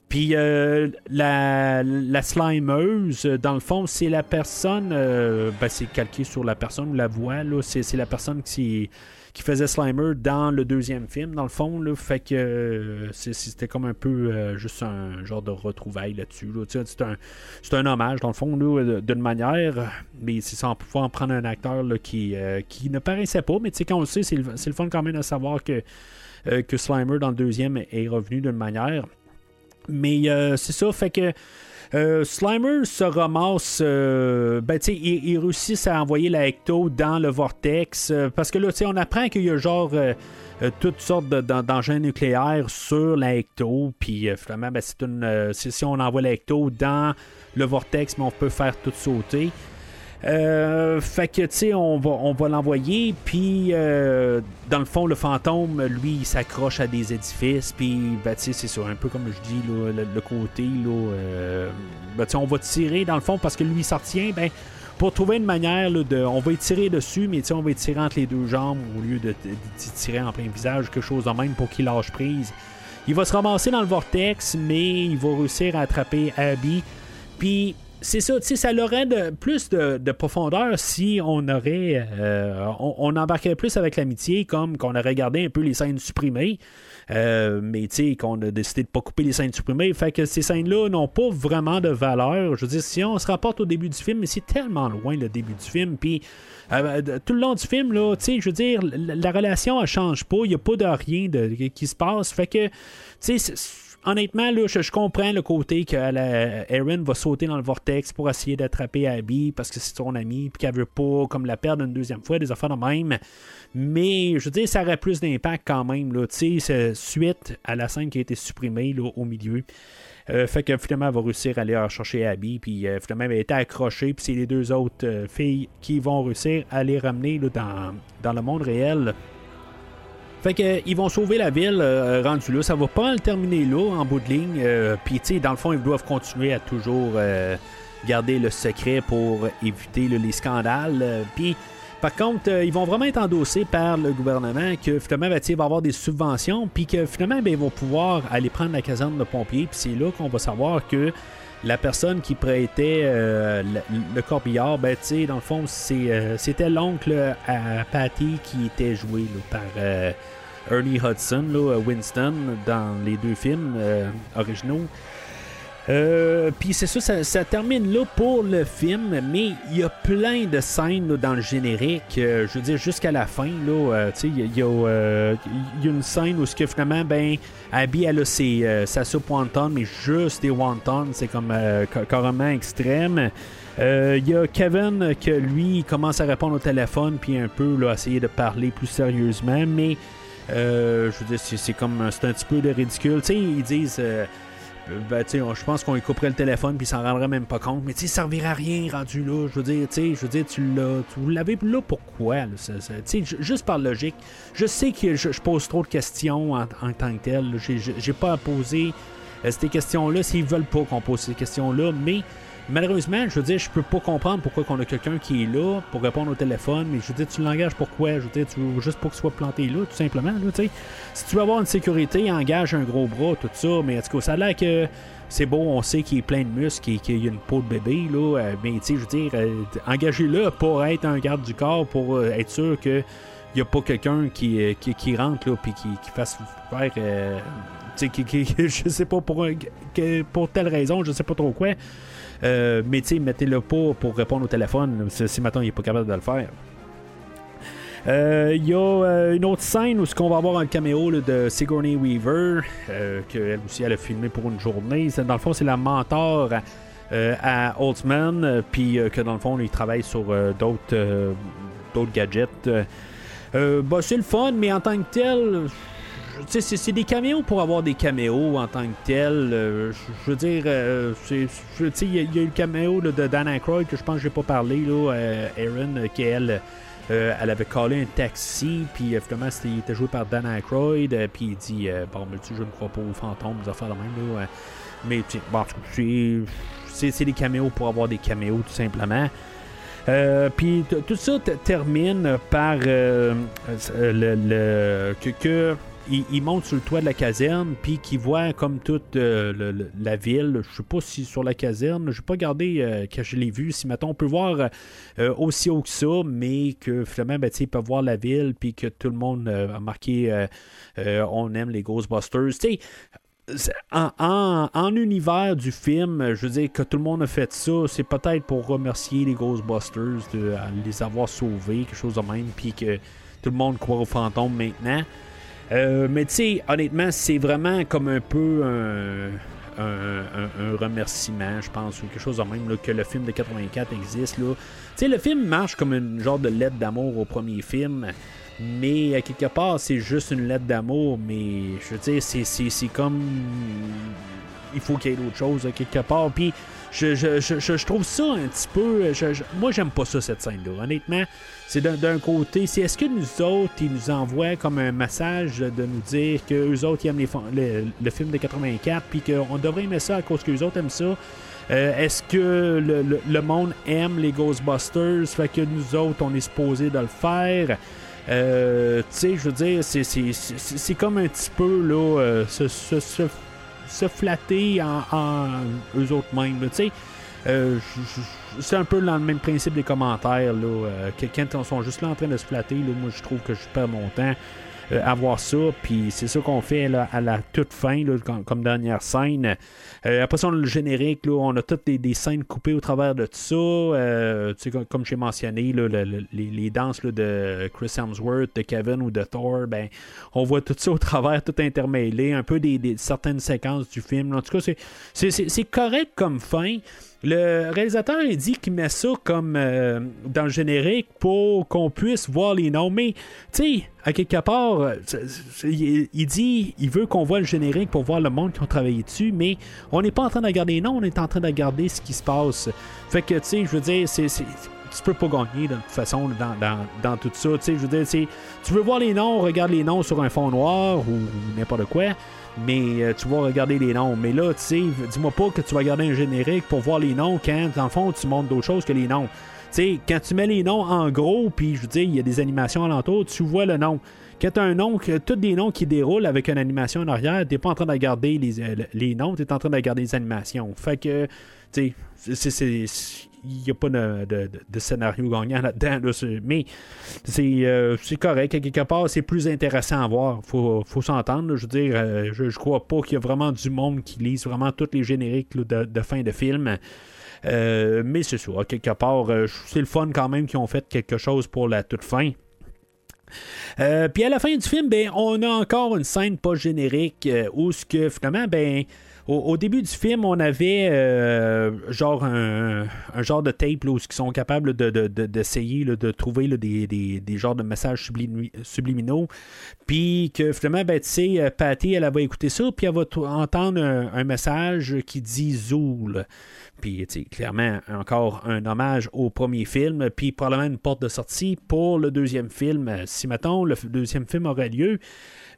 Puis euh, la, la slimeuse, dans le fond, c'est la personne, ben, c'est calqué sur la personne ou la voix, c'est la personne qui, qui faisait Slimer dans le deuxième film, dans le fond. Là, fait que euh, c'était comme un peu euh, juste un genre de retrouvaille là-dessus. là. C'est un, un hommage, dans le fond, de- d'une manière, mais c'est sans pouvoir prendre un acteur là, qui, euh, qui ne paraissait pas. Mais quand on le sait, c'est le, le fun quand même de savoir que, euh, que Slimer dans le deuxième est revenu d'une manière. Mais euh, c'est ça, fait que euh, Slimer se ramasse, euh, ben tu sais, il, réussit à envoyer la Ecto dans le vortex, euh, parce que là, tu on apprend qu'il y a genre euh, toutes sortes de- d'en- d'engins nucléaires sur la Ecto, puis finalement, ben, c'est une, si on envoie la Ecto dans le vortex, on peut faire tout sauter. Euh, fait que, tu sais, on va, on va l'envoyer, puis euh, dans le fond, le fantôme, lui, il s'accroche à des édifices, puis, ben, tu c'est ça, un peu comme je dis, le, côté, là, euh, ben, on va tirer, dans le fond, parce que lui, il s'en retient, ben, pour trouver une manière, de, on va tirer dessus, mais, on va tirer entre les deux jambes, au lieu de, de, tirer en plein visage, quelque chose de même pour qu'il lâche prise. Il va se ramasser dans le vortex, mais il va réussir à attraper Abby, puis c'est ça, tu sais, ça aurait de, plus de, de profondeur si on aurait. euh, on, on embarquait plus avec l'amitié, comme qu'on aurait regardé un peu les scènes supprimées. Euh, mais tu sais, qu'on a décidé de pas couper les scènes supprimées. Fait que ces scènes-là n'ont pas vraiment de valeur. Je veux dire, si on se rapporte au début du film, mais c'est tellement loin le début du film. Puis euh, de- tout le long du film, là, tu sais, je veux dire, la, la relation, elle change pas. Il n'y a pas de rien de, qui se passe. Fait que, tu sais, honnêtement, là, je, comprends le côté que la- va sauter dans le vortex pour essayer d'attraper Abby parce que c'est son ami, puis qu'elle veut pas comme la perdre une deuxième fois, des affaires de même. Mais je veux dire, ça aurait plus d'impact quand même, là, suite à la scène qui a été supprimée là, au milieu. Euh, fait que finalement, va réussir à aller chercher Abby, puis euh, finalement, elle a été accrochée, puis c'est les deux autres euh, filles qui vont réussir à les ramener là, dans le monde réel. Fait que ils vont sauver la ville euh, rendu là. Ça va pas le terminer là en bout de ligne. Euh, Puis tu sais, dans le fond, ils doivent continuer à toujours euh, garder le secret pour éviter les scandales. Euh, Puis par contre, ils vont vraiment être endossés par le gouvernement que finalement, ben, il va avoir des subventions, puis que finalement, ben, ils vont pouvoir aller prendre la caserne de pompiers. Puis c'est là qu'on va savoir que la personne qui prêtait euh, le, corbillard, ben, tu sais, dans le fond, euh, c'était l'oncle à Patty qui était joué par euh, Ernie Hudson, Winston, dans les deux films originaux. Euh, Puis c'est ça, ça, termine là pour le film, mais il y a plein de scènes dans le générique. euh, je veux dire, jusqu'à la fin, là, euh, il y, y y a une scène où ce que finalement, ben, Abby, elle a ses, sa soupe wonton, mais juste des wontons, c'est comme ca- carrément extrême. Il y a Kevin que lui commence à répondre au téléphone puis un peu là, essayer de parler plus sérieusement, mais euh, je veux dire c'est, comme c'est un petit peu de ridicule. Ils disent euh, ben, sais, on- je pense qu'on lui couperait le téléphone puis il s'en rendrait même pas compte. Mais tu sais, ça servirait à rien rendu là. Je veux dire, tu je veux dire, tu l'as, tu l'avez là pourquoi là, ça- ça- juste par logique. Je sais que je, pose trop de questions en, tant que tel. là. J'ai, pas à poser euh, ces questions-là s'ils veulent pas qu'on pose ces questions-là. Mais malheureusement, je veux dire, je peux pas comprendre pourquoi qu'on a quelqu'un qui est là pour répondre au téléphone. Mais je veux dire, tu l'engages pourquoi Je veux dire, tu veux juste pour qu'il soit planté là, tout simplement. Là, tu sais. si tu veux avoir une sécurité, engage un gros bras, tout ça. Mais en tout cas, ça a l'air que c'est beau, on sait qu'il est plein de muscles et qu'il y a une peau de bébé, là. euh, mais tu sais, je veux dire, euh, engagez-le pour être un garde du corps, pour euh, être sûr que n'y a pas quelqu'un qui, euh, qui, qui rentre là puis qui, fasse faire euh, qui, qui- *laughs* je sais pas pour pour telle raison je sais pas trop quoi Euh, mais tu sais mettez-le pas pour répondre au téléphone si, maintenant il est pas capable de le faire Euh, Il y a euh, une autre scène où ce qu'on va avoir un caméo de Sigourney Weaver, qu'elle aussi elle a filmé pour une journée. Dans le fond, c'est la mentor à, à Holtzman, puis que dans le fond, il travaille sur d'autres d'autres gadgets. Bah, c'est le fun, mais en tant que tel, c'est des caméos pour avoir des caméos en tant que tel. Euh, je- veux dire, euh, il y, a- eu le caméo de Dan Aykroyd que je pense que j'ai pas parlé, là, euh, euh, qui elle, avait collé un taxi, puis finalement, c'était, il était joué par Dan Aykroyd, puis il dit, bon, mais tu je ne crois pas aux fantômes, des affaires de même, là. mais tu bon, c'est, des caméos pour avoir des caméos, tout simplement. Puis tout ça termine par euh, le, que il, monte sur le toit de la caserne puis qu'il voit comme toute euh, la ville. Je sais pas si sur la caserne, je n'ai pas gardé euh, que je l'ai vu. Si maintenant on peut voir euh, aussi haut que ça, mais que finalement ben, il peut voir la ville puis que tout le monde a marqué on aime les Ghostbusters. En, en- univers du film, je veux dire que tout le monde a fait ça, c'est peut-être pour remercier les Ghostbusters de les avoir sauvés, quelque chose de même, puis que tout le monde croit aux fantômes maintenant. Euh, mais tu sais, honnêtement, c'est vraiment comme un peu un, remerciement, je pense, ou quelque chose de même, que le film de 84 existe. là. Tu sais, le film marche comme une genre de lettre d'amour au premier film. Mais à quelque part, c'est juste une lettre d'amour, mais je veux dire, c'est comme. Il faut qu'il y ait d'autres choses à quelque part. Puis je, je, je, je- trouve ça un petit peu. moi, j'aime pas ça, cette scène-là. Honnêtement, c'est d'un, côté. C'est est-ce que nous autres, ils nous envoient comme un message de nous dire que eux autres, ils aiment les le, le film de 84, puis qu'on devrait aimer ça à cause que les autres aiment ça? Euh, Est-ce que le, le- monde aime les Ghostbusters? Fait que nous autres, on est supposé de le faire? Euh, tu sais, je veux dire, c'est, comme un petit peu là, euh, se, se, se flatter en, eux autres mêmes. euh, c'est un peu dans le même principe des commentaires. Là, euh, quand ils sont juste là en train de se flatter, là, moi je trouve que je perds mon temps euh, à voir ça. Puis c'est ça qu'on fait là, à la toute fin, là, comme, dernière scène. Euh, après ça, on a le générique, là, on a toutes des, des scènes coupées au travers de tout ça. Euh, comme, comme j'ai mentionné, le- le- les, les danses de Chris Hemsworth, de Kevin ou de Thor, ben, on voit tout ça au travers, tout intermêlé, un peu des, des- certaines séquences du film. En tout cas, c'est correct comme fin. Le réalisateur il dit qu'il met ça comme euh, dans le générique pour qu'on puisse voir les noms. Mais, tu sais, à quelque part, euh, il, dit il veut qu'on voit le générique pour voir le monde qui ont travaillé dessus, mais on n'est pas en train de regarder les noms, on est en train de regarder ce qui se passe. Fait que, tu sais, je veux dire, c'est. tu peux pas gagner de toute façon dans, dans, tout ça. Tu je veux dire, tu veux voir les noms, regarde les noms sur un fond noir ou n'importe quoi mais euh, tu vas regarder les noms. Mais là, tu sais, dis-moi pas que tu vas regarder un générique pour voir les noms quand, le fond, tu montres d'autres choses que les noms. Tu sais, quand tu mets les noms en gros, puis je veux dire, il y a des animations alentour, tu vois le nom. Quand tu as un nom, tous des noms qui déroulent avec une animation en arrière, t'es pas en train de regarder les, euh, les noms, tu es en train de regarder les animations. Fait que, tu sais, c'est- il n'y a pas de, scénario gagnant là-dedans. mais c'est euh, correct. Quelque part, c'est plus intéressant à voir. faut, faut s'entendre. Je veux dire, euh, je, crois pas qu'il y a vraiment du monde qui lise vraiment tous les génériques de, fin de film. Euh, mais c'est ça. Quelque part, c'est le fun quand même qu'ils ont fait quelque chose pour la toute fin. Puis à la fin du film, ben, on a encore une scène pas générique où ce que finalement, ben, au, début du film, on avait euh, genre un, genre de tape où ils sont capables de- de- de- d'essayer trouver des, des, des genres de messages sublimi- subliminaux. Puis que finalement, ben, tu sais, Patty, elle, va écouter ça, puis elle va entendre un, un message qui dit Zool. Puis, clairement, encore un hommage au premier film, puis probablement une porte de sortie pour le deuxième film, euh, si, mettons, le deuxième film aurait lieu.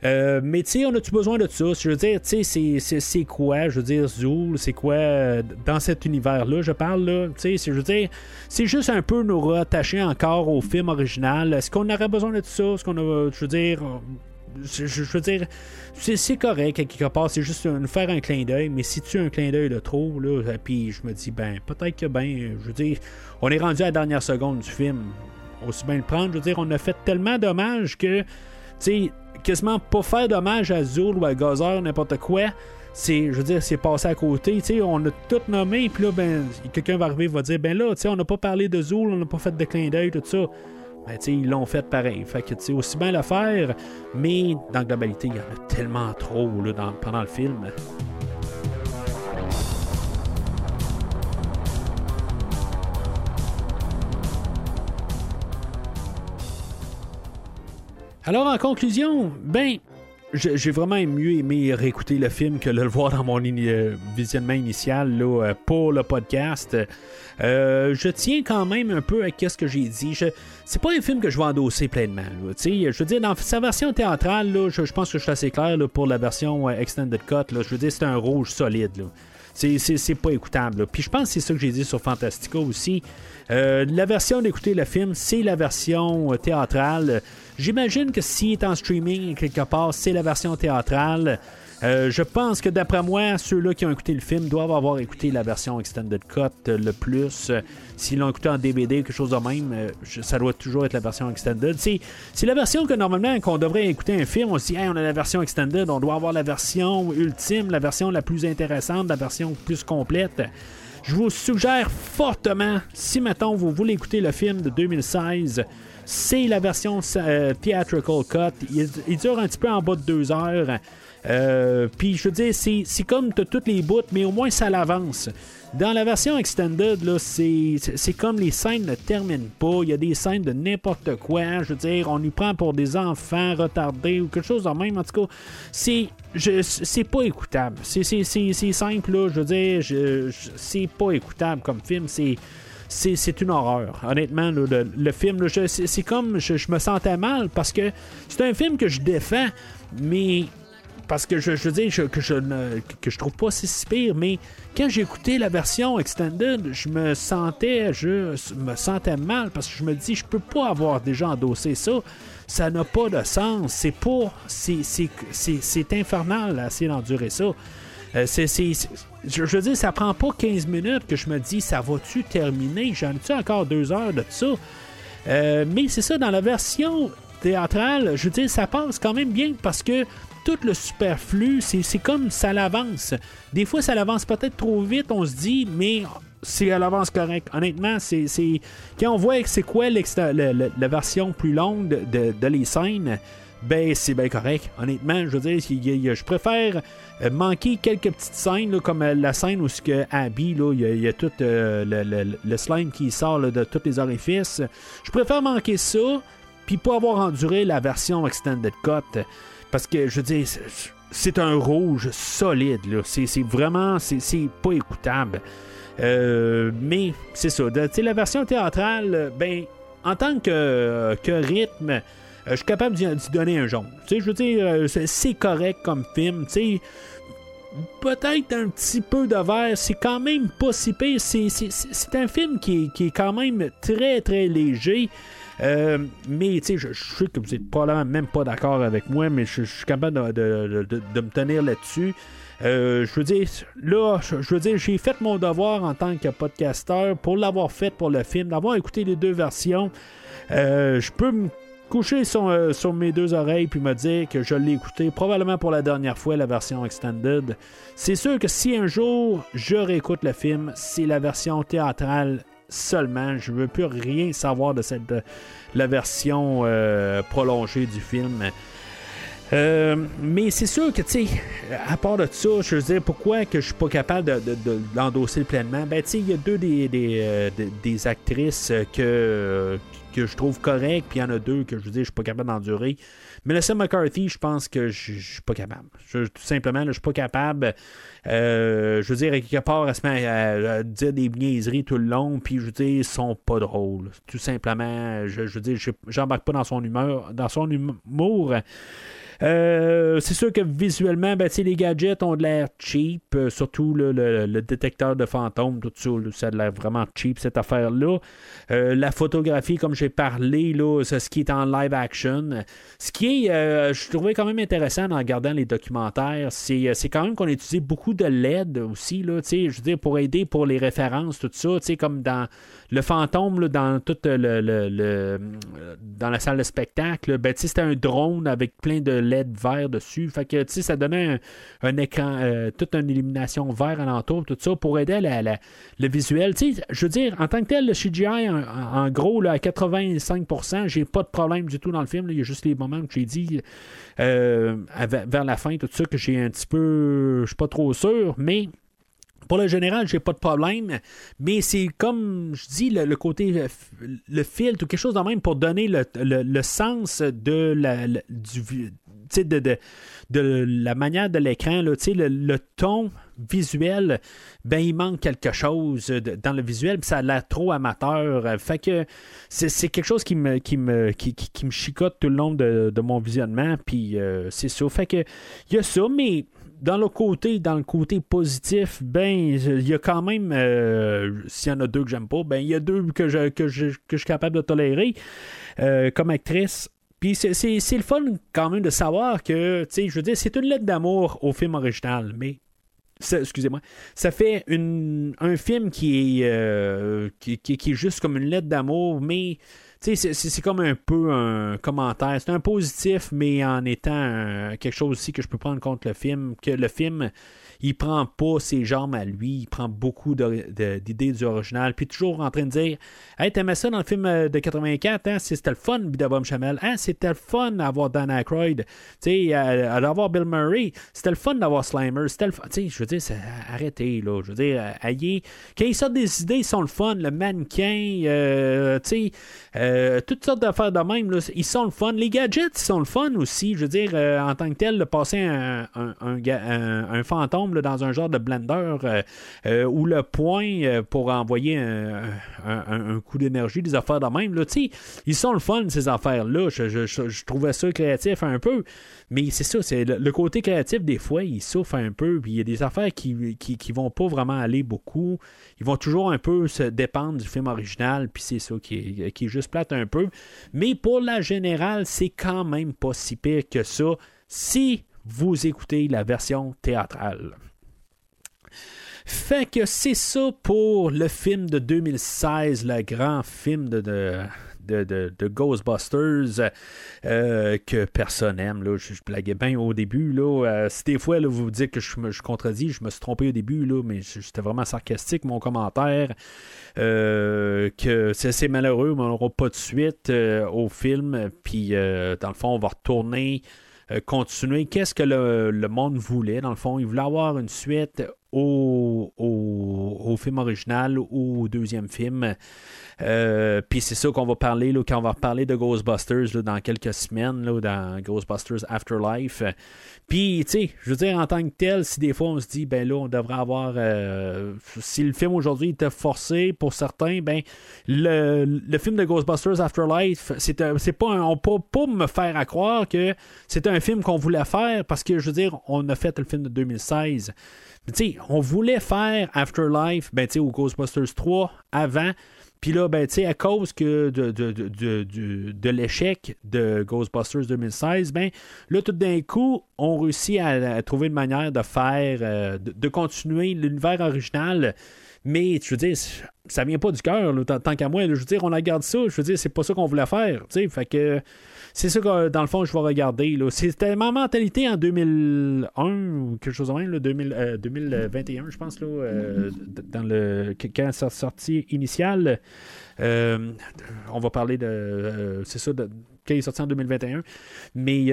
Euh, mais, tu sais, on a-tu besoin de ça? Je veux dire, tu sais, c'est- quoi, je veux dire, Zool, c'est quoi euh, dans cet univers-là, je parle, là? Tu sais, je veux dire, c'est juste un peu nous rattacher encore au film original. Est-ce qu'on aurait besoin de ça? Est-ce qu'on a, je veux dire... je, veux dire, c'est correct à quelque part, c'est juste nous faire un clin d'œil, mais si tu as un clin d'œil de trop, là, puis je me dis, ben, peut-être que, ben, je veux dire, on est rendu à la dernière seconde du film, aussi bien le prendre, je veux dire, on a fait tellement d'hommages que, tu sais, quasiment pas faire d'hommage à Zool ou à Gazer, n'importe quoi, c'est, je veux dire, c'est passé à côté, tu sais, on a tout nommé, puis là, ben, quelqu'un va arriver, va dire, ben là, tu sais, on n'a pas parlé de Zool, on n'a pas fait de clin d'œil, tout ça. Ben, ils l'ont fait pareil. Fait que, tu aussi bien le faire, mais dans la globalité, il y en a tellement trop là, pendant le film. Alors, en conclusion, ben, j'ai vraiment mieux aimé réécouter le film que le voir dans mon euh, visionnement initial là, euh, pour le podcast. Euh, je tiens quand même un peu à ce que j'ai dit. Je, c'est pas un film que je vais endosser pleinement. Je veux dire, dans sa version théâtrale, là, je, pense que je suis assez clair là, pour la version euh, Extended Cut. là. je veux dire, c'est un rouge solide. là. C'est, pas écoutable. Puis je pense que c'est ça que j'ai dit sur Fantastica aussi. Euh, la version d'écouter le film, c'est la version euh, théâtrale. J'imagine que s'il est en streaming quelque part, c'est la version théâtrale. Euh, je pense que d'après moi, ceux-là qui ont écouté le film doivent avoir écouté la version Extended Cut euh, le plus. Euh, S'ils l'ont écouté en DVD quelque chose de même, ça doit toujours être la version Extended. C'est, la version que normalement, quand on devrait écouter un film, on dit Hey, on a la version Extended, on doit avoir la version ultime, la version la plus intéressante, la version plus complète. Je vous suggère fortement, si mettons vous voulez écouter le film de 2016, c'est la version theatrical cut. Il dure un petit peu en bas de deux heures. Euh, Puis je veux dire, c'est comme t'as toutes les bouts, mais au moins ça l'avance. Dans la version extended, c'est comme les scènes ne terminent pas. Il y a des scènes de n'importe quoi. Je veux dire, on y prend pour des enfants retardés ou quelque chose de même. En tout cas, c'est c'est pas écoutable. C'est simple. Je veux dire, je- c'est pas écoutable comme film. C'est c'est, une horreur. Honnêtement, le, le film, c'est, comme je me sentais mal parce que c'est un film que je défends, mais parce que je, je veux dire que je ne, que je trouve pas si pire, mais quand j'ai écouté la version extended, je me sentais je me sentais mal parce que je me dis je peux pas avoir déjà endossé ça. Ça n'a pas de sens. C'est pas. C'est, infernal à essayer d'endurer ça. Euh, c'est, je veux dire, ça prend pas 15 minutes que je me dis, ça va-tu terminer? J'en ai-tu encore deux heures de ça? Euh, mais c'est ça, dans la version théâtrale, je veux dire, ça passe quand même bien parce que tout le superflu, c'est, comme ça l'avance. Des fois, ça l'avance peut-être trop vite, on se dit, mais c'est à l'avance correct. Honnêtement, c'est, quand on voit que c'est quoi la version plus longue de, de- les scènes, ben c'est bien correct. Honnêtement, je veux dire, je préfère euh, manquer quelques petites scènes, comme euh, la scène où ce que Abby, il y a, tout euh, le, slime qui sort de tous les orifices. Je préfère manquer ça, puis pas avoir enduré la version Extended Cut. Parce que, je veux dire, c'est- un rouge solide. là. C'est vraiment, c'est pas écoutable. Euh, mais c'est ça. La version théâtrale, ben, en tant que, que rythme, je suis capable d'y donner un jaune. Je veux dire, euh, c'est- correct comme film. Peut-être un petit peu de vert, c'est quand même pas si pire. C'est- un film qui qui est quand même très très léger. Euh, mais tu sais, je, sais que vous êtes probablement même pas d'accord avec moi, mais je, suis capable de, me tenir là-dessus. Euh, je veux dire, là, je, veux dire, j'ai fait mon devoir en tant que podcasteur pour l'avoir fait pour le film, d'avoir écouté les deux versions. Euh, je peux me coucher sur, sur mes deux oreilles puis me dire que je l'ai écouté probablement pour la dernière fois, la version extended. C'est sûr que si un jour je réécoute le film, c'est la version théâtrale seulement. Je veux plus rien savoir de cette de la version euh, prolongée du film. Euh, mais c'est sûr que, tu sais, à part de ça, je veux dire, pourquoi que je suis pas capable de, l'endosser pleinement? Ben, tu sais, il y a deux des, des, euh, actrices euh, que, que je trouve correctes, puis il y en a deux que je veux dire, je suis pas capable d'endurer. Melissa McCarthy, je pense que je suis pas capable. Tout simplement, je suis pas capable. Euh, je veux dire, quelque part, elle se met à, dire des niaiseries tout le long, puis je veux dire, ils sont pas drôles. Tout simplement, je, je veux dire, je- j'embarque pas dans son humeur, dans son humour. Euh, c'est sûr que visuellement, ben, les gadgets ont de l'air cheap, euh, surtout le, le détecteur de fantômes, tout ça, ça a de l'air vraiment cheap cette affaire-là. Euh, la photographie, comme j'ai parlé, c'est ce qui est en live action. Ce qui est, je trouvais quand même intéressant en regardant les documentaires, c'est, quand même qu'on utilisé beaucoup de LED aussi, là, je veux dire, pour aider pour les références, tout ça, comme dans le fantôme, dans toute le, le- dans la salle de spectacle, ben, c'était un drone avec plein de LED vert dessus. Fait que, tu sais, ça donnait un, un écran, euh, toute une illumination vert alentour, tout ça, pour aider la- le visuel. Tu sais, je veux dire, en tant que tel, le CGI, en, gros, là, à 85%, j'ai pas de problème du tout dans le film. Il y a juste les moments que j'ai dit euh, vers la fin, tout ça, que j'ai un petit peu. Je suis pas trop sûr, mais. Pour le général, j'ai pas de problème, mais c'est comme je dis le, côté euh, le filtre ou quelque chose de même pour donner le, le- le sens de la du de, la manière de l'écran, le, le ton visuel, ben il manque quelque chose dans le visuel, ça a l'air trop amateur. Fait que c'est, quelque chose qui me, qui me, qui, me chicote tout le long de, de mon visionnement, puis euh, c'est ça. Fait que il y a ça, mais dans le côté, dans le côté positif, ben, il y a quand même, euh, s'il y en a deux que j'aime pas, ben, il y a deux que je, que je, que je suis capable de tolérer euh, comme actrice. Puis c'est, le fun quand même de savoir que, tu sais, je veux dire, c'est une lettre d'amour au film original, mais excusez-moi, ça fait une, un film qui est, euh, qui, qui- qui est juste comme une lettre d'amour, mais tu sais, c'est, comme un peu un commentaire. C'est un positif, mais en étant un- quelque chose aussi que je peux prendre contre le film, que le film, il prend pas ses jambes à lui, il prend beaucoup d'idées du original, puis toujours en train de dire Hey, t'aimais ça dans le film euh, de 84, hein? C'était le fun, Bidabom Chamel, hein? C'était le fun d'avoir Dan Aykroyd, à d'avoir Bill Murray, c'était le fun d'avoir Slimer, c'était le fun, je veux dire, arrêtez, là, je veux dire, euh, ayez, quand ils sortent des idées, ils sont le fun, le mannequin, euh, tu euh, toutes sortes d'affaires de même, là, ils sont le fun, les gadgets, ils sont le fun aussi, je veux dire, euh, en tant que tel, de passer un, un, un dans un genre de blender euh, euh, ou le point euh, pour envoyer un, coup d'énergie, des affaires de même. Là, ils sont le fun, ces affaires-là. Je, je- je- trouvais ça créatif un peu. Mais c'est ça, c'est le, côté créatif, des fois, il souffre un peu. Puis il y a des affaires qui, qui, qui vont pas vraiment aller beaucoup. Ils vont toujours un peu se dépendre du film original. Puis c'est ça qui qui est juste plate un peu. Mais pour la générale, c'est quand même pas si pire que ça si vous écoutez la version théâtrale. Fait que c'est ça pour le film de 2016, le grand film de, de, de, de- Ghostbusters euh, que personne aime. Là. Je, blaguais bien au début. Là. Euh, si des fois là, vous vous dites que je, je contredis, je me suis trompé au début, là, mais c'était vraiment sarcastique mon commentaire. Euh, que c'est malheureux, mais on n'aura pas de suite euh, au film. Puis, euh, dans le fond, on va retourner, continuer. Qu'est-ce que le, le monde voulait? Dans le fond, il voulait avoir une suite au, au, film original ou au deuxième film. Euh, Puis c'est ça qu'on va parler là, quand on va reparler de Ghostbusters là, dans quelques semaines, là, dans Ghostbusters Afterlife. Puis, tu sais, je veux dire, en tant que tel, si des fois on se dit, ben là, on devrait avoir. euh, si le film aujourd'hui était forcé pour certains, ben, le, film de Ghostbusters Afterlife, c'est pas un. On peut pas me faire à croire que c'est un film qu'on voulait faire parce que, je veux dire, on a fait le film de 2016. Tu on voulait faire Afterlife, ben, tu Ghostbusters 3 avant. Puis là, ben, tu à cause que de, de, de, de, l'échec de Ghostbusters 2016, ben, là, tout d'un coup, on réussit à, trouver une manière de faire, euh, de, continuer l'univers original. Mais, je veux dire, ça vient pas du cœur, tant, qu'à moi. je veux dire, on regarde ça, je veux dire, c'est pas ça qu'on voulait faire. Tu fait que. C'est ça que, dans le fond, je vais regarder. là. C'était ma mentalité en 2001 ou quelque chose de même, là, 2000, euh, 2021, je pense, là, euh, d- dans le, quand sa sortie initiale. Euh, on va parler de. euh, c'est ça, de, quand il est sorti en 2021. Mais.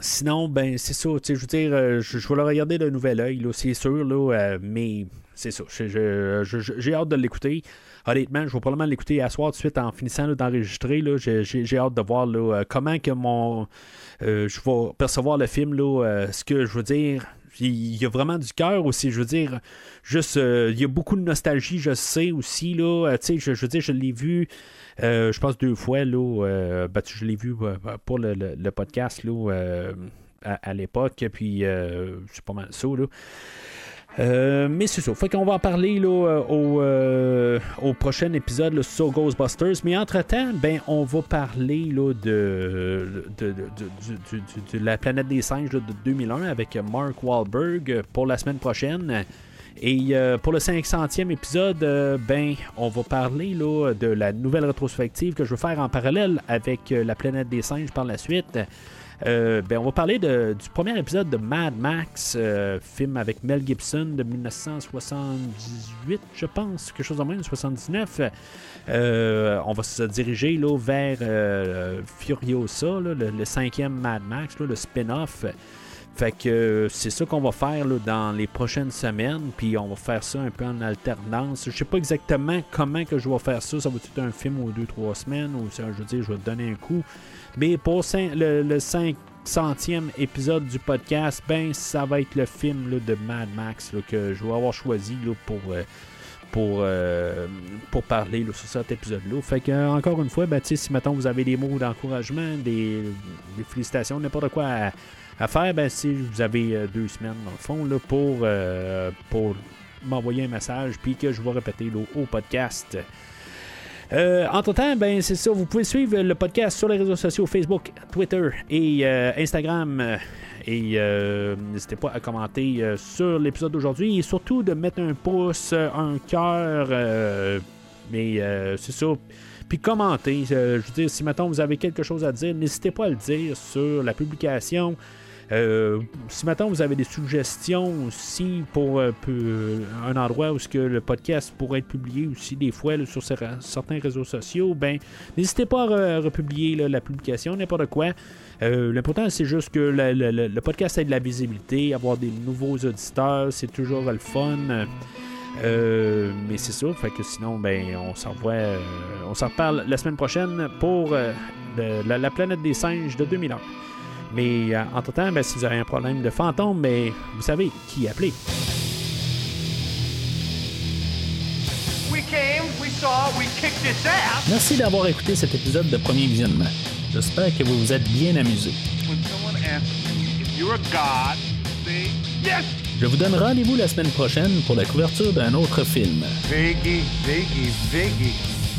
Sinon, ben c'est ça, je veux dire, je, je vais le regarder d'un nouvel œil, là, c'est sûr, là, mais c'est ça, j'ai hâte de l'écouter. Honnêtement, je vais probablement l'écouter à soir tout de suite en finissant d'enregistrer. J'ai, hâte de voir là, euh, comment que mon euh, je vais percevoir le film, là, euh, ce que je veux dire. Il y a vraiment du cœur aussi, je veux dire. Juste, il y a beaucoup de nostalgie, je sais aussi, là. Je, je veux dire, je l'ai vu, je pense deux fois, là. ben, je l'ai vu pour le, le- podcast, là, à, à l'époque, puis c'est pas mal ça. Euh, mais c'est ça. Fait qu'on va en parler là, euh, au, euh, au prochain épisode là, sur Ghostbusters. Mais entre-temps, ben, on va parler là, de, la planète des singes de 2001 avec Mark Wahlberg pour la semaine prochaine. Et pour le 500e épisode, ben, on va parler là, de la nouvelle rétrospective que je veux faire en parallèle avec la planète des singes par la suite. Euh, ben, on va parler de- du premier épisode de Mad Max, euh, film avec Mel Gibson de 1978, je pense, quelque chose de même, 79. Euh, on va se diriger là, vers euh, Furiosa, le, cinquième Mad Max, le spin-off. Fait que euh, c'est ça qu'on va faire dans les prochaines semaines, puis on va faire ça un peu en alternance. Je sais pas exactement comment que je vais faire ça. Ça va être un film ou deux, trois semaines, ou je veux dire, je vais te donner un coup. Mais pour le, le 500e épisode du podcast, ben ça va être le film de Mad Max que je vais avoir choisi pour. euh, pour, euh, pour parler sur cet épisode-là. Fait que, euh, encore une fois, ben, si maintenant vous avez des mots d'encouragement, des, des félicitations, n'importe quoi à faire, ben, si vous avez euh, deux semaines dans le fond là, pour, euh, pour m'envoyer un message, puis que je vais répéter au podcast. Euh, entre-temps, ben, c'est ça, vous pouvez suivre le podcast sur les réseaux sociaux Facebook, Twitter et Instagram. Et n'hésitez pas à commenter sur l'épisode d'aujourd'hui et surtout de mettre un pouce, un cœur. mais c'est ça. Puis commentez. Je veux dire, si maintenant vous avez quelque chose à dire, n'hésitez pas à le dire sur la publication. Euh, si maintenant vous avez des suggestions aussi pour euh, peu- un endroit où ce que le podcast pourrait être publié aussi des fois sur cer- certains réseaux sociaux, ben n'hésitez pas à re- republier la publication, n'importe quoi. Euh, L'important c'est juste que le podcast ait de la visibilité, avoir des nouveaux auditeurs, c'est toujours le fun. Euh, mais c'est ça, sinon, ben, on s'en euh, on s'en reparle la semaine prochaine pour euh, la, la planète des singes de 2001. Mais euh, entre-temps, ben, si vous avez un problème de fantôme, ben, vous savez qui appeler. We came, we saw, we kicked its ass. Merci d'avoir écouté cet épisode de Premier Visionnement. J'espère que vous vous êtes bien amusés. When someone asks you if you're a god, say yes. Je vous donne rendez-vous la semaine prochaine pour la couverture d'un autre film. Viggy, Viggy, Viggy.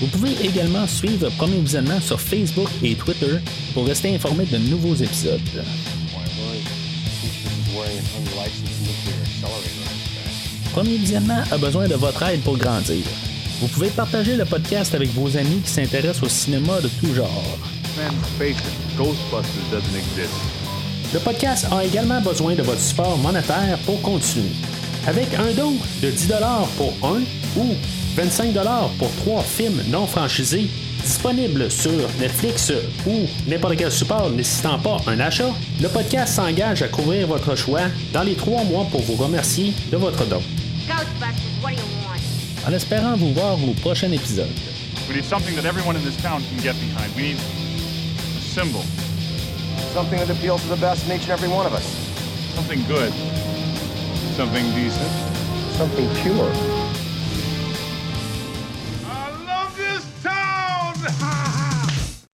Vous pouvez également suivre Premier Visionnement sur Facebook et Twitter pour rester informé de nouveaux épisodes. Premier Visionnement a besoin de votre aide pour grandir. Vous pouvez partager le podcast avec vos amis qui s'intéressent au cinéma de tout genre. Le podcast a également besoin de votre support monétaire pour continuer. Avec un don de 10 pour un ou 25 pour trois films non franchisés disponibles sur Netflix ou n'importe quel support nécessitant pas un achat, le podcast s'engage à couvrir votre choix dans les trois mois pour vous remercier de votre don. En espérant vous voir au prochain épisode. We need something that everyone in this town can get behind. We need a symbol. Something that appeals to the best in each and every one of us. Something good. Something decent. Something pure. Ha! *laughs*